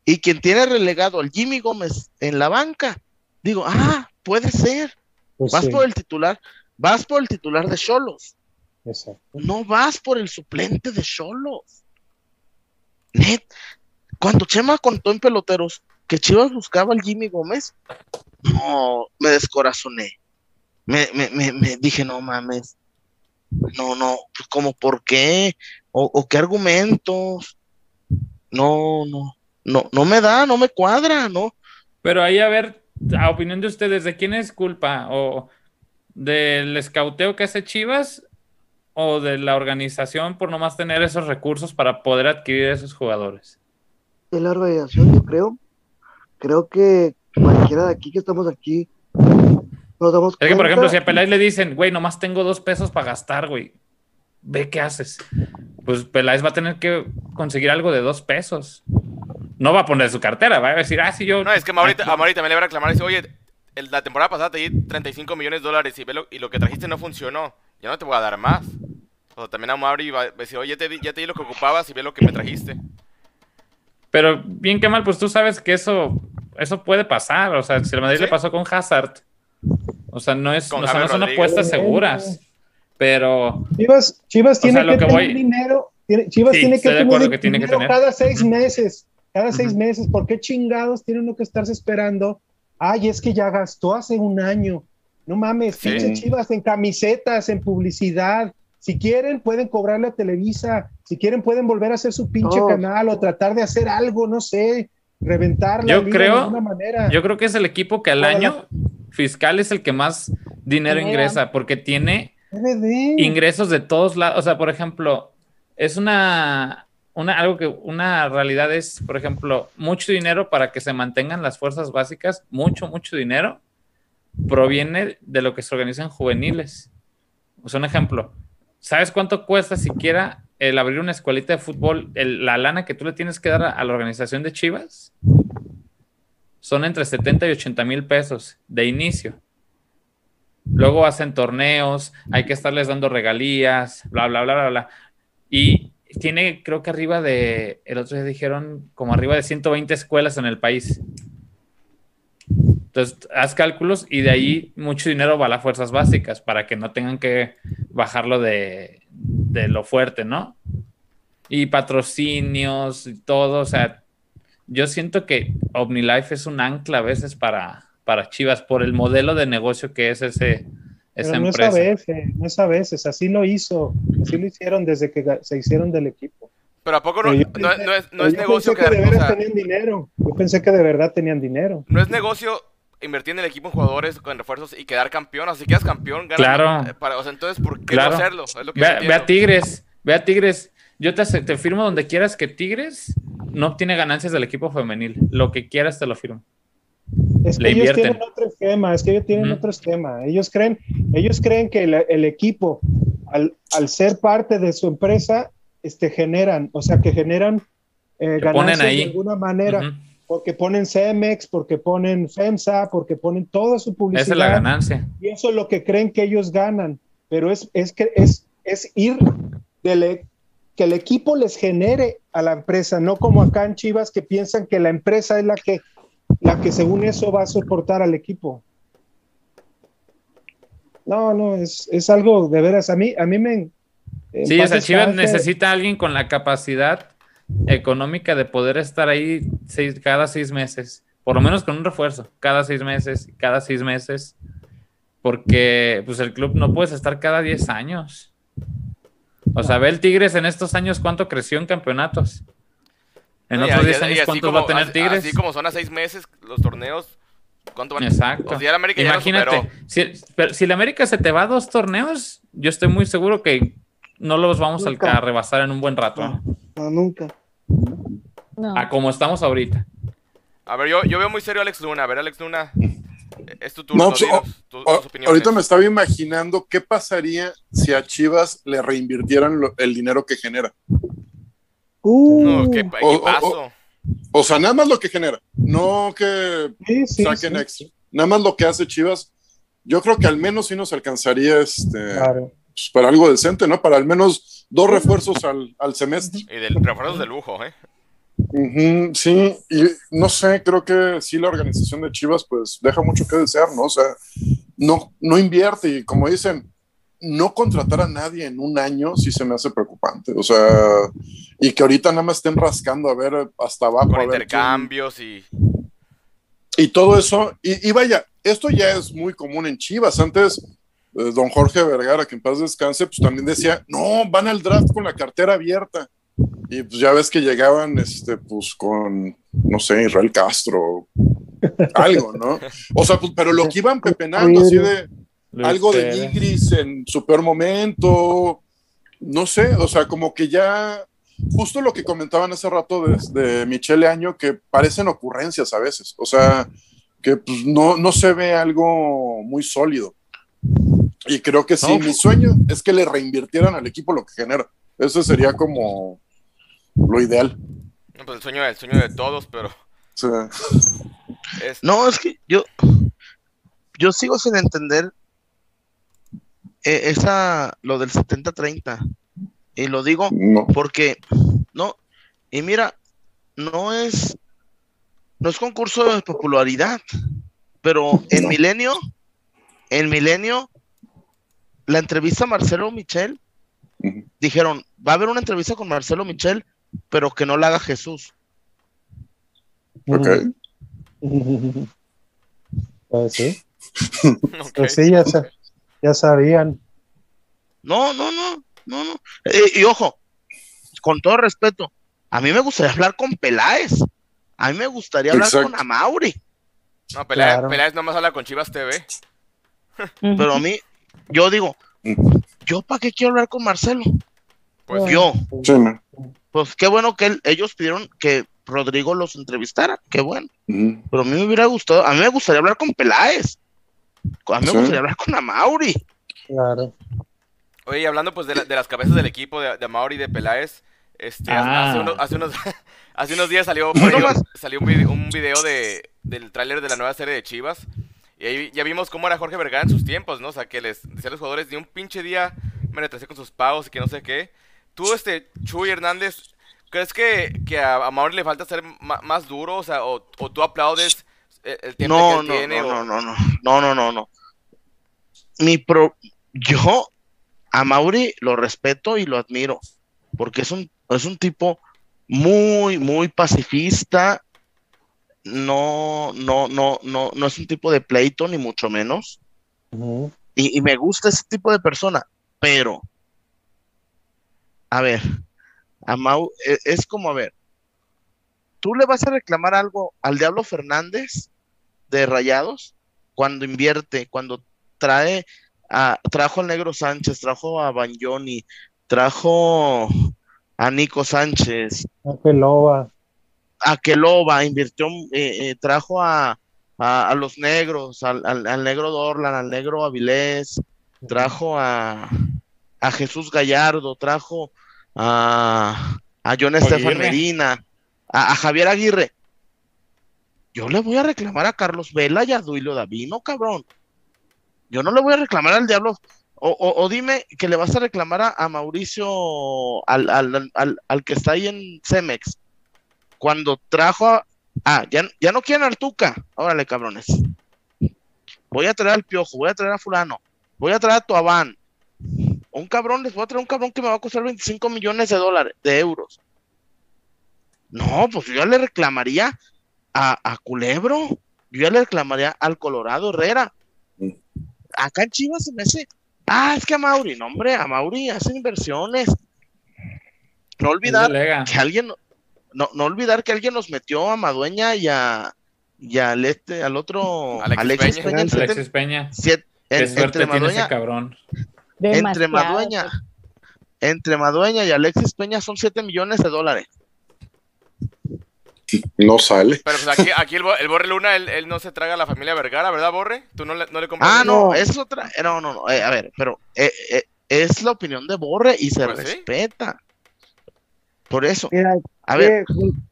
y quien tiene relegado al Jimmy Gómez en la banca, digo, ah, puede ser, Pues vas sí, por el titular, vas por el titular de Cholos, exacto. no vas por el suplente de Cholos. Net, cuando Chema contó en peloteros que Chivas buscaba al Jimmy Gómez, no, me descorazoné. Me, me, me, me dije, no mames. No, no, pues como por qué, o, o qué argumentos. No, no, no, no me da, no me cuadra, no. Pero ahí, a ver, a opinión de ustedes, ¿de quién es culpa? ¿O del escauteo que hace Chivas? ¿O de la organización por nomás tener esos recursos para poder adquirir esos jugadores? de la organización, yo creo. Creo que cualquiera de aquí que estamos aquí nos damos Es que, por ejemplo, si a Peláez le dicen, güey, nomás tengo dos pesos para gastar, güey, ve qué haces. Pues Peláez va a tener que conseguir algo de dos pesos. No va a poner su cartera, va a decir, ah, sí, yo. No, es que a Mauri, a Mauri también le va a reclamar y dice, oye, el- la temporada pasada te di 35 millones de dólares y, ve lo, y lo que trajiste no funcionó. Ya no te voy a dar más. O sea, también a Mauri va a decir, oye, ya te, di, ya te di lo que ocupabas y ve lo que me trajiste. Pero bien que mal, pues tú sabes que eso, eso puede pasar. O sea, si el Madrid Sí. le pasó con Hazard, o sea, no es, o sea, no son apuestas seguras. Pero Chivas, Chivas O tiene sea, lo que, que tener voy- dinero. tiene- Chivas Sí, tiene que tener acuerdo que tiene que dinero tener. cada seis meses. Cada seis meses. ¿Por qué chingados tiene uno que estarse esperando? Ay, es que ya gastó hace un año. No mames, Sí. Chivas en camisetas, en publicidad. Si quieren, pueden cobrarle a Televisa. Si quieren, pueden volver a hacer su pinche No. canal o tratar de hacer algo, no sé, reventar la Yo creo- de alguna manera. yo creo que es el equipo que al año fiscal es el que más dinero ingresa, porque tiene ingresos de todos lados. O sea, por ejemplo, es una, una, algo que una realidad es, por ejemplo, mucho dinero para que se mantengan las fuerzas básicas, mucho, mucho dinero proviene de lo que se organiza en juveniles. O sea, un ejemplo, ¿sabes cuánto cuesta siquiera el abrir una escuelita de fútbol? El- la lana que tú le tienes que dar a, a la organización de Chivas son entre 70 y 80 mil pesos de inicio. Luego hacen torneos, hay que estarles dando regalías, bla, bla, bla, bla, bla. Y tiene, creo que arriba de, el otro día dijeron, como arriba de 120 escuelas en el país. Entonces, haz cálculos y de ahí mucho dinero va a las fuerzas básicas para que no tengan que bajarlo de, de lo fuerte, ¿no? Y patrocinios y todo, o sea, yo siento que OmniLife es un ancla a veces para, para Chivas por el modelo de negocio que es ese, esa Pero no es a empresa. veces, no es a veces, así lo hizo, así lo hicieron desde que se hicieron del equipo. Pero ¿a poco no, no, es, no es yo negocio pensé que de o sea, tenían dinero. Yo pensé que de verdad tenían dinero. no es negocio invertir en el equipo en jugadores con refuerzos y quedar campeón. Sea, si quedas campeón, ganas. Claro. Para, o sea, entonces, ¿por qué Claro. no hacerlo? Es lo que Ve, a Tigres, ve a Tigres. Yo te, te firmo donde quieras que Tigres no obtiene ganancias del equipo femenil. Lo que quieras te lo firmo. Es que Le ellos invierten. tienen otro esquema, es que ellos tienen otro esquema. Ellos creen, ellos creen que el, el equipo, al, al ser parte de su empresa, este, generan, o sea, que generan eh, ganancias ahí. de alguna manera. Porque ponen Cemex, porque ponen FEMSA, porque ponen toda su publicidad. Esa es la ganancia. Y eso es lo que creen que ellos ganan. Pero es, es que es, es ir de que el equipo les genere a la empresa, no como acá en Chivas que piensan que la empresa es la que, la que según eso va a soportar al equipo. No, no, es, es algo de veras. A mí, a mí me. Sí, o sea, Chivas necesita a alguien con la capacidad económica de poder estar ahí seis, cada seis meses, por lo menos con un refuerzo, cada seis meses, cada seis meses, porque pues el club no puedes estar cada diez años. O sea, ve el Tigres en estos años cuánto creció en campeonatos. En No, otros y- 10 y años como- va a tener Tigres. Así como son a seis meses los torneos, ¿cuánto van? Exacto. O sea, el América ya lo Imagínate, si, pero si el América se te va a dos torneos, yo estoy muy seguro que no los vamos a, Nunca. a rebasar en un buen rato, ¿no? No, nunca. No. A como estamos ahorita. A ver, yo, yo veo muy serio a Alex Luna. A ver, Alex Luna, es tu turno. No, pues, dinos o- tu- o- tus opiniones. ahorita me estaba imaginando qué pasaría si a Chivas le reinvirtieran lo- el dinero que genera. Uh, No, qué O- o- sea, nada más lo que genera, no que Sí, sí, saquen sí, extra. Nada más lo que hace Chivas. Yo creo que al menos sí nos alcanzaría este, claro. pues, para algo decente, ¿no? Para al menos dos refuerzos al, al semestre. Y del refuerzos de lujo, ¿eh? Sí, y no sé, creo que sí la organización de Chivas pues deja mucho que desear, ¿no? O sea, no, no invierte y como dicen, no contratar a nadie en un año sí se me hace preocupante, o sea, y que ahorita nada más estén rascando a ver hasta abajo. Con a ver quién- intercambios y. y todo eso, y, y vaya, esto ya es muy común en Chivas. Antes, eh, don Jorge Vergara, que en paz descanse, pues también decía, no, van al draft con la cartera abierta. Y pues ya ves que llegaban, este, pues con, no sé, Israel Castro, algo, ¿no? O sea, pues, pero lo que iban pepenando, así de algo de. Nigris en su peor momento, no sé, o sea, como que ya, justo lo que comentaban hace rato de, de Michele Año, que parecen ocurrencias a veces, o sea, que pues, no, no se ve algo muy sólido. Y creo que sí, No. mi sueño es que le reinvirtieran al equipo lo que genera. Eso sería como lo ideal. no, pues el sueño, el sueño de todos, pero. Es, No, es que yo, yo sigo sin entender eh, esa, lo del 70-30. Y lo digo no. porque, no, y mira, no es, no es concurso de popularidad, pero en No. Milenio, en Milenio, la entrevista a Marcelo Michel, dijeron, va a haber una entrevista con Marcelo Michel, pero que no la haga Jesús. Ok. Pues sí, ok. pues sí, ya, sa- ya sabían. No, no, no, no, no. Eh, y ojo, con todo respeto, a mí me gustaría hablar con Peláez. A mí me gustaría hablar Exacto. con Amauri. No, Peláez, Claro. Peláez nomás habla con Chivas TV. Pero a mí, yo digo, Ujú. ¿yo para qué quiero hablar con Marcelo? Pues Yo, Sí, no. Pues qué bueno que él- ellos pidieron que Rodrigo los entrevistara, qué bueno. Pero a mí me hubiera gustado, a mí me gustaría hablar con Peláez. A mí me gustaría hablar con Amauri. Claro. Oye, y hablando pues de, la- de las cabezas del equipo de, de Mauri y de Peláez, este, Ah. hace, unos, hace, unos, hace unos días salió, un video, un video de, del tráiler de la nueva serie de Chivas. Y ahí ya vimos cómo era Jorge Vergara en sus tiempos, ¿no? O sea, que les decía a los jugadores, ni un pinche día me retrasé con sus pagos y que no sé qué. Tú, este, Chuy Hernández, ¿crees que, que a, a Mauri le falta ser ma- más duro? O sea, o, o tú aplaudes el, el tiempo No, que no, tiene. no, o- no, no, no, no, no, no, no. Mi pro, yo a Mauri lo respeto y lo admiro, porque es un, es un tipo muy, muy pacifista. No, no, no, no, no es un tipo de pleito, ni mucho menos. Y me gusta ese tipo de persona, pero, a ver, a Mau, e- es como, a ver, tú le vas a reclamar algo al Diablo Fernández de Rayados cuando invierte, cuando trae, a, trajo al Negro Sánchez, trajo a Bagnoni, trajo a Nico Sánchez, Ángel Loba. a Keloba, invirtió, eh, eh, trajo a, a, a los negros, al, al, al negro Dorlan, al negro Avilés, trajo a, a Jesús Gallardo, trajo a, a John Estefan. Medina, a, a Javier Aguirre. yo le voy a reclamar a Carlos Vela y a Duilio Davino, cabrón. Yo no le voy a reclamar al diablo. O, o- o dime que le vas a reclamar a, a Mauricio, al, al- al- al que está ahí en Cemex, cuando trajo a... Ah, ya, ya no quieren al Tuca. Órale, cabrones. Voy a traer al Piojo, voy a traer a fulano, voy a traer a Tuabán. Un cabrón, les voy a traer un cabrón que me va a costar 25 millones de dólares, de euros. No, pues yo ya le reclamaría a, a Culebro, yo ya le reclamaría al Colorado Herrera. Acá en Chivas se me hace. Ah, es que a Mauri, no, hombre, a Mauri hacen inversiones. No olvidar que alguien, no, no olvidar que alguien nos metió a Madueña y a y al este, al otro Alexis Alexis, Peña. Peña, Alexis Peña. siete- Qué en- suerte entre tiene ese Madueña, entre. Madueña, entre Madueña y Alexis Peña son 7 millones de dólares. No sale. Pero pues aquí, aquí el, Bo- el Borre Luna, él, él no se traga a la familia Vergara, ¿verdad, Borre? ¿Tú no le, no le compras? Ah, no, es otra. eh, No, no, no. eh, a ver, pero eh, eh, es la opinión de Borre y se Pues sí. respeta. Por eso, Mira, a ver,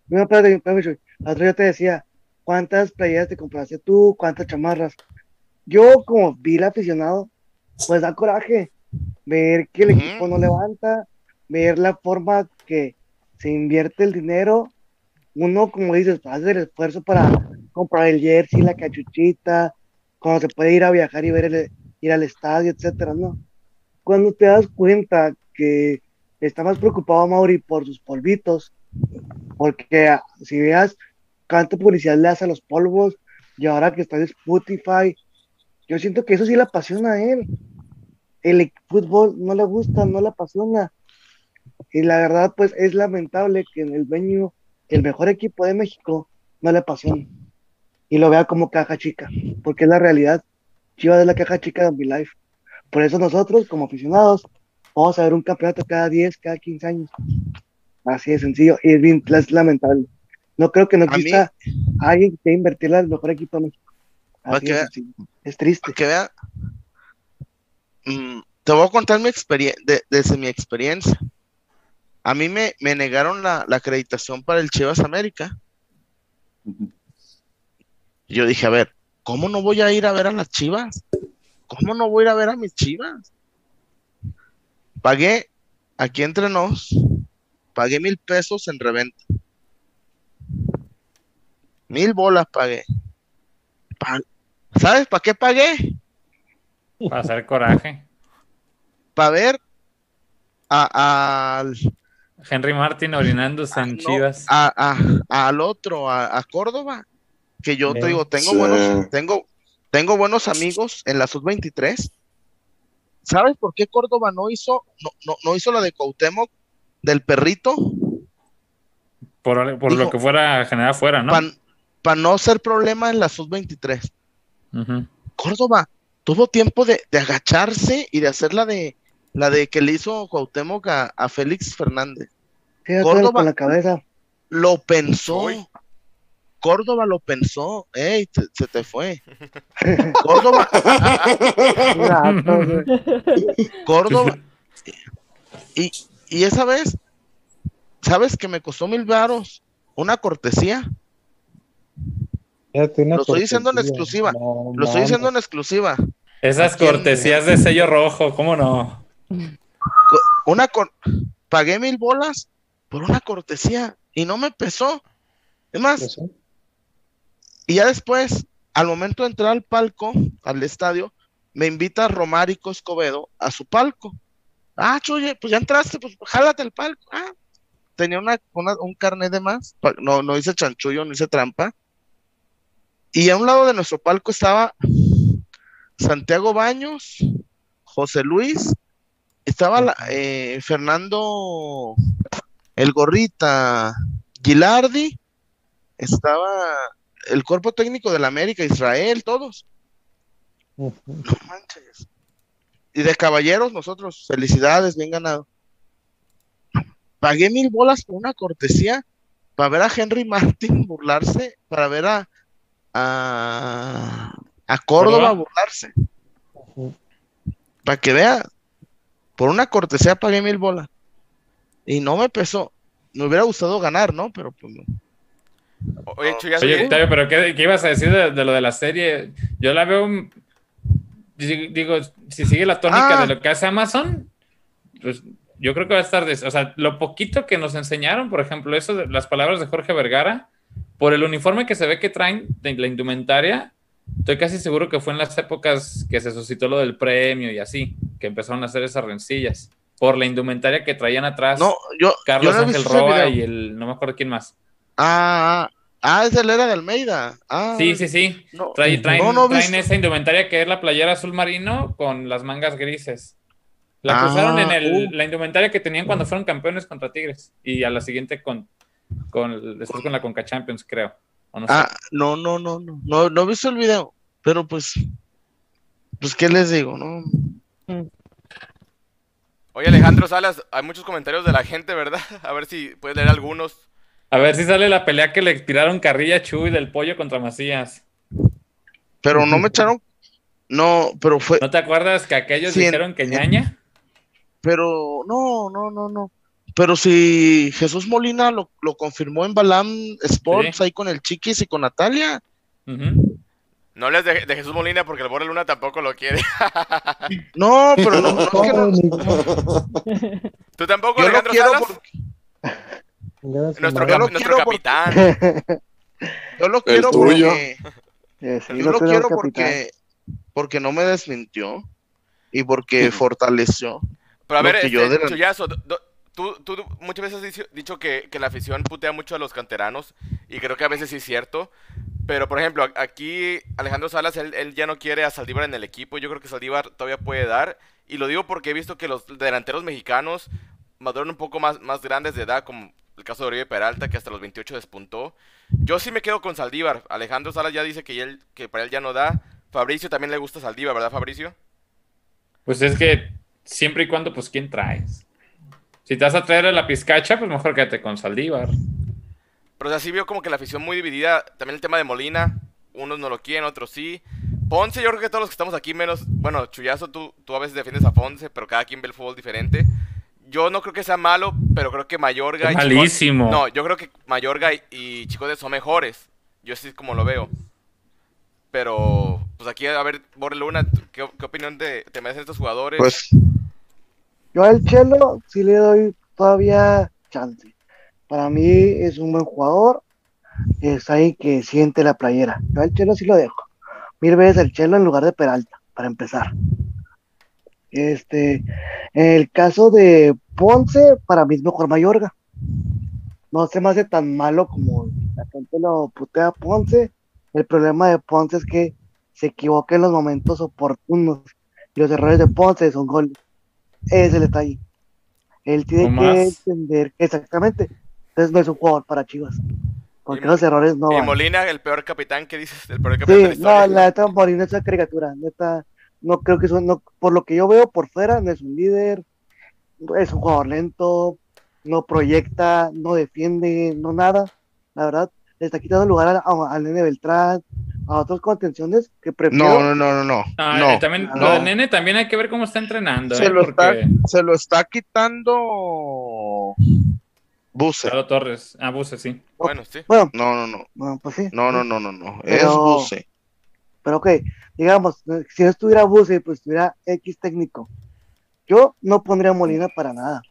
no, espérate, espérate, otro día te decía, ¿cuántas playeras te compraste tú? ¿Cuántas chamarras? Yo, como vil aficionado, pues da coraje ver que el Ujú. equipo no levanta, ver la forma que se invierte el dinero. Uno, como dices, hace el esfuerzo para comprar el jersey, la cachuchita, cuando se puede ir a viajar y ver el, ir al estadio, etcétera, ¿no? Cuando te das cuenta que está más preocupado Mauri por sus polvitos, porque si veas cuánta publicidad le hace a los polvos, y ahora que está en Spotify, yo siento que eso sí le apasiona a él. El e- fútbol no le gusta, no le apasiona. Y la verdad, pues es lamentable que en el dueño, el mejor equipo de México, no le apasione. Y lo vea como caja chica, porque es la realidad. Chivas es la caja chica de mi life. Por eso nosotros, como aficionados, vamos a ver un campeonato cada 10, cada 15 años. Así de sencillo. Y es, bien, es lamentable. No creo que no exista alguien que invertirle al mejor equipo de México. Así que sencillo. Es triste. que vea, mm, te voy a contar mi experiencia, desde mi experiencia. A mí me, me negaron la, la acreditación para el Chivas América. Yo dije, a ver, ¿cómo no voy a ir a ver a las Chivas? ¿Cómo no voy a ir a ver a mis Chivas? Pagué, aquí entre nos, pagué mil pesos en reventa. Mil bolas pagué. Pa- ¿Sabes para qué pagué? Para hacer coraje. Para ver a- al Henry Martin orinándose en no, Chivas. a- a- al otro, a, a Córdoba, que yo te digo, tengo Sí. buenos, tengo, tengo buenos amigos en la sub-23. ¿Sabes por qué Córdoba no hizo, no, no, no hizo la de Cuauhtémoc del perrito? Por, por lo que fuera a generar afuera, ¿no? Para no ser problema en la sub-23. Córdoba tuvo tiempo de, de agacharse y de hacer la de la de que le hizo Cuauhtémoc a, a Félix Fernández. Córdoba. con la cabeza. Lo pensó. Córdoba lo pensó. Ey, te- se te fue. Córdoba. Córdoba. Y, y esa vez, ¿sabes que me costó mil varos? Una cortesía. Lo estoy diciendo en exclusiva. No, Lo estoy diciendo en exclusiva. Esas cortesías de sello rojo, ¿cómo no? Una cor- pagué mil bolas por una cortesía y no me pesó. Es más, Pues. Y ya después, al momento de entrar al palco, al estadio, me invita Romárico Escobedo a su palco. Ah, oye, pues ya entraste, pues jálate el palco. Ah, tenía una, una- un carnet de más, no, no hice chanchullo, no hice trampa. Y a un lado de nuestro palco estaba Santiago Baños, José Luis, estaba la- eh, Fernando El Gorrita Gilardi, estaba el cuerpo técnico de la América, Israel, todos. No manches. Y de caballeros, nosotros, felicidades, bien ganado. Pagué mil bolas por una cortesía para ver a Henry Martin burlarse, para ver a, a, a Córdoba Córdoba. burlarse. Para que vea, por una cortesía pagué mil bolas. Y no me pesó. Me hubiera gustado ganar, ¿no? Pero pues no. Oye, Chuyazo, Oye, ¿qué- Octavio, pero ¿qué, qué ibas a decir de, de lo de la serie? Yo la veo, mm, digo, si sigue la tónica Ah. de lo que hace Amazon, pues yo creo que va a estar, des- o sea, lo poquito que nos enseñaron, por ejemplo, eso de las palabras de Jorge Vergara, por el uniforme que se ve que traen de la indumentaria, estoy casi seguro que fue en las épocas que se suscitó lo del premio y así, que empezaron a hacer esas rencillas, por la indumentaria que traían atrás No, yo, Carlos yo no Ángel ese Roa y el, no me acuerdo quién más. Ah, ah, ah, es el era de Almeida. Ah, Sí, sí, sí. No, Trae- traen, no, traen esa indumentaria que es la playera azul marino con las mangas grises. La Ah, usaron en el- uh. la indumentaria que tenían cuando fueron campeones contra Tigres. Y a la siguiente con, con después con la Conca Champions, creo. O no sé. Ah, no, no, no, no, no, no he visto el video, pero pues, pues, ¿qué les digo, no? Oye, Alejandro Salas, hay muchos comentarios de la gente, ¿verdad? A ver si puedes leer algunos. A ver si sale la pelea que le tiraron Carrilla a Chuy del pollo contra Macías. Pero no me echaron, no, pero fue, ¿No te acuerdas que aquellos Sí, dijeron que ñaña? pero no, no, no, no. Pero si Jesús Molina lo, lo confirmó en Balam Sports Sí. ahí con el Chiquis y con Natalia. No les de, de Jesús Molina porque el Borre Luna tampoco lo quiere. No, pero no, no es que no- ¿Tú tampoco, yo Alejandro quiero Salas? porque, Nuestro, Yo cap- lo nuestro quiero porque- capitán. yo lo quiero tuyo. porque, Eh, sí, yo lo quiero porque, porque no me desmintió y porque fortaleció. Pero a ver, yo este, de la- Chuyazo, do- do- tú, tú muchas veces has dicho, dicho que, que la afición putea mucho a los canteranos y creo que a veces sí es cierto. Pero, por ejemplo, aquí Alejandro Salas, él, él ya no quiere a Saldívar en el equipo. Yo creo que Saldívar todavía puede dar. Y lo digo porque he visto que los delanteros mexicanos maduran un poco más, más grandes de edad, como el caso de Oribe Peralta, que hasta los 28 despuntó. Yo sí me quedo con Saldívar. Alejandro Salas ya dice que, él, que para él ya no da. Fabricio también le gusta Saldívar, ¿verdad, Fabricio? Pues es que siempre y cuando, pues, ¿quién traes? Si te vas a traer a la pizcacha, pues mejor quédate con Saldívar. Pero o sea, sí veo como que la afición muy dividida. También el tema de Molina. Unos no lo quieren, otros sí. Ponce, yo creo que todos los que estamos aquí, menos. Bueno, Chuyazo, tú, tú a veces defiendes a Ponce, pero cada quien ve el fútbol diferente. Yo no creo que sea malo, pero creo que Mayorga Es y Chico- malísimo. No, yo creo que Mayorga y, y Chicote son mejores. Yo sí como lo veo. Pero, pues aquí, a ver, Borre Luna, ¿qué, qué opinión te, te merecen estos jugadores? Pues, Yo al Chelo sí le doy todavía chance. Para mí es un buen jugador. Es ahí que siente la playera. Yo al Chelo sí lo dejo. Mil veces el Chelo en lugar de Peralta, para empezar. Este, el caso de Ponce, para mí es mejor Mayorga. No se me hace tan malo como la gente lo putea Ponce. El problema de Ponce es que se equivoca en los momentos oportunos. Y los errores de Ponce son goles. Es el detalle. Él tiene No que más. entender exactamente. Entonces no es un jugador para Chivas. Porque Y- los errores no y van. Molina, el peor capitán que dices, el peor capitán de la historia. no, la neta Molina es una caricatura. Neta, no creo que es un- no, por lo que yo veo por fuera, no es un líder. Es un jugador lento, no proyecta, no defiende, no nada. La verdad, le está quitando lugar a- a- al Nene Beltrán, a otros contenciones que prefiero. no, no, no, no, no. Ah, no. eh, también, no. lo nene también hay que ver cómo está entrenando. Se ¿eh? lo está, se lo está quitando Buse. Claro, Torres, ah, Buse, sí. Bueno, sí. Bueno, No, no, no. bueno, pues sí. No, no, no, no, no. Es Buse. Pero ok, digamos, si no estuviera Buse, pues estuviera X técnico. Yo no pondría a Molina para nada.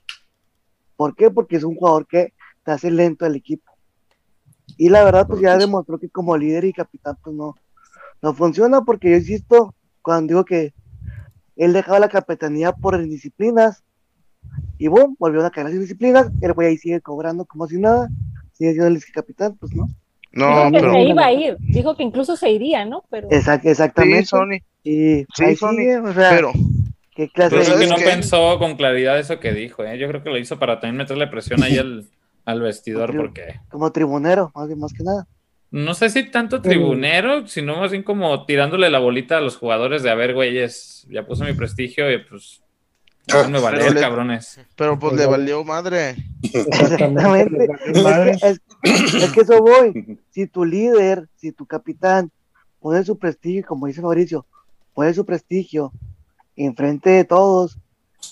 ¿Por qué? Porque es un jugador que te hace lento al equipo. Y la verdad, pues ya demostró que como líder y capitán, pues no, no funciona, porque yo insisto, cuando digo que él dejaba la capitanía por indisciplinas, y boom, volvió a caer las indisciplinas, el güey ahí sigue cobrando como si nada, sigue siendo el capitán, pues no. No, Dijo que pero. se iba a ir. Dijo que incluso se iría, ¿no? Pero Exact- Sí, exactamente. Sony. y Sí, ahí Sony, sigue, o sea, Pero, qué clase Pero Pero es que ¿sabes no qué? pensó con claridad eso que dijo, ¿eh? Yo creo que lo hizo para también meterle presión ahí al, al vestidor, porque como tribunero, más, bien- más que nada. no sé si tanto tribunero, sino más bien como tirándole la bolita a los jugadores de, a ver, güeyes, ya puse mi prestigio y pues... me valer, Pero le- cabrones. pero pues le valió madre. Exactamente. Es, que- es- es que eso voy. Si tu líder, si tu capitán pone su prestigio, como dice Mauricio, pone su prestigio enfrente de todos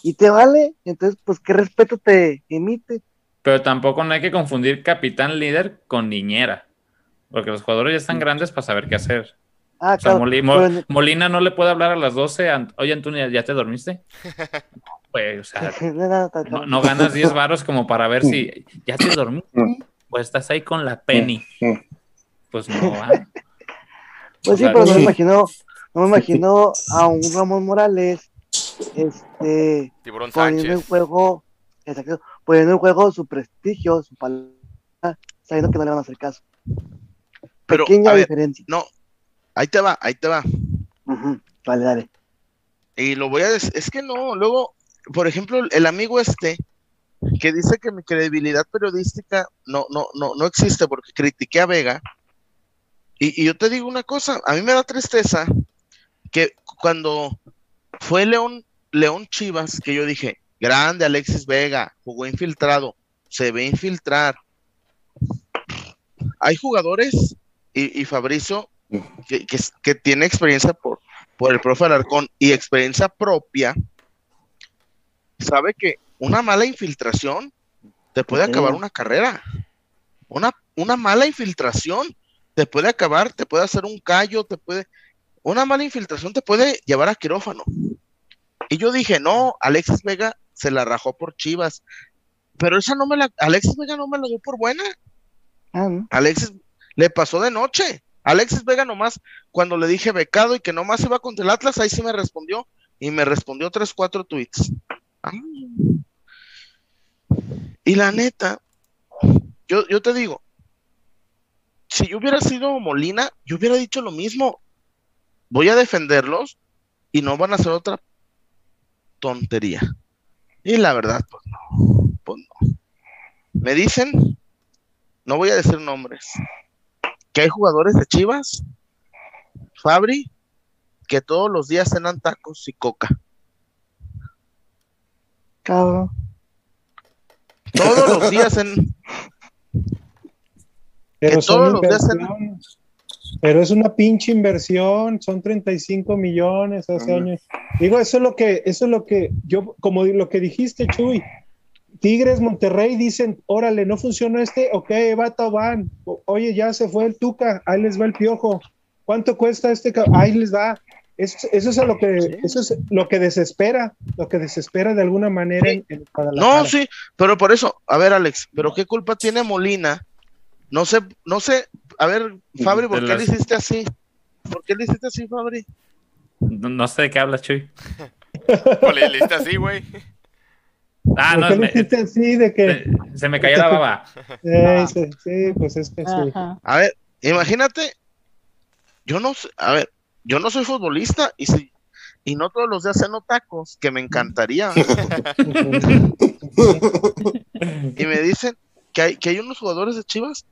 y te vale, entonces, pues, ¿qué respeto te emite? Pero tampoco no hay que confundir capitán líder con niñera. Porque los jugadores ya están grandes para saber qué hacer. Ah, O sea, claro. Molina no le puede hablar a las 12. Ant- Oye, Antonio, ¿ya te dormiste? Pues, o sea, no, ganas 10 varos como para ver si ya te dormiste. Pues estás ahí con la Penny. Pues no va. Pues sí, O sea, pero no me imagino, no me imagino a un Ramón Morales, este, Tiburón poniendo en Sánchez. juego, exacto, poniendo en juego su prestigio, su palabra, sabiendo que no le van a hacer caso. Pero, Pequeña a ver, diferencia. no, ahí te va, ahí te va. Ujú, Dale, dale. Y lo voy a decir, es que no, luego, por ejemplo, el amigo este que dice que mi credibilidad periodística no, no, no, no existe porque critiqué a Vega. Y, y yo te digo una cosa, a mí me da tristeza que cuando fue León, León Chivas, que yo dije, grande Alexis Vega, jugó infiltrado, se ve infiltrar. Hay jugadores, y, y Fabricio, que, que, que tiene experiencia por, por el profe Alarcón y experiencia propia, sabe que una mala infiltración te puede acabar una carrera. Una, una mala infiltración te puede acabar, te puede hacer un callo, te puede. Una mala infiltración te puede llevar a quirófano. Y yo dije, no, Alexis Vega se la rajó por Chivas. Pero esa no me la. Alexis Vega no me la dio por buena. Ah, ¿no? Alexis le pasó de noche. Alexis Vega nomás, cuando le dije becado y que nomás iba contra el Atlas, ahí sí me respondió. Y me respondió tres, cuatro tweets. Ah. Y la neta, yo, yo te digo, si yo hubiera sido Molina, yo hubiera dicho lo mismo. Voy a defenderlos y no van a hacer otra tontería. Y la verdad, pues no, pues no. Me dicen, no voy a decir nombres, que hay jugadores de Chivas, Fabri, que todos los días cenan tacos y coca. Cabrón. Todos los días en... Pero Que todos los días en-. Pero es una pinche inversión, son 35 millones hace años. Digo, eso es lo que, eso es lo que yo, como lo que dijiste, Chuy. Tigres, Monterrey dicen, órale, no funciona este, ok, vato, van. Oye, ya se fue el Tuca, ahí les va el piojo. ¿Cuánto cuesta este? Ahí les va. Eso, eso es a lo que, eso es lo que desespera, lo que desespera de alguna manera en, en. No, sí, pero por eso, a ver, Alex, pero ¿qué culpa tiene Molina? No sé, no sé, a ver, Fabri, ¿por De qué las- le hiciste así? ¿Por qué le hiciste así, Fabri? No, no sé de qué hablas, Chuy. O le leíste así, güey. Ah, ¿Por no, qué le me- hiciste así de que, se, se me cayó la baba. Eh, sí, sí, pues es que sí. Ajá. A ver, imagínate, yo no sé, a ver, yo no soy futbolista y si y no todos los días ceno tacos, que me encantaría. y me dicen que hay, que hay unos jugadores de Chivas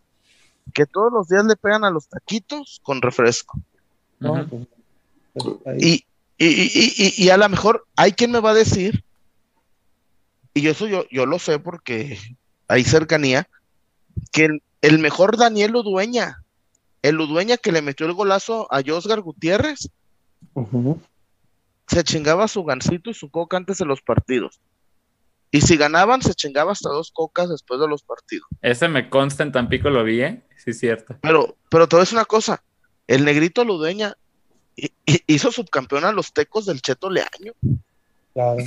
que todos los días le pegan a los taquitos con refresco. No, pues, pues. Y, y, y, y, y a lo mejor hay quien me va a decir, y eso yo, yo lo sé porque hay cercanía, que el, el mejor Daniel Udueña, el Udueña que le metió el golazo a Josgar Gutiérrez, se chingaba su gancito y su coca antes de los partidos. Y si ganaban, se chingaba hasta dos cocas después de los partidos. Ese me consta en Tampico, lo vi, ¿eh? Sí, es cierto. Pero, pero te voy a decir una cosa, el negrito hi- hizo subcampeón a los tecos del Cheto Leaño. Claro.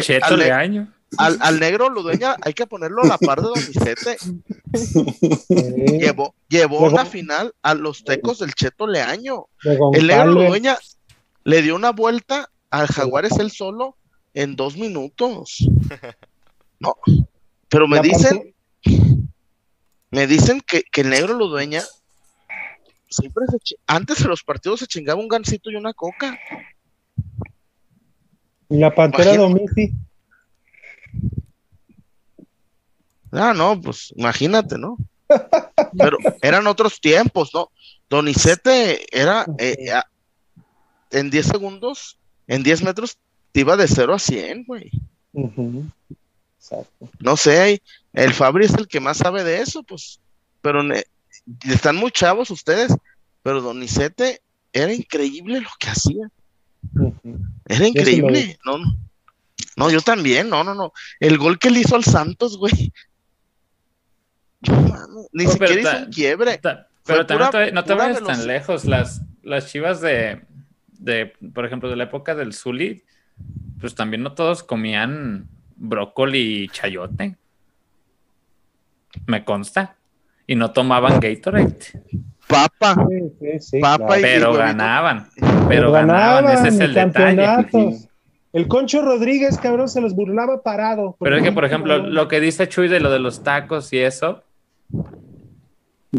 Cheto Ale- Leaño. Al, al negro Ludueña hay que ponerlo a la par de Donizete. Sí, Llevó, llevó una final a los tecos del Cheto Leaño. de El negro. Ludueña le dio una vuelta al Jaguares él solo en dos minutos. No, pero me dicen, me dicen que, que el negro Ludueña siempre se antes de los partidos se chingaba un gancito y una coca. Y la Pantera. Domiti. Ah, no, pues imagínate, ¿no? Pero eran otros tiempos, ¿no? Donizete era eh, en 10 segundos, en 10 metros, iba de 0 a 100, güey. Exacto. No sé, el Fabri es el que más sabe de eso, pues. Pero ne- están muy chavos ustedes, pero Donizete era increíble lo que hacía. Era increíble. No, no. No, yo también, no, no, no. El gol que le hizo al Santos, güey. No, mano, Ni No, siquiera pero hizo ta- un quiebre. Ta- Pero Fue también pura- te- no te pura vayas tan lejos. Las, las chivas de, de, por ejemplo, de la época del Zuli, pues también no todos comían brócoli y chayote. Me consta. Y no tomaban Gatorade. Papa. Sí, sí, sí, Papa claro. Pero ganaban. Pero ganaban. Ese es el detalle. campeonatos. El Concho Rodríguez, cabrón, se los burlaba parado. Pero es que, por ejemplo, lo que dice Chuy de lo de los tacos y eso,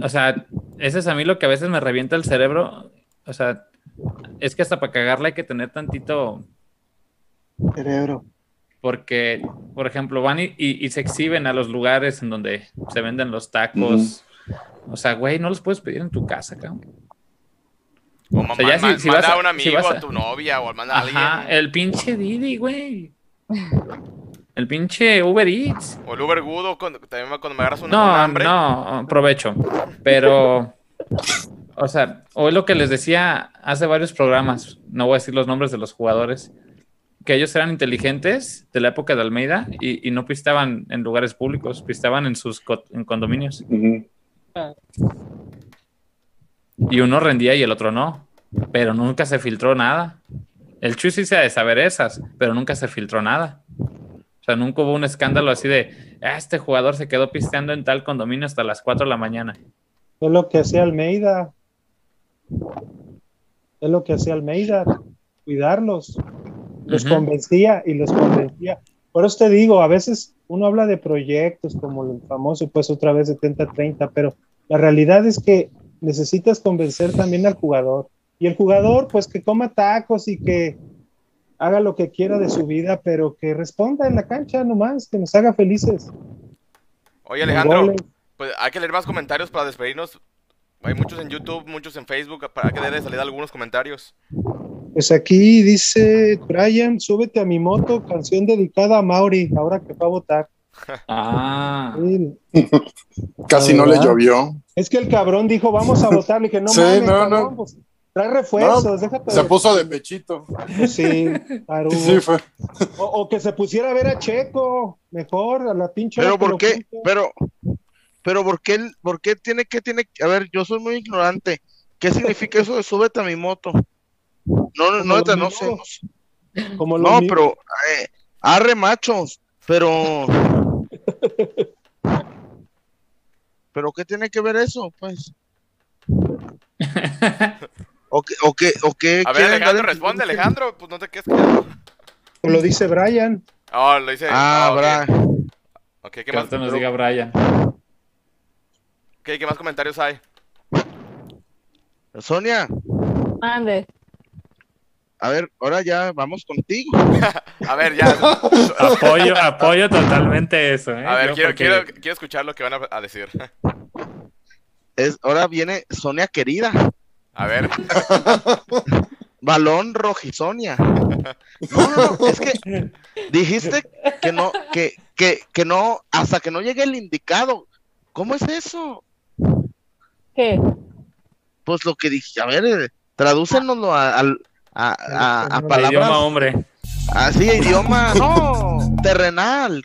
o sea, ese es a mí lo que a veces me revienta el cerebro. O sea, es que hasta para cagarla hay que tener tantito, Cerebro. porque, por ejemplo, van y, y- y se exhiben a los lugares en donde se venden los tacos. O sea, güey, no los puedes pedir en tu casa, cabrón. O O sea, ya si- si manda vas a- un si amigo, vas a... a- tu novia, o manda a Ajá, alguien. el pinche Didi, güey. El pinche Uber Eats. O el Uber Gudo, cuando, también cuando me agarras una, No, un hambre. no, provecho. Pero, o sea, hoy lo que les decía hace varios programas, no voy a decir los nombres de los jugadores, que ellos eran inteligentes de la época de Almeida y, y no pistaban en lugares públicos, pistaban en sus co- en condominios. Y uno rendía y el otro no. Pero nunca se filtró nada. El Chuy sí se ha de saber esas, pero nunca se filtró nada. O sea, nunca hubo un escándalo así de, "Ah, este jugador se quedó pisteando en tal condominio hasta las 4 de la mañana. Es lo que hacía Almeida. Es lo que hacía Almeida. Cuidarlos. Los convencía y los convencía. Por eso te digo, a veces uno habla de proyectos como el famoso, pues otra vez 70-30, pero la realidad es que necesitas convencer también al jugador. Y el jugador, pues que coma tacos y que haga lo que quiera de su vida, pero que responda en la cancha nomás, que nos haga felices. Oye, Alejandro, pues hay que leer más comentarios para despedirnos. Hay muchos en YouTube, muchos en Facebook, para que darle salida a algunos comentarios. Pues aquí dice Brian, súbete a mi moto, canción dedicada a Mauri, ahora que va a votar. Ah, Sí. Casi no le llovió. Es que el cabrón dijo, vamos a votar. Le dije, no Sí, mames, no, cabrón, no. pues, trae refuerzos, No, déjate. Se de- puso de pechito. Pues sí. Sí, fue. o, o que se pusiera a ver a Checo, mejor, a la pinche. Pero ¿por qué? Pero, pero ¿por qué, por qué tiene que, tiene que- a ver, yo soy muy ignorante. ¿Qué significa eso de súbete a mi moto? No, no, no, no los sé. Como No, pero, eh, arre machos, pero... ¿Pero qué tiene que ver eso, pues? ¿O qué, o qué, o qué A ver, Alejandro, responde? Alejandro. Pues no te quedes callado. lo dice Brian. Oh, lo dice. Ah, ok. bra. Ok, ¿qué que más, nos diga Brian. ok, ¿qué más comentarios hay? Sonia, Mande. A ver, ahora ya vamos contigo. A ver, ya. Apoyo, apoyo totalmente eso. ¿eh? A ver, quiero, porque- quiero, quiero escuchar lo que van a, a decir. Es, ahora viene Sonia querida, A ver, balón rojisonia. No, no, no, es que dijiste que no, que, que, que no, hasta que no llegue el indicado. ¿Cómo es eso? ¿Qué? Pues lo que dije, a ver, eh, tradúcenoslo a, al- a, a- a palabras idioma hombre. así, idioma, no, terrenal.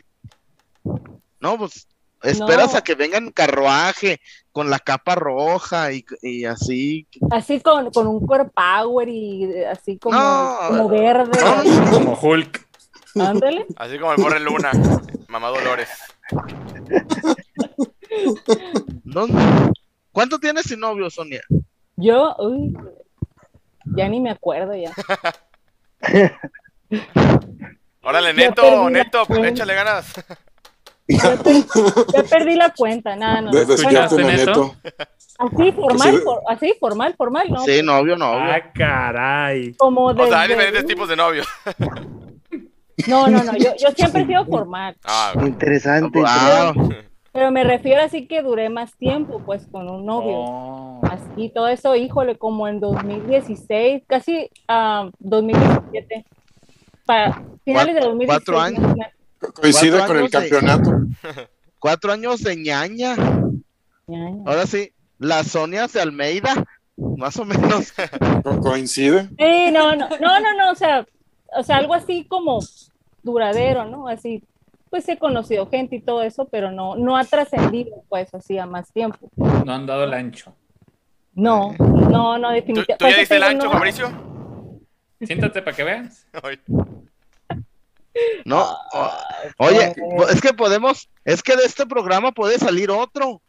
No, pues esperas No. a que venga en carruaje con la capa roja y, y así. Así con, con un core power y así como, No. como verde. No, Como Hulk. Ándale. así como el Borre Luna, Mamá Dolores. ¿Cuánto tienes sin novio, Sonia? Yo, uy, ya ni me acuerdo ya. Órale, Neto, Neto, cuenta. échale ganas. Ya, per- ya perdí la cuenta, nada, no. De- Despiértate, ¿Escuchaste, Neto. Así formal, Sí. for- así formal, formal, ¿no? Sí, novio, novio. Ah, caray. Como O sea, hay desde- diferentes tipos de novios. No, no, no, yo, yo siempre he sido formal, Ah, Interesante. Ah, pero me refiero así que duré más tiempo, pues, con un novio. Oh. Así, todo eso, híjole, como en 2016, casi ah, 2017. Para finales de 2016. cuatro años. Coincide Cuatro con el de- campeonato. cuatro años de ñaña. Ya. Ahora sí, la Sonia de Almeida, más o menos. Co- Coincide. Sí, no, no, no, no, no, o sea, o sea, algo así como duradero, ¿no? Así, pues he conocido gente y todo eso, pero no, no ha trascendido, pues, así a más tiempo. No han dado el ancho. No, no, no, ¿Tú, definitivamente. tú ya diste el ancho, Fabricio? Siéntate para que veas. No. Oye, es que podemos, es que de este programa puede salir otro.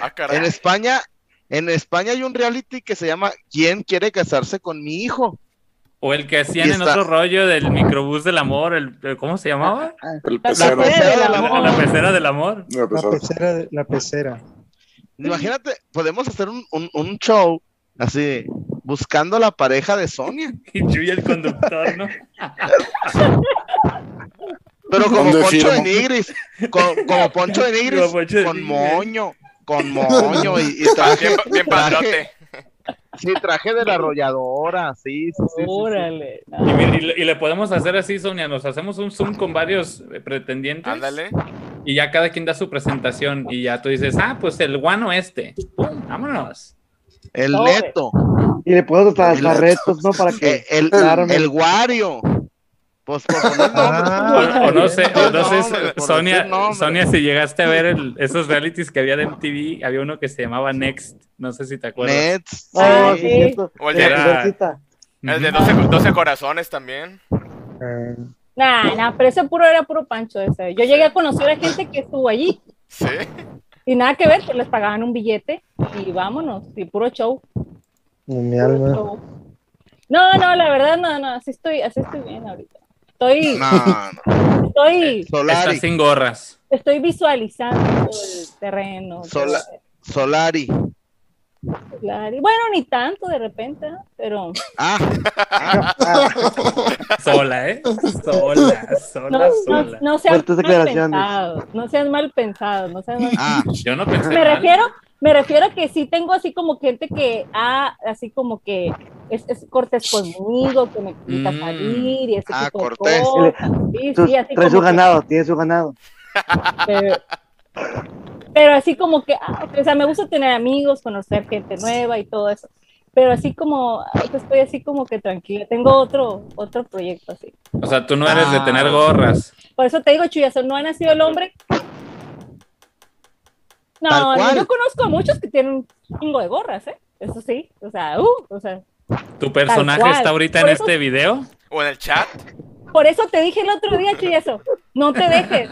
Ah, caray. En España, en España hay un reality que se llama ¿Quién quiere casarse con mi hijo? O el que hacían en otro rollo del microbús del amor, el, ¿cómo se llamaba? El La pecero. pecera del La- La, amor. la pecera del amor. La La pecera. la. Imagínate, podemos hacer un, un- un show así, buscando la pareja de Sonia. Y Chuy el conductor, ¿no? Pero como ¿Dónde Poncho de? Nigris, con- como Poncho de Nigris, con moño, con moño y, y traje, Bien, bien padrote. Sí, traje de la arrolladora, sí, sí, sí, sí, sí. Órale. Y, le, y le podemos hacer así, Sonia, nos hacemos un Zoom con varios eh, pretendientes. Ándale. Y ya cada quien da su presentación y ya tú dices, ah, pues el guano este. ¡Pum! Vámonos. El neto, Y le puedo hasta El- dar retos, ¿no? Para que eh, el, arme. el guario. Pues por poner nombres. Ah, O, o no sé, o no sé, Nombres, Sonia. Sonia, si llegaste a ver el- esos realities que había de MTV, había uno que se llamaba Next, no sé si te acuerdas. Nets, Oh, Sí. sí, cierto. O el De primercita. El de Ujú. 12, 12 corazones también. eh, Nah, nah, pero ese puro era puro pancho ese. Yo llegué a conocer a gente que estuvo allí Sí. y nada que ver, pues les pagaban un billete y vámonos, y puro show. mi puro alma. show. No, no, la verdad, no, no, así estoy, así estoy bien ahorita. Estoy, no, no. estoy, Solari, Está sin gorras. estoy visualizando el terreno. Sola- Solari. Y Bueno, ni tanto de repente, pero Ah, Sola, ¿eh? Sola, sola, no, sola. no sean mal pensados, no sean mal pensados, no sean mal ah, Yo no pensé me mal. refiero, me refiero a que sí tengo así como gente que ha, así como que es, es cortés conmigo, que me invita Mm. salir y ese Ah, tipo de cortés. cosas. Sí, sí, así trae su como que- ganado, tiene su ganado. pero, pero así como que, ah, o sea, me gusta tener amigos, conocer gente nueva y todo eso. Pero así como, ahorita estoy así como que tranquila. Tengo otro, otro proyecto así. O sea, tú no eres de Ah. tener gorras. Por eso te digo, Chuyazo, no ha nacido el hombre. No, Tal no, cual. yo conozco a muchos que tienen un chingo de gorras, ¿eh? Eso sí, o sea, uh, o sea, ¿Tu personaje está ahorita Por en eso- este video? O en el chat. por eso te dije el otro día, Chuyazo, no te dejes,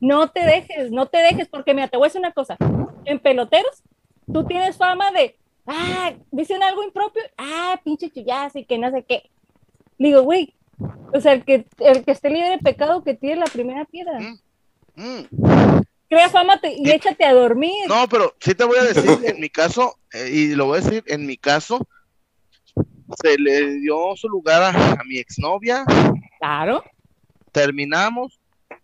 no te dejes, no te dejes, porque mira, te voy a decir una cosa, en peloteros, tú tienes fama de, ah, dicen algo impropio, ah, pinche Chuyazo y que no sé qué. Digo, güey, o sea, el que, el que esté libre de pecado que tiene la primera piedra. mm. Crea fama te- y échate a dormir. No, pero sí te voy a decir, en mi caso, eh, y lo voy a decir, en mi caso, se le dio su lugar a, a mi exnovia, Claro. terminamos,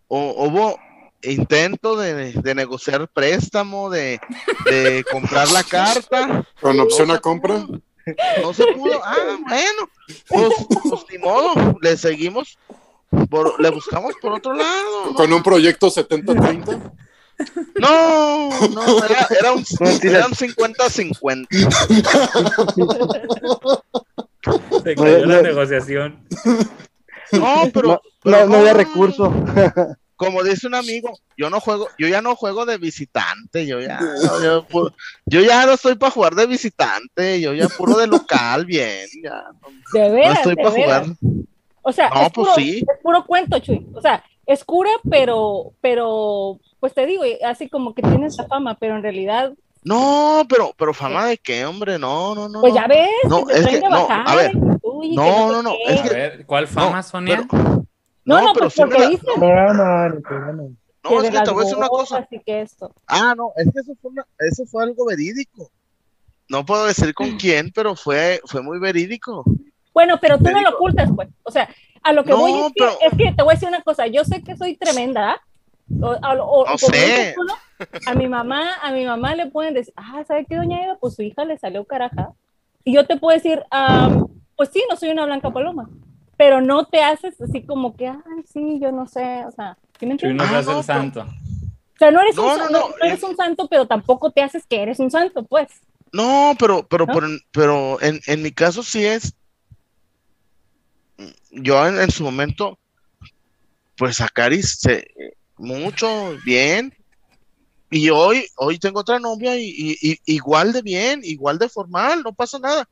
o, hubo intento de, de negociar préstamo, de, de comprar la carta, Con opción No a compra. pudo. no se pudo, ah, bueno, pues, pues ni modo, le seguimos, por- le buscamos por otro lado. ¿no? Con un proyecto 70-30. No, no, era, era un, Mentira. era un 50-50. Se No, cayó la no. negociación. No, pero, No, pero no, no había no, recurso. Como dice un amigo, yo no juego, yo ya no juego de visitante, yo ya, no, yo, ya no estoy para jugar de visitante, yo ya puro de local, bien, ya, no, De no veras, estoy de para jugar. O sea, No, es, pues puro, sí. es puro cuento, Chuy. O sea, es cura, pero, pero, pues te digo, así como que tienes la fama, pero en realidad, No, pero, pero fama de qué, hombre, no, no, no. pues no. ya ves, No, que es que- no, bajar, a ver. uy, que No, no, no, es A que- ver, ¿cuál fama, Sonia? pero- No, no, pero pues porque la- dices no, que es que te voy a decir una cosa. Ah, no, es que eso fue, una- eso fue algo verídico. No puedo decir Mm. con quién, pero fue, fue muy verídico. Bueno, pero tú no lo ocultas, pues. O sea, a lo que No, voy es que, pero- es que te voy a decir una cosa. Yo sé que soy tremenda, ¿ah? O, o- o No sé. ¿no? A mi mamá, a mi mamá le pueden decir, ah, ¿sabe qué, doña Eva? Pues su hija le salió caraja. Y yo te puedo decir, ah, pues sí, no soy una blanca paloma. Pero no te haces así como que, ay, sí, yo no sé. O sea, ¿sí me entiendes? no se Ah, hace no, el pero- santo. O sea, no eres, No, un, no, sa- no, no- no eres un santo, pero tampoco te haces que eres un santo, pues. No, pero, pero, ¿No? por- pero en, en mi caso sí es. Yo en, su momento, pues a Caris se, mucho, bien, y hoy, hoy tengo otra novia y, igual de bien, igual de formal, no pasa nada.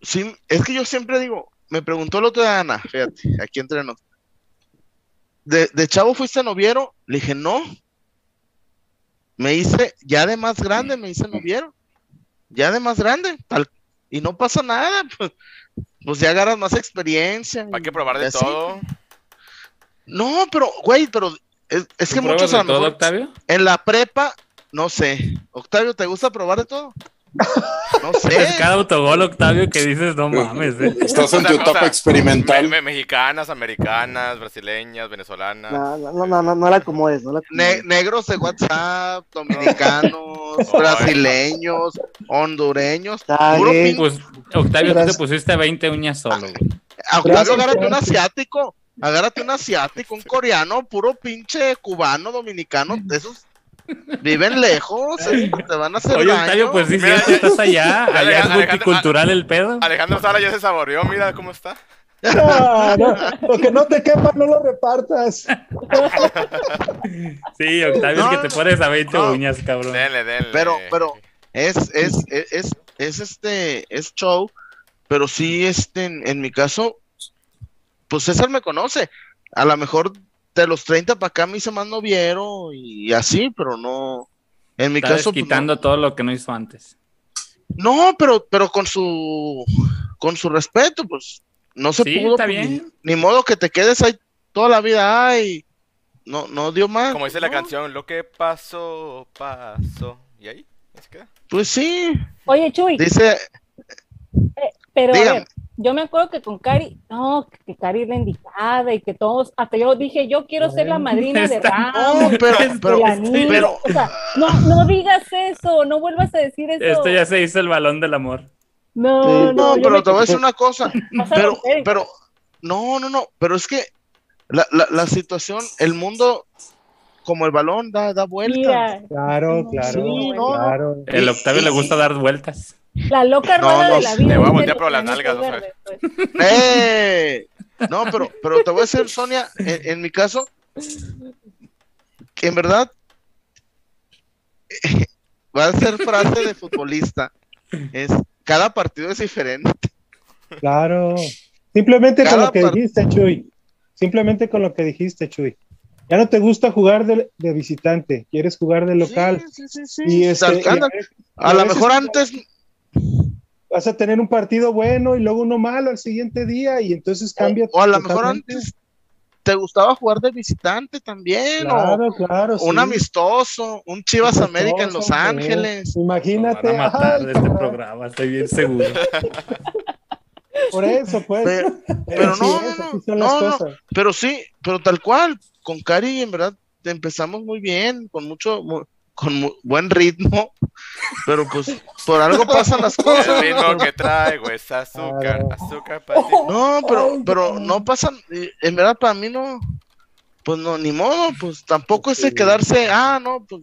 Sí, es que yo siempre digo, me preguntó el otro día Ana, fíjate, aquí entre nos. ¿De, de chavo fuiste noviero? Le dije, no. Me hice, ya de más grande me hice noviero. Ya de más grande, tal, y no pasa nada, pues, pues ya agarras más experiencia. Hay que probar de así. todo. No, pero, güey, pero es, es que ¿Tú pruebas muchos a de lo todo, mejor Octavio? en la prepa, no sé. Octavio, ¿te gusta probar de todo? No sé. Es cada autogol, Octavio, que dices, no mames, eh. Estás en tu o etapa sea, experimental. Me- me- mexicanas, americanas, brasileñas, venezolanas. No, no, no, no, no, no la acomodes, no la Ne- acomodes. negros de WhatsApp, dominicanos, brasileños, hondureños. Pues, Octavio, tú te pusiste 20 uñas solo. Octavio, agárrate un asiático. Agárrate un asiático, un coreano, puro pinche cubano, dominicano. De esos viven lejos, eh, te van a hacer Oye, daño. Octavio, pues sí, Mira, estás allá. Allá es Alejandro- multicultural el pedo. Alejandro Sala ya se saboreó, mira cómo está. No, no, lo que no te quepa, no lo repartas. Sí, Octavio, No, es que te pones a 20 no. uñas, cabrón. Denle, denle. Pero, pero es, es, es, es, es este, es show, pero sí, este, en, en mi caso, pues César me conoce. A lo mejor de los 30 para acá me hice más noviero y así, pero no. En mi caso, pues, quitando todo lo que no hizo antes. no, no, pero, pero con su, con su respeto, pues, no se Sí, pudo. está pues, bien. Ni, ni modo que te quedes ahí toda la vida, ay, no, no dio más. Como dice la ¿no? canción, lo que pasó, pasó. ¿Y ahí? Pues sí, Oye, Chuy, dice, pero a dígame. ver, yo me acuerdo que con Cari, no, que Cari es la indicada y que todos, hasta yo dije, yo quiero ser la madrina de Ramos. no, pero, de pero, la niña. pero, O sea, no, no digas eso, no vuelvas a decir eso. Esto ya se hizo el balón del amor. No, Sí. no, pero me- te voy a decir una cosa. Pero, pero, no, no, no, pero es que la, la, la situación, el mundo, como el balón, da, da vueltas. Mira, Claro, claro, Sí, no, claro. El Octavio le gusta dar vueltas. La loca rueda no de la vida. Le voy a voltear por las nalgas, pues. ¡Eh! No, pero, pero te voy a decir, Sonia, en, en mi caso, que en verdad va a ser frase de futbolista. Es cada partido es diferente. Claro. Simplemente con lo que dijiste, Chuy. Simplemente con lo que dijiste, Chuy. Ya no te gusta jugar de, de visitante, quieres jugar de local. Sí, sí, sí, sí. Y este, y a anda, veces- a a lo veces- mejor antes, vas a tener un partido bueno y luego uno malo al siguiente día y entonces cambia. o a lo mejor antes te gustaba jugar de visitante también, o Claro, claro. un sí. amistoso, un Chivas América en Los. Ángeles. Imagínate. Nos van a matar ay, de este cabrón. programa, estoy bien seguro. Por eso, pues. Pero, no, no, son no, las no. pero sí, pero tal cual, con Cari en verdad empezamos muy bien, con mucho, mu- con mu- buen ritmo, pero pues por algo pasan las cosas. El ritmo que traigo es azúcar, azúcar para ti. No, pero, pero no. pasan, eh, en verdad para mí no, pues no, ni modo, pues tampoco es de quedarse, ah, no, pues,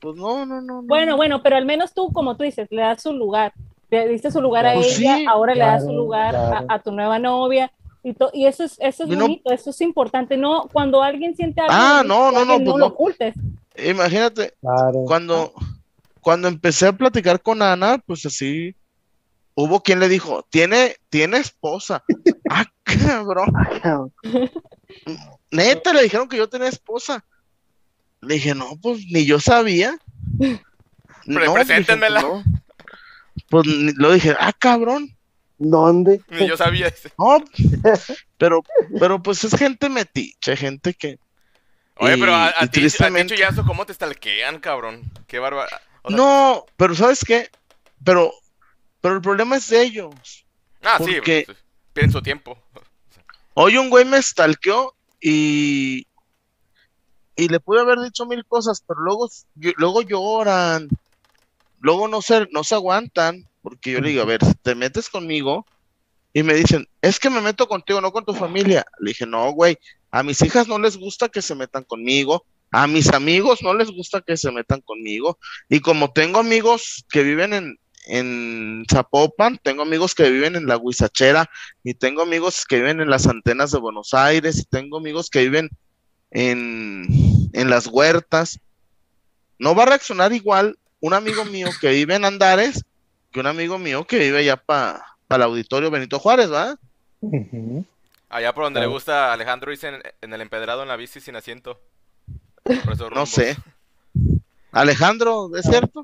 pues no, no, no. no. Bueno, bueno, pero al menos tú, como tú dices, le das su lugar. Le diste su lugar a Pues ella, sí, ahora le das su lugar a- claro. a, tu nueva novia. Y, to- y eso es, eso es Y no- bonito, eso es importante. No, cuando alguien siente algo, Ah, de no, no, no, alguien, pues lo ocultes. Imagínate, Claro. cuando, cuando empecé a platicar con Ana, pues así, hubo quien le dijo, tiene, tiene esposa. Ah, cabrón. Neta, le dijeron que yo tenía esposa. Le dije, no, pues ni yo sabía. No, preséntenmela. Pues, no. Pues, lo dije, ah, cabrón. ¿Dónde? Ni yo sabía. ese. No, pero, pero pues es gente metiche, gente que. Oye, y- pero a, a ti, a ¿cómo te stalkean, cabrón? Qué bárbaro. Sea, No, pero ¿sabes qué? Pero, pero el problema es de ellos. Ah, sí, porque- pues, pierden su tiempo. Hoy un güey me stalkeó y. Y le pude haber dicho mil cosas, pero luego, luego lloran. Luego no se, no se aguantan. Porque yo le digo, a ver, te metes conmigo. Y me dicen, es que me meto contigo, no con tu familia. Le dije, no, güey. A mis hijas no les gusta que se metan conmigo. A mis amigos no les gusta que se metan conmigo. Y como tengo amigos que viven en, en Zapopan, tengo amigos que viven en la Huizachera, y tengo amigos que viven en las antenas de Buenos Aires, y tengo amigos que viven en, en las huertas. no va a reaccionar igual un amigo mío que vive en Andares que un amigo mío que vive allá para el auditorio Benito Juárez, ¿va? Ujú. Allá por donde le gusta a Alejandro irse en, en el empedrado en la bici sin asiento. No sé. Alejandro, ¿es cierto?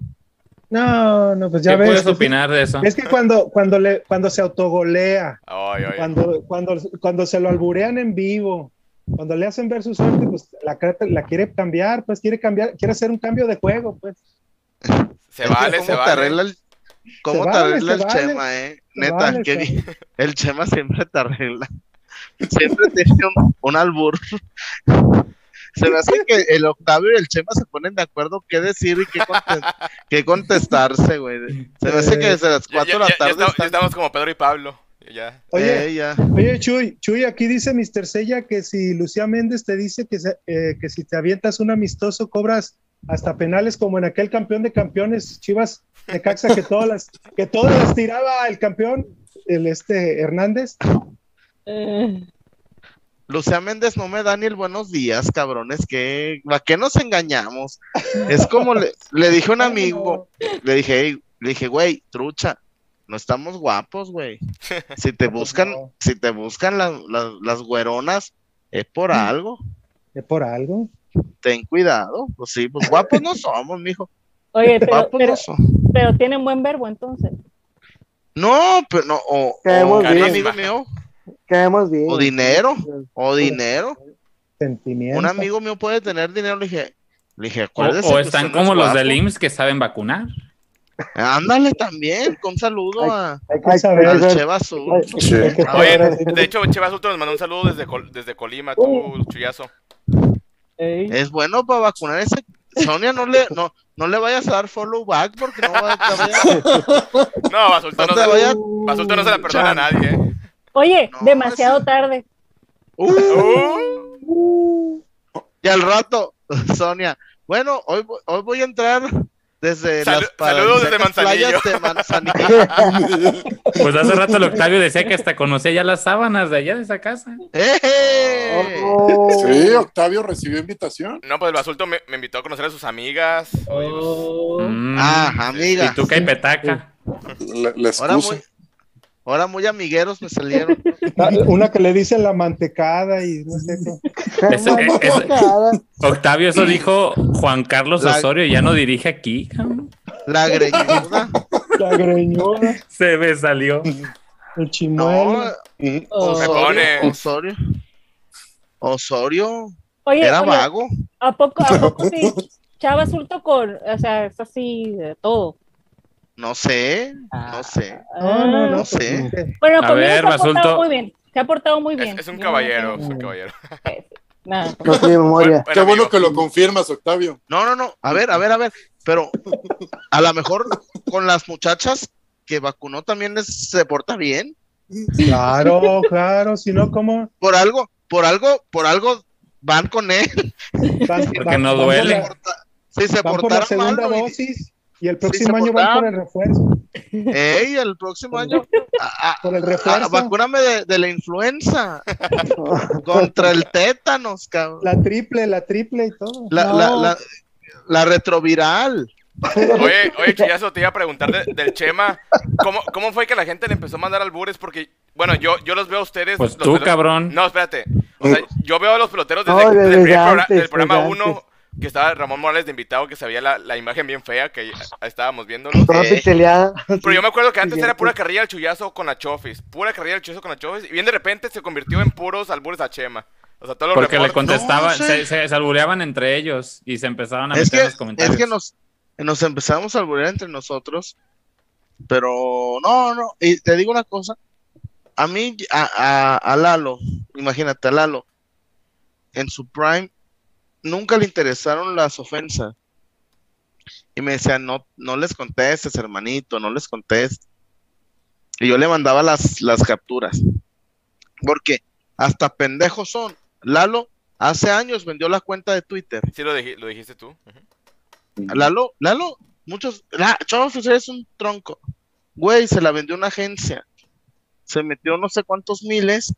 No, no, pues ya ¿Qué ves. puedes es que- opinar de eso? Es que cuando, cuando, le, cuando se autogolea, Ay, ay. cuando, cuando, cuando se lo alburean en vivo, cuando le hacen ver su suerte, pues la, creta- la quiere cambiar, pues quiere cambiar, quiere hacer un cambio de juego, pues. Se vale, ¿Cómo se te vale. arregla el, cómo Se te vale, arregla el vale. Chema, eh? Neta, vale, bien. El Chema siempre te arregla. Siempre tiene un, un albur. Se me hace que el Octavio y el Chema se ponen de acuerdo qué decir y qué, conte- qué contestarse, güey. Se me hace que desde las Ya, 4 ya- de la ya- ya tarde estamos, ya están... estamos como Pedro y Pablo. Ya. Oye, Eh, ya. Oye, Chuy, Chuy, aquí dice Mr. Sella que si Lucía Méndez te dice que, se- eh, que si te avientas un amistoso cobras hasta penales como en aquel campeón de campeones, Chivas de Caxa, que todas las, que todas las tiraba el campeón, el este Hernández. Eh, Lucía Méndez no me da ni el buenos días, cabrones, que ¿a qué nos engañamos? Es como le, le dije a un amigo, le dije, "Ey", le dije, güey, trucha, no estamos guapos, güey. Si te buscan, no. si te buscan las, las, las güeronas, es por algo. ¿Es por algo? Ten cuidado. Pues sí, pues guapos no somos, mijo. Oye, pero, Guapos pero, no pero tienen buen verbo entonces. No, pero no, o, un amigo mío, Caemos bien. o dinero, o dinero. Sentimiento. Un amigo mío puede tener dinero, le dije, le dije, O, están como los guapo". del IMSS que saben vacunar. Ándale también, con saludo a, Hay que saber. al Cheva Azul. Sí. Oye, de hecho, Chivas Ultra nos mandó un saludo desde, Col- desde Colima, tú, Chuyazo. Ey. Es bueno para vacunar ese. Sonia, no le, no, no le vayas a dar follow back porque no va a No, Basulto no, no te se, vaya- Basulto no se la perdona a nadie, ¿eh? Oye, No, demasiado sí. tarde. Uh, y al rato, Sonia. Bueno, hoy, hoy voy a entrar desde Salu- las saludos desde de Manzanillo. Pues hace rato el Octavio decía que hasta conocía ya las sábanas de allá de esa casa. ¡Eh! Oh. Sí, Octavio recibió invitación. No, pues el Basulto me, me invitó a conocer a sus amigas. Oh. Mm. Ah, amiga. Y tú que hay petaca. La, la Ahora muy, ahora muy amigueros me salieron. Ah, Una que le dice la mantecada y no sé qué. Octavio, eso dijo Juan Carlos La- Osorio, ya no dirige aquí. cabrón. La greñuda. La greñuda, Se me salió. el chimuelo. No. Oh. Osorio, pone. Osorio. Osorio. Oye, Era oye, vago. ¿a poco, a poco sí? Chava Sulto con, o sea, es así de todo. No sé. No sé. No, no, no. No sé. Bueno, A ver, se ha portado muy bien. Se ha portado muy bien. es, es un caballero, es un caballero. Nada. No tiene memoria. Qué bueno amigo. que lo confirmas, Octavio. No, no, no. A ver, a ver, a ver. Pero a lo mejor con las muchachas que vacunó también les- se porta bien. Claro, claro, si no, ¿cómo? Por algo, por algo, por algo van con él. Van, Porque no duele. la- Si se Van por la portaron mal, segunda dosis y el próximo año van por el refuerzo. ey, el próximo año, a- a- Por el a- refuerzo. vacúname de, de la influenza contra el tétanos, cabrón. La triple, la triple y todo. La, No. la, la, la retroviral. Oye, oye, Chuyazo, te iba a preguntar de- del Chema. ¿cómo, ¿Cómo fue que la gente le empezó a mandar albures? Porque, bueno, yo, yo los veo a ustedes. Pues los tú, cabrón. No, espérate. O sea, yo veo a los peloteros desde, No, desde el desde antes, del programa desde 1, antes. Que estaba Ramón Morales de invitado, que se veía la, la imagen bien fea, que estábamos Eh. pixeleada. Pero yo me acuerdo que antes era pura carrilla del chullazo con la chofis. Pura carrilla del chullazo con la chofis. Y bien de repente se convirtió en puros albures a Chema. O sea, todos los Porque le reportes- contestaban, No, sí. se, se, se albureaban entre ellos y se empezaban a Es meter que, en los comentarios. es que nos, nos empezamos a alburear entre nosotros. Pero no, no. Y te digo una cosa. A mí, a, a, a Lalo, imagínate, a Lalo, en su prime, nunca le interesaron las ofensas. Y me decían, no, no les contestes, hermanito, no les contestes. Y yo le mandaba las, las capturas. Porque hasta pendejos son. Lalo hace años vendió la cuenta de Twitter. Sí, lo, dij- lo dijiste tú. Lalo, Lalo, muchos, la, eres un tronco. Güey, se la vendió una agencia. Se metió no sé cuántos miles.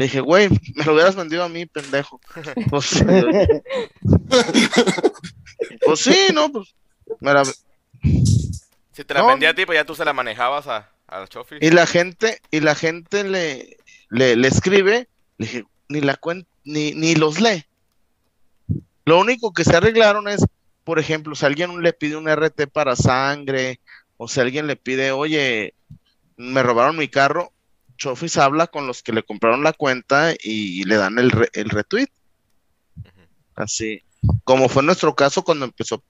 Le dije, güey, me lo hubieras vendido a mí, pendejo. Pues, Pues sí, no, pues. me la- Si te la No. vendía a ti, pues ya tú se la manejabas a, a Chofi. y la gente, y la gente le, le, le escribe, le dije, ni la cuen ni, ni los lee. Lo único que se arreglaron es, por ejemplo, si alguien le pide un RT para sangre, o si alguien le pide, oye, me robaron mi carro, Chofis habla con los que le compraron la cuenta y, le dan el, re- el retweet. Así, como fue nuestro caso cuando empezó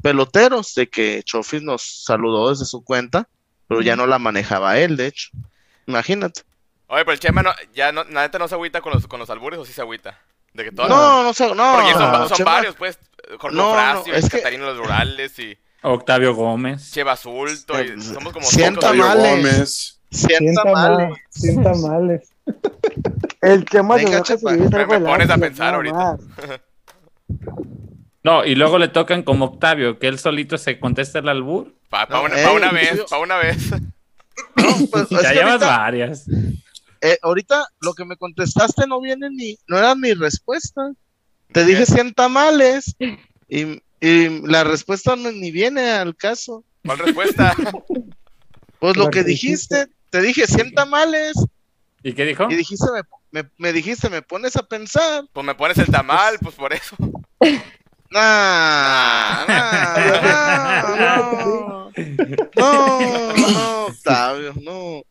Peloteros, de que Chofis nos saludó desde su cuenta, pero ya no la manejaba él, de hecho. Imagínate. Oye, pero el Chema no, ya no, la neta no se agüita con los, con los albures o sí se agüita. De que todo. No, no sé, no. Porque son, son Chema- varios, pues. Jorge No, no, Fracio, es que- Catarina Los Rurales y Octavio Gómez. Cheva Sulto. Y Eh, somos como sienta. Gómez. Sienta Sienta mal. mal, sienta males. El Venga, si dices me- me pones a pensar ahorita. más. No, y luego le tocan como Octavio, que él solito se contesta el albur. Pa, pa No, una, pa una vez, pa una vez. No, pues, Ya que llevas ahorita, varias. eh, ahorita lo que me contestaste no viene ni, no era mi respuesta. Te dije 100 tamales y, y la respuesta no, ni viene al caso. ¿Cuál respuesta? Pues lo que que dijiste, te dije 100 tamales ¿Y qué dijo? y dijiste, me, me, me dijiste, me pones a pensar. Pues me pones el tamal, pues por eso. Nah, nah, no, no, no, Octavio, no.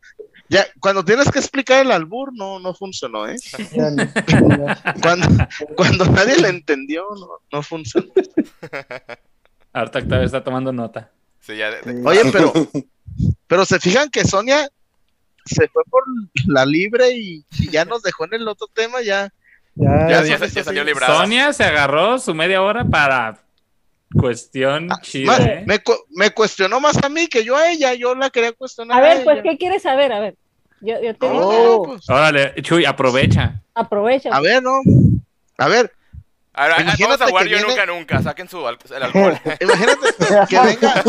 Ya, cuando tienes que explicar el albur, no, no funcionó, ¿eh? No. Cuando, cuando nadie le entendió, no, no funcionó. Ahorita Octavio está tomando nota. Sí, ya. de- de- Oye, pero, pero se fijan que Sonia se fue por la libre y, y ya nos dejó en el otro tema, ya. Ya, ya, ya ya- salió librada. Sonia se agarró su media hora para cuestión chida, Más- ¿eh? me, cu- me cuestionó más a mí que yo a ella, yo la quería cuestionar. A ver, ella. pues, ¿qué quieres saber? A ver, yo, yo te digo, no, pues, Órale, Chuy, aprovecha. aprovecha. a ver, no. A ver, A ver, a- vamos Imagínate a jugar que yo viene- nunca nunca. Saquen su al- el alcohol. Imagínate que venga,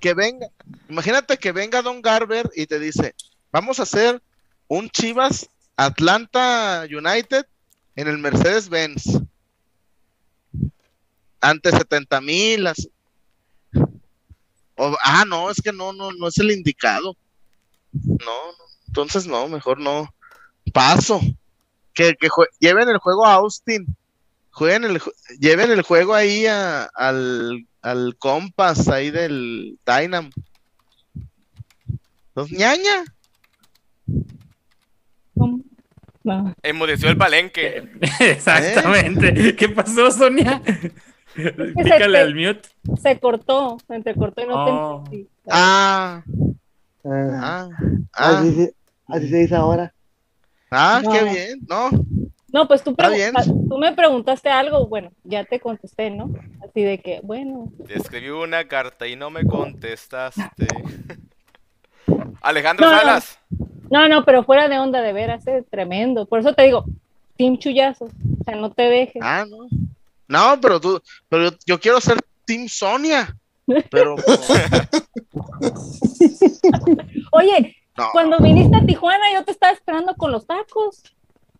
que venga, imagínate que venga Don Garber y te dice, vamos a hacer un Chivas Atlanta United en el Mercedes Benz. Ante 70 mil. ah, no, es que no, no, no es el indicado. No, entonces no, mejor no. Paso. Que, lleven el juego a Austin jueguen el, lleven el juego ahí a- al, al compas ahí del Dynam. Los ñaña. No. Enmudeció el palenque. Exactamente. ¿Qué pasó, Sonia? Pícale al mute. Se cortó, se entrecortó y no te Oh. entendí. Ah, Ah, ah, ah, así, se, así se dice ahora. ah, No. qué bien, ¿no? No, pues tú, tú me preguntaste algo, bueno, ya te contesté, ¿no? Así de que, bueno, Te escribí una carta y no me contestaste. Alejandro no. Salas. no, no, pero fuera de onda de veras, es tremendo. Por eso te digo, Team Chullazo, o sea, no te dejes. Ah, no. No, pero tú, pero yo, yo quiero ser Team Sonia. Pero Oye, no, cuando viniste a Tijuana yo te estaba esperando con los tacos.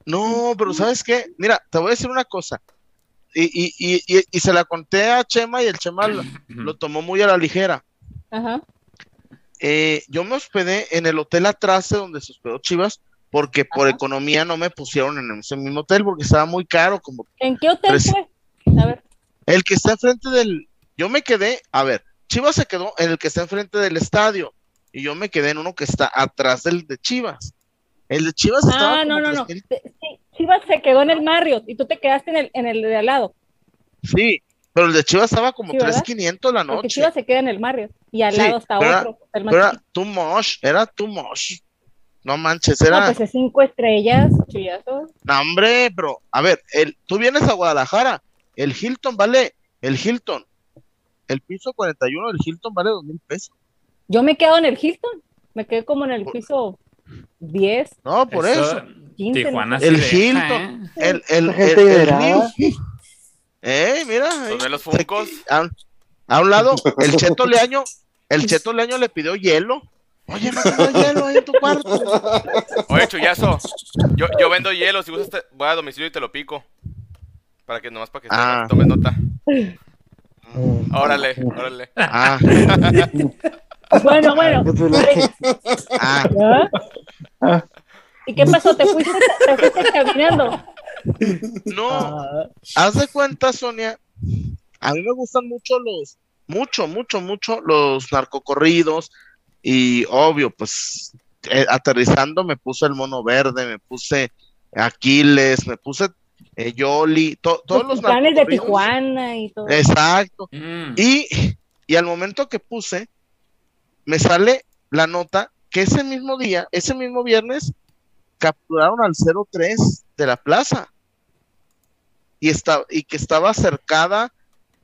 no, pero ¿sabes qué? Mira, te voy a decir una cosa. Y, y, y, y, y se la conté a Chema y el Chema lo, lo tomó muy a la ligera. Ajá. Eh, yo me hospedé en el hotel atrás de donde se hospedó Chivas, porque por economía no me pusieron en ese mismo hotel porque estaba muy caro, como ¿En qué hotel fue? A ver, el que está enfrente del. Yo me quedé, a ver, Chivas se quedó en el que está enfrente del estadio y yo me quedé en uno que está atrás del de Chivas. El de Chivas estaba ah, no, no, no. 3,000 Te- sí, Chivas se quedó en el Marriott y tú te quedaste en el, en el de al lado. Sí, pero el de Chivas estaba como Sí, ¿verdad? 3,500 la Porque noche. Chivas se queda en el Marriott y al Sí, lado está pero era- otro. más Pero era too much, era too much. No manches, No, era. pues es cinco estrellas, chullazo. No, hombre, pero, a ver, el, tú vienes a Guadalajara, el Hilton vale, el Hilton, el piso 41 del Hilton vale dos mil pesos. Yo me quedo en el Hilton, me quedé como en el piso 10, No, por eso. 15. Tijuana no sí El deja, Hilton. ¿eh? El, el, el, gente el verá. Río. Eh, mira. ahí. Los de los Funcos. A, a un lado, el Cheto Leaño, el Cheto Leaño le pidió hielo. Oye, no tengo hielo ahí en tu cuarto. Oye, Chuyazo. Yo, yo vendo hielo. Si gustas, te- voy a domicilio y te lo pico. Para que nomás para que Ah. tomes nota. Mm. Órale, órale. Ah, Bueno, bueno. La- ah. ¿Ah? ¿Y qué pasó? ¿Te fuiste, te fuiste caminando? No, Ah, haz de cuenta, Sonia. A mí me gustan mucho los, mucho, mucho, mucho los narcocorridos. Y obvio, pues eh, aterrizando me puse el mono verde, me puse Aquiles, me puse eh, Yoli, to- todos los planes de. Tijuana y todo. Exacto. Mm. Y, y al momento que puse, me sale la nota que ese mismo día, ese mismo viernes, capturaron al 03 de la plaza. Y, está, y que estaba cercada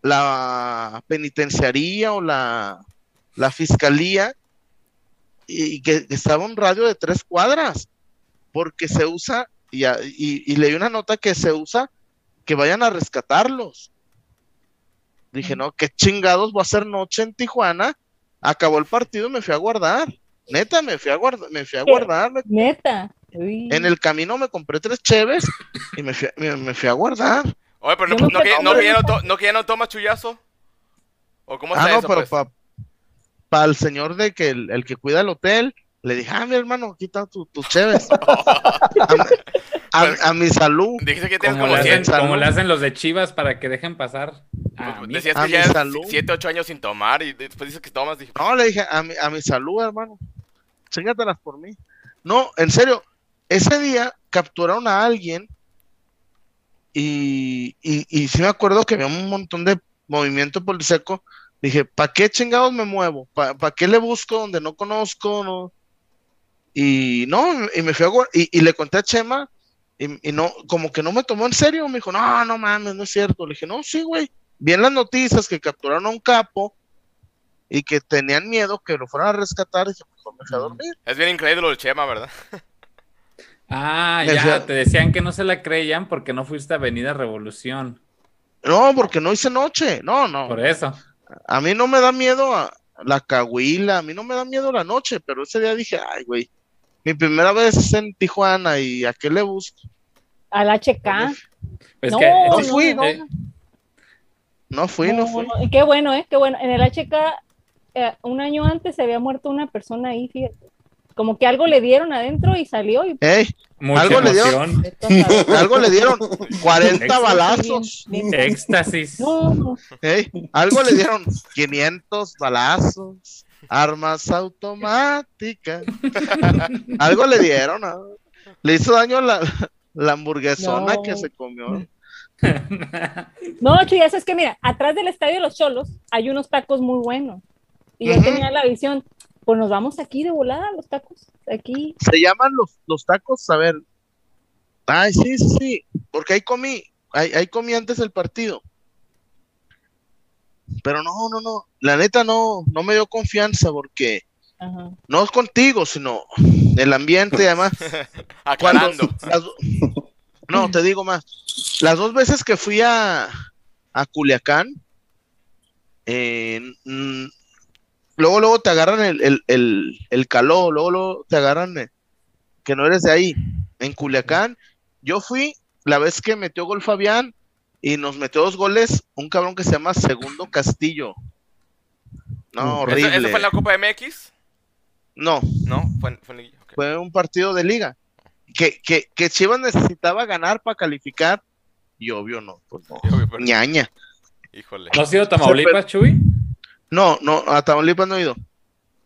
la penitenciaría o la, la fiscalía y que estaba un radio de tres cuadras porque se usa y, y, y leí una nota que se usa que vayan a rescatarlos. Dije, no, qué chingados voy a hacer noche en Tijuana. Acabó el partido y me fui a guardar. Neta, me fui a guardar, me fui a guardar. Neta. Uy. en el camino me compré tres cheves y me fui, a- me, me fui a guardar. Oye, pero no, no no, que, no, que no, to- no que ya no tomas chullazo. ¿O cómo Ah, está no, eso, pero pues? para el señor de que el, el que cuida el hotel, le dije, ah, mi hermano, aquí están tu- tus cheves. a, a- a mi salud. Dijiste que tienes Como, como le 100. hacen, salud. como le hacen los de Chivas para que dejen pasar. a Pues, mí. decías A que mi ya salud. 7, 8 años sin tomar y después dices que tomas. Dije, No, le dije, a mi, a mi salud, hermano. Chíngatelas por mí. No, en serio, ese día capturaron a alguien y, y, y sí me acuerdo que había un montón de movimiento policíaco. Dije, ¿para qué chingados me muevo? ¿Para qué le busco donde no conozco? No? Y no, y me fui a y, y le conté a Chema y, y no, como que no me tomó en serio. Me dijo, no, no mames, no es cierto. Le dije, no, sí, güey. Vi en las noticias que capturaron a un capo y que tenían miedo que lo fueran a rescatar y dije, mejor me fui a dormir. es bien increíble lo del Chema, ¿verdad? Ah, Me ya, a- te decían que no se la creían porque no fuiste a Avenida Revolución. No, porque no hice noche. No, no. Por eso. A mí no me da miedo a la cahuila, a mí no me da miedo la noche, pero ese día dije, ay, güey, mi primera vez en Tijuana y a qué le busco. Al HK. Es no, que, no sí, fui, no. eh, No fui, no, No, fui. no, y qué bueno, ¿eh? Qué bueno. En el HK, eh, un año antes se había muerto una persona ahí, fíjate. Como que algo le dieron adentro y salió y mucha Algo le emoción, saber. algo le dieron 40 Extra. balazos. Éxtasis. No, algo le dieron 500 balazos, armas automáticas. algo le dieron. ¿no? Le hizo daño la, la hamburguesona No. que se comió. No, Chuyas, es que mira, atrás del estadio de los Cholos hay unos tacos muy buenos. Y yo Ujú. tenía la visión, pues nos vamos aquí de volada, los tacos, aquí. Se llaman los, los tacos, a ver. Ay, sí, sí, sí, porque ahí comí, ahí, ahí comí antes del partido. Pero no, no, no, la neta no, no me dio confianza porque Ajá. no es contigo, sino el ambiente, además. Cuando, Aclarando. las no, te digo más. Las dos veces que fui a, a Culiacán, eh, luego, luego te agarran el, el, el, el calor, luego, luego te agarran eh, que no eres de ahí. En Culiacán, yo fui la vez que metió gol Fabián y nos metió dos goles un cabrón que se llama Segundo Castillo. No. ¿Eso, horrible. eso fue en la Copa MX? No, No, fue en, fue en Liguilla, ok. fue un partido de liga. Que, que, que Chivas necesitaba ganar para calificar. Y obvio no, pues no. Obvio, pero- ñaña. Híjole. ¿No has ido a Tamaulipas, Chuy? No, no, a Tamaulipas no he ido.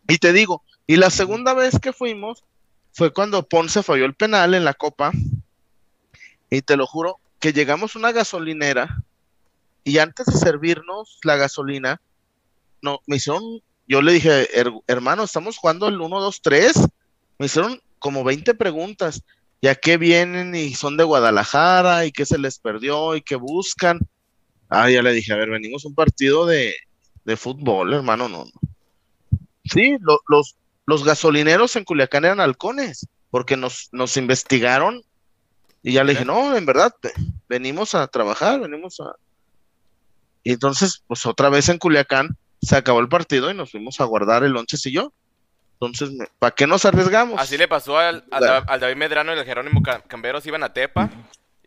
Y te digo, y la segunda vez que fuimos fue cuando Ponce falló el penal en la copa. Y te lo juro que llegamos a una gasolinera y antes de servirnos la gasolina, no, me hicieron, yo le dije, "Her- hermano, estamos jugando el 1, 2, 3. Me hicieron como 20 preguntas. ¿Y a qué vienen? Y son de Guadalajara, y qué se les perdió, y qué buscan. Ah, ya le dije, a ver, venimos un partido de, de fútbol, hermano, no. no. Sí, lo- los, los gasolineros en Culiacán eran halcones, porque nos, nos investigaron y ya le dije, no, en verdad, ve- venimos a trabajar, venimos a... Y entonces, pues otra vez en Culiacán se acabó el partido y nos fuimos a guardar el once y yo. Entonces, ¿para qué nos arriesgamos? Así le pasó al, al, David Medrano y al Jerónimo Ca- Camberos iban a Tepa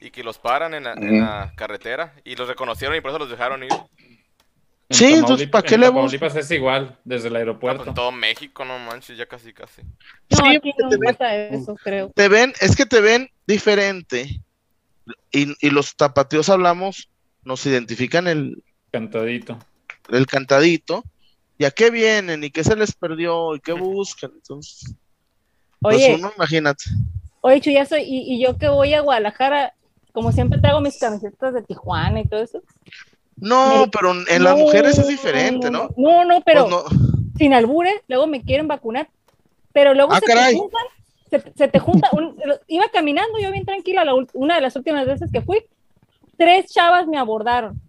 y que los paran en la, en la carretera y los reconocieron y por eso los dejaron ir. En Sí, entonces, ¿para qué en le Tamaulipas es igual, desde el Ah, aeropuerto. pues en todo México, no manches, ya casi, casi. No, Sí, aquí no te ven- eso, creo. te ven, es que te ven diferente. Y, y los tapatíos hablamos, nos identifican el, Cantadito. el cantadito. ¿Y a qué vienen? ¿Y qué se les perdió? ¿Y qué buscan? Entonces, pues Oye, uno, imagínate. oye, Chuyazo, y, y yo que voy a Guadalajara, como siempre traigo mis camisetas de Tijuana y todo eso. No, pero en las No, mujeres es diferente, ¿no? No, no, pero Pues no. sin albures, luego me quieren vacunar. Pero luego Ah, se caray. te juntan, se, se te junta, un- iba caminando yo bien tranquila la una de las últimas veces que fui, tres chavas me abordaron,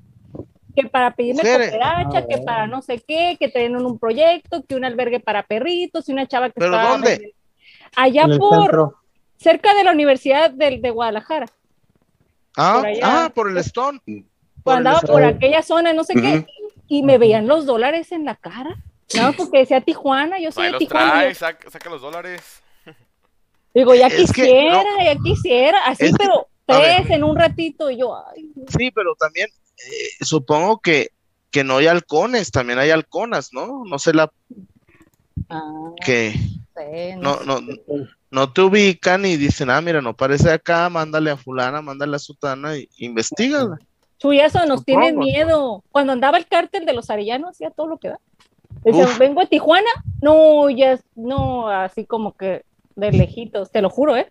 que para pedirme cooperacha, Ah, que para no sé qué, que tienen un proyecto, que un albergue para perritos, y una chava que ¿Pero estaba dónde? allá por centro. cerca de la Universidad de, de Guadalajara, Ah, por allá. ah, por el Stone. Por andaba por aquella zona, no sé qué, y me veían los dólares en la cara. No, porque decía Tijuana, yo soy de Tijuana. trae, yo- saca, saca los dólares. Digo, ya Es que, quisiera, no. ya quisiera, así, Es que, pero ver. tres en un ratito, y yo, ay, Sí, pero también eh, supongo que, que no hay halcones, también hay halconas, ¿no? No sé la ah, que sé, no, sé. no, no te ubican y dicen, ah, mira, no parece acá, mándale a fulana, mándale a sutana y investigala. Chuyazo nos tiene miedo. Cuando andaba el cártel de los arellanos, hacía todo lo que da. Decía, Uf. vengo a Tijuana, no, ya, es- no, así como que de lejitos, te lo juro, ¿eh?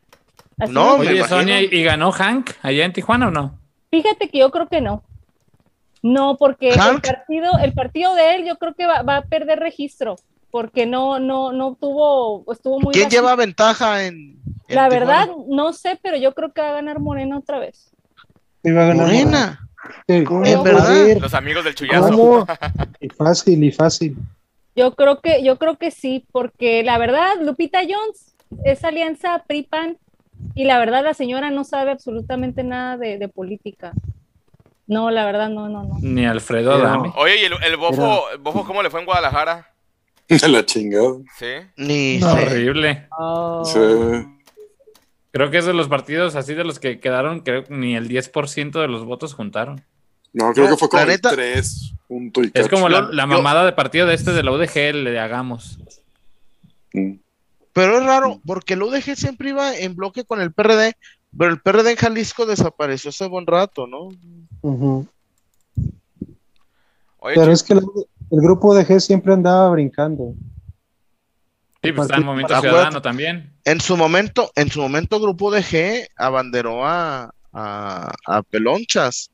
Así No, me Oye. Sonia, ¿y ganó Hank allá en Tijuana o no? Fíjate que yo creo que no. No, porque el partido, el partido de él yo creo que va, va a perder registro, porque no, no, no tuvo, estuvo muy ¿Quién bajito. lleva ventaja en, en La Tijuana? verdad, no sé, pero yo creo que va a ganar Morena otra vez. Iba a ganar Morena. Sí, ¿Cómo ¿En verdad? Los amigos del chullazo. ¿Cómo? y fácil, y fácil. Yo creo que, yo creo que sí, porque la verdad, Lupita Jones es alianza PRI-PAN y la verdad la señora no sabe absolutamente nada de, de política. No, la verdad, no, no, no. Ni Alfredo Adame. Oye, ¿y el, el bofo, el bofo cómo le fue en Guadalajara? De la chingada. ¿Sí? Ni No. sé. Horrible. Oh. Sí. Creo que es de los partidos así de los que quedaron, creo que ni el 10% de los votos juntaron. No, creo que fue como la neta- el 3 punto y Es cacho. como la, la yo- mamada de partido de este de la UDG, le hagamos. Mm. Pero es raro, porque el UDG siempre iba en bloque con el PRD, pero el PRD en Jalisco desapareció hace buen rato, ¿no? Oye, Pero es que el, el grupo de G siempre andaba brincando. Sí, pues está en Movimiento. Ciudadano también. En su momento, en su momento Grupo de G abanderó a, a, a Pelonchas,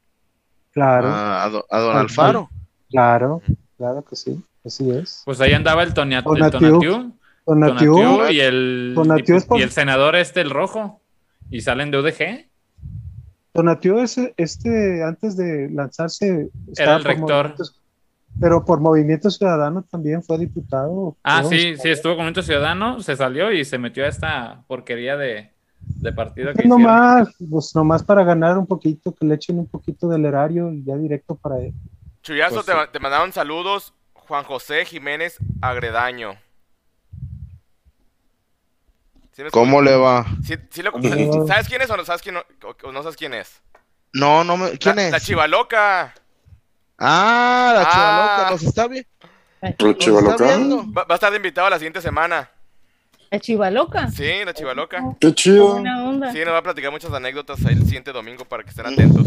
Claro, a, a do- a don Al- Alfaro. claro, claro que sí, así es. Pues ahí andaba el, Tonia- el Tonatiu. Tonatiu, Tonatiu y el, Tonatiu es por- y el senador este, el rojo. Y salen de UDG. Donatiu es este, antes de lanzarse, estaba el rector. Pero por Movimiento Ciudadano también fue diputado. Ah, Creo, sí, sí, estuvo con Movimiento Ciudadano, se salió y se metió a esta porquería de, de partido que Pues hicieron. nomás, pues nomás para ganar un poquito, que le echen un poquito del erario y ya directo para él. Chuyazo, Pues te, sí. te mandaron saludos. Juan José Jiménez Agredaño. ¿Sí me ¿Cómo le va? Sí- sí lo- Ujú. ¿Sabes quién es o no sabes quién, o- o no sabes quién es? No, no me. ¿Quién la, es? La chivaloca. Ah, la Ah. chivaloca, nos está bien. Está chivaloca. Va, va a estar de invitado la siguiente semana. La chiva loca. Sí, la chivaloca. Qué chido. Buena onda. Sí, nos va a platicar muchas anécdotas ahí el siguiente domingo para que estén atentos.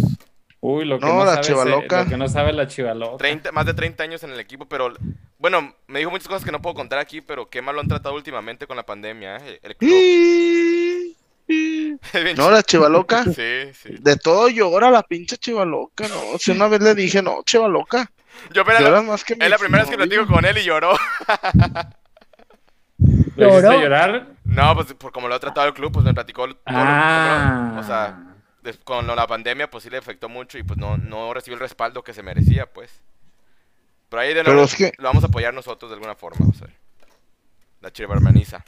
Uy, lo que No, no, la sabe, chivaloca. ese- lo que no sabe la chivaloca. 30, más de 30 años en el equipo, pero bueno, me dijo muchas cosas que no puedo contar aquí, pero qué mal lo han tratado últimamente con la pandemia, ¿eh? El club. No, la chivaloca. ch- Sí, sí. De todo llora la pinche chivaloca, no. Si una vez le dije, no, chivaloca. Yo apenas Lloras la- más que es la primera vez que platico con él y lloró. ¿Lo hiciste llorar? No, pues por como lo ha tratado el club, pues me platicó. todo lo- Ah. O sea, con lo- la pandemia, pues sí le afectó mucho y pues no, no recibió el respaldo que se merecía, pues. Pero ahí de Pero nuevo es que- lo vamos a apoyar nosotros de alguna forma, o sea. La chivermaniza.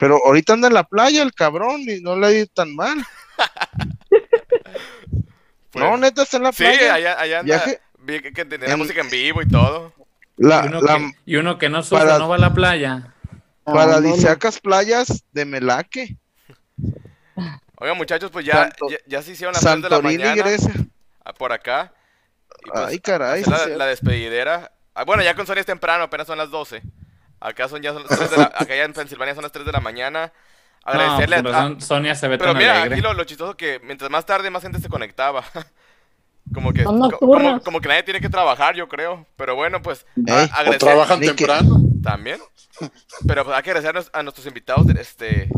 Pero ahorita anda en la playa el cabrón y no le ha ido tan mal. No, neta, está en la Sí, playa. allá, allá anda. Viaje- Vi que, que tenía en- música en vivo y todo. La, y, uno la que, y uno que no sufre, para- no va a la playa. paradisíacas playas de Melaque, Oigan, muchachos, pues ya, Santo- ya, ya se hicieron las 3 de la Santorini, mañana Grecia. por acá. Y pues, Ay, caray. sí, la, sí. la despedidera. Ah, bueno, ya con Sonia es temprano, apenas son las 12. Acá son ya son las 3 de la, acá ya en Pensilvania son las 3 de la mañana. Agradecerle No, a, Sonia se ve Pero tan mira, alegre. aquí lo, lo chistoso que mientras más tarde más gente se conectaba. Como que, co- como, como que nadie tiene que trabajar, yo creo. Pero bueno, pues O trabajan temprano. también. Pero pues hay que agradecer a nuestros invitados, este,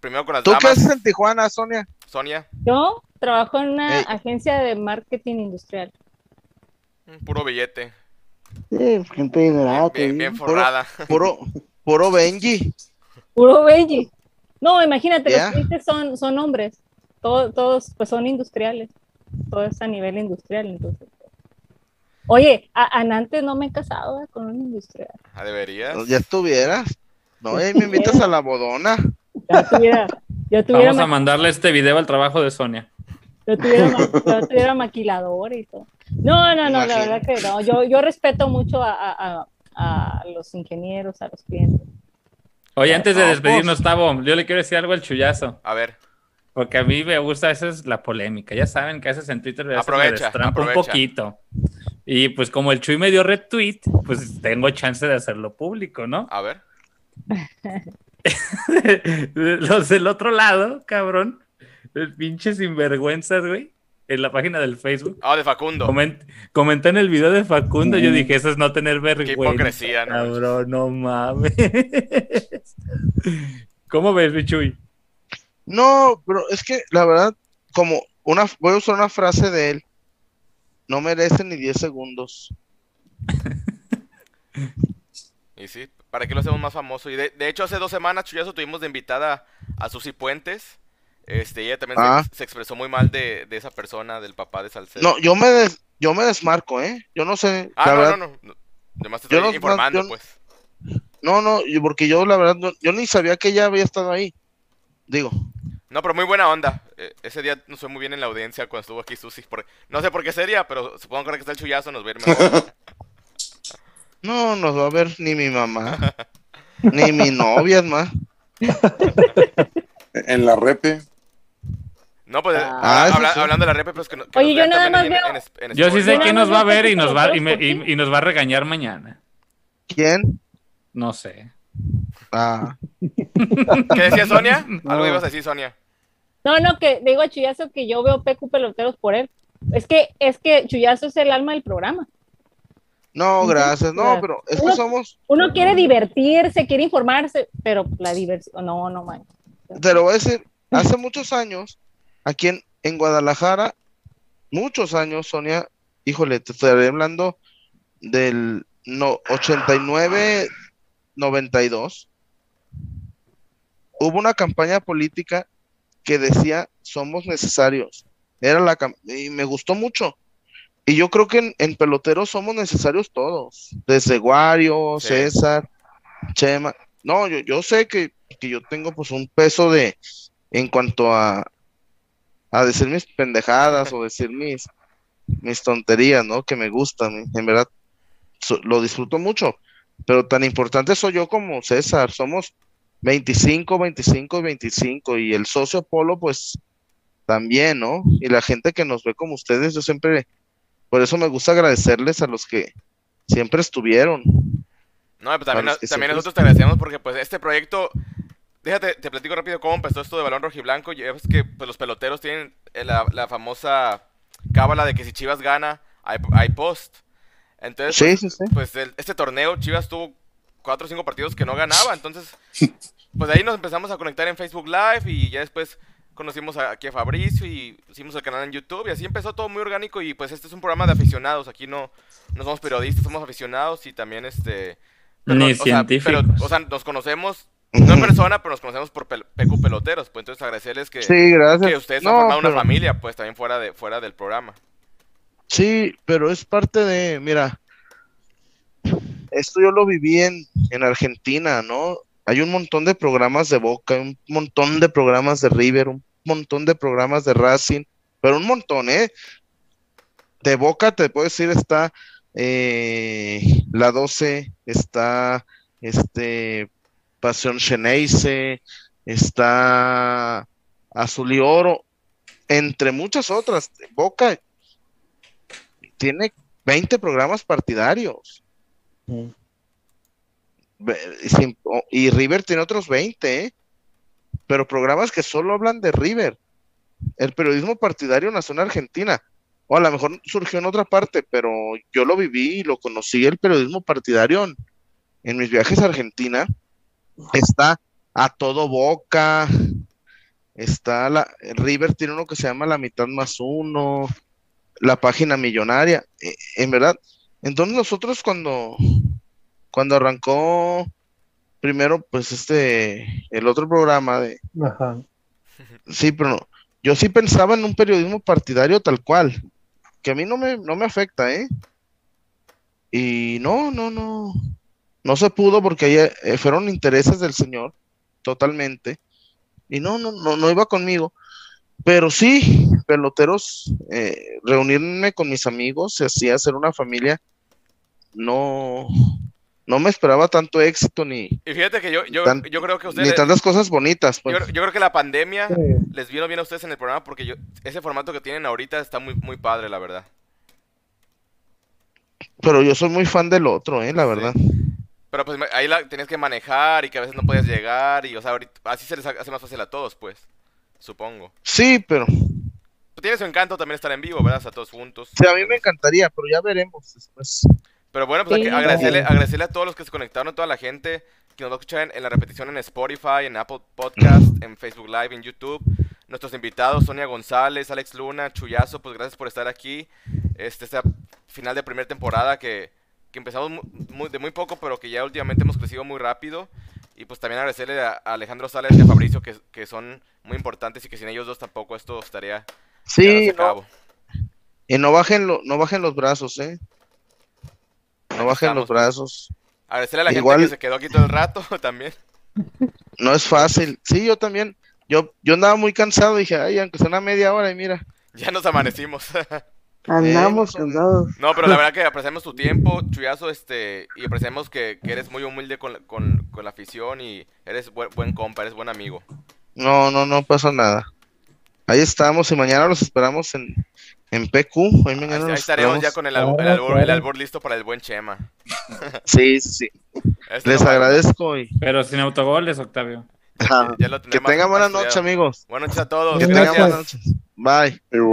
primero con las ¿Tú qué damas, haces en Tijuana, Sonia? Sonia, Yo trabajo en una agencia de marketing industrial. mm, puro billete, Sí, gente dinerada, te bien, bien forrada. Puro, puro Benji. Puro Benji. No, imagínate, los clientes son, son hombres. Todos, todos pues son industriales. Todo es a nivel industrial, entonces. Oye, a, antes no me he casado eh, con un industrial. Ah, deberías. Ya estuvieras. No, ahí me invitas a la bodona. Ya tuviera, yo tuviera, Vamos a ma- mandarle este video al trabajo de Sonia. Yo tuviera, ma- yo tuviera maquilador y todo. No, no, no, la verdad que no. Yo, yo respeto mucho a, a- a- a los ingenieros, a los clientes. Oye, antes de No, despedirnos, Tavo, yo le quiero decir algo al chullazo. A ver, Porque a mí me gusta, esa es la polémica. Ya saben que a veces en Twitter a veces me Aprovecha, un aprovecha. poquito. Y pues como el Chuy me dio retweet, pues tengo chance de hacerlo público, ¿no? a ver. Los del otro lado, cabrón. El pinche sinvergüenzas, güey. En la página del Facebook. Ah, de Facundo. Coment, comenté en el video de Facundo, yo dije, eso es no tener vergüenza. hipocresía, ¿no? Cabrón, no mames. ¿Cómo ves, mi Chuy? No, pero es que la verdad, como una, voy a usar una frase de él. No merece ni 10 segundos. Y sí, ¿para qué lo hacemos más famoso? Y de, de hecho, hace dos semanas, Chuyazo, tuvimos de invitada a Susi Puentes. Este, ella también se- Ah. se, expresó muy mal de, de esa persona, del papá de Salcedo. No, yo me des- yo me desmarco, ¿eh? Yo no sé. ah, la no, verdad, no, no, no. Yo más te Yo estoy no- informando, yo- pues. No, no, porque yo la verdad, no- yo ni sabía que ella había estado ahí. Digo, No, pero muy buena onda. Eh, ese día nos fue muy bien en la audiencia cuando estuvo aquí Susi. por- No sé por qué sería, pero supongo que ahora que está el chullazo nos va a ir mejor. no nos va a ver ni mi mamá, ni mi novia, es más. En la repe. No, pues Ah, habla- sí. hablando de la repe, pues que, no- que Oye, yo nada más en- veo- en- en Yo sí sé quién nos va a ver y nos va, y, me- y- y nos va a regañar mañana. ¿Quién? No sé. Ah, ¿Qué decía Sonia? Algo No. ibas a decir, Sonia. No, no, que digo a Chuyazo que yo veo Pecu peloteros por él. Es que, es que Chuyazo es el alma del programa. no, gracias. No, Claro. pero es que somos, Uno quiere divertirse, quiere informarse, pero la diversión, no, no, man. te lo voy a decir, hace muchos años, aquí en, en Guadalajara, muchos años, Sonia, híjole, te estaré hablando del no, 89, 92, hubo una campaña política que decía somos necesarios. Era la y me gustó mucho. Y yo creo que en, en peloteros somos necesarios todos, desde Wario, Sí. César, Chema. No, yo, yo sé que, que yo tengo pues un peso de en cuanto a a decir mis pendejadas o decir mis mis tonterías, ¿no? Que me gustan, en verdad so- lo disfruto mucho, pero tan importante soy yo como César, somos 25, 25 y 25 y el socio Polo pues también, ¿no? Y la gente que nos ve como ustedes, yo siempre, por eso me gusta agradecerles a los que siempre estuvieron. No, pues también, también nosotros te agradecemos porque pues este proyecto, déjate, te platico rápido cómo empezó esto de balón rojiblanco. Ya ves que pues, los peloteros tienen eh, la, la famosa cábala de que si Chivas gana, hay, hay post. Entonces, Sí, pues, sí, sí. pues el- este torneo Chivas tuvo cuatro o cinco partidos que no ganaba, entonces pues de ahí nos empezamos a conectar en Facebook Live y ya después conocimos a- aquí a Fabricio y hicimos el canal en YouTube y así empezó todo muy orgánico y pues este es un programa de aficionados, aquí no, no somos periodistas, somos aficionados y también este... pero Ni sea, científicos. pero, o sea, nos conocemos, no en persona, pero nos conocemos por PQ Peloteros, pues entonces agradecerles que, Sí, gracias. que ustedes No, han formado una familia, pues también fuera, de, fuera del programa. Sí, pero es parte de, mira, esto yo lo viví en, en Argentina, ¿no? Hay un montón de programas de Boca, un montón de programas de River, un montón de programas de Racing, pero un montón, ¿eh? De Boca te puedo decir está eh, la 12, está este Pasión Xeneize, está Azul y Oro, entre muchas otras. Boca tiene 20 programas partidarios. Mm. Y River tiene otros 20, ¿eh? Pero programas que solo hablan de River. El periodismo partidario nació en Argentina. O a lo mejor surgió en otra parte, pero yo lo viví y lo conocí el periodismo partidario en, en mis viajes a Argentina. Está a todo boca. Está la River tiene uno que se llama La mitad más uno. La página millonaria. Eh, En verdad. Entonces nosotros cuando cuando arrancó primero, pues este, el otro programa de, Ajá. sí, pero no, yo sí pensaba en un periodismo partidario tal cual, que a mí no me, no me afecta, ¿eh? Y no, no, no, no se pudo porque ahí, eh, fueron intereses del señor, totalmente, y no, no, no, no iba conmigo. Pero sí, peloteros, eh, reunirme con mis amigos, se hacía hacer una familia, no, no me esperaba tanto éxito ni, Y fíjate que yo, yo, Tan- yo creo que ni ustedes... tantas cosas bonitas, Yo, pues. yo creo que la pandemia Sí. les vino bien a ustedes en el programa porque yo, ese formato que tienen ahorita está muy, muy padre, la verdad. Pero yo soy muy fan del otro, eh, la verdad. Pero pues ahí la tenías que manejar y que a veces no podías llegar y, o sea, ahorita, así se les hace más fácil a todos, pues, supongo. Sí, pero Pues tiene su encanto también estar en vivo, ¿verdad? O sea, todos juntos. sí, a mí me encantaría, pero ya veremos después. Pero bueno, pues Sí. agradecerle, agradecerle a todos los que se conectaron, a toda la gente que nos va a escuchar en, en la repetición en Spotify, en Apple Podcast, en Facebook Live, en YouTube. Nuestros invitados, Sonia González, Alex Luna, Chuyazo, pues gracias por estar aquí. Este, esta final de primera temporada que, que empezamos muy- de muy poco, pero que ya últimamente hemos crecido muy rápido. Y pues también agradecerle a, a Alejandro Sales y a Fabricio que, que son muy importantes y que sin ellos dos tampoco esto estaría Sí, a cabo. y no bajen, lo, no bajen los brazos, eh. No bajen estamos, los brazos. Agradecerle a la Igual- gente que se quedó aquí todo el rato también. No es fácil. Sí, yo también. Yo, yo andaba muy cansado, dije, ay, aunque sea una media hora, y mira. Ya nos amanecimos. Andamos Eh, cansados. No, pero la verdad que apreciamos tu tiempo, Chuyazo, este, y apreciamos que, que eres muy humilde con, con, con la afición y eres buen, buen compa, eres buen amigo. No, no, no pasa nada. Ahí estamos y mañana los esperamos en, en PQ. Mañana ahí los estaremos ya con el, albur, el, albur listo para el buen Chema. Sí, sí, sí. Este Les agradezco y Pero sin autogoles, Octavio. ajá, ya lo que tengan buena noche, amigos. Buenas noches a todos. Que tengan buenas noches. Bye.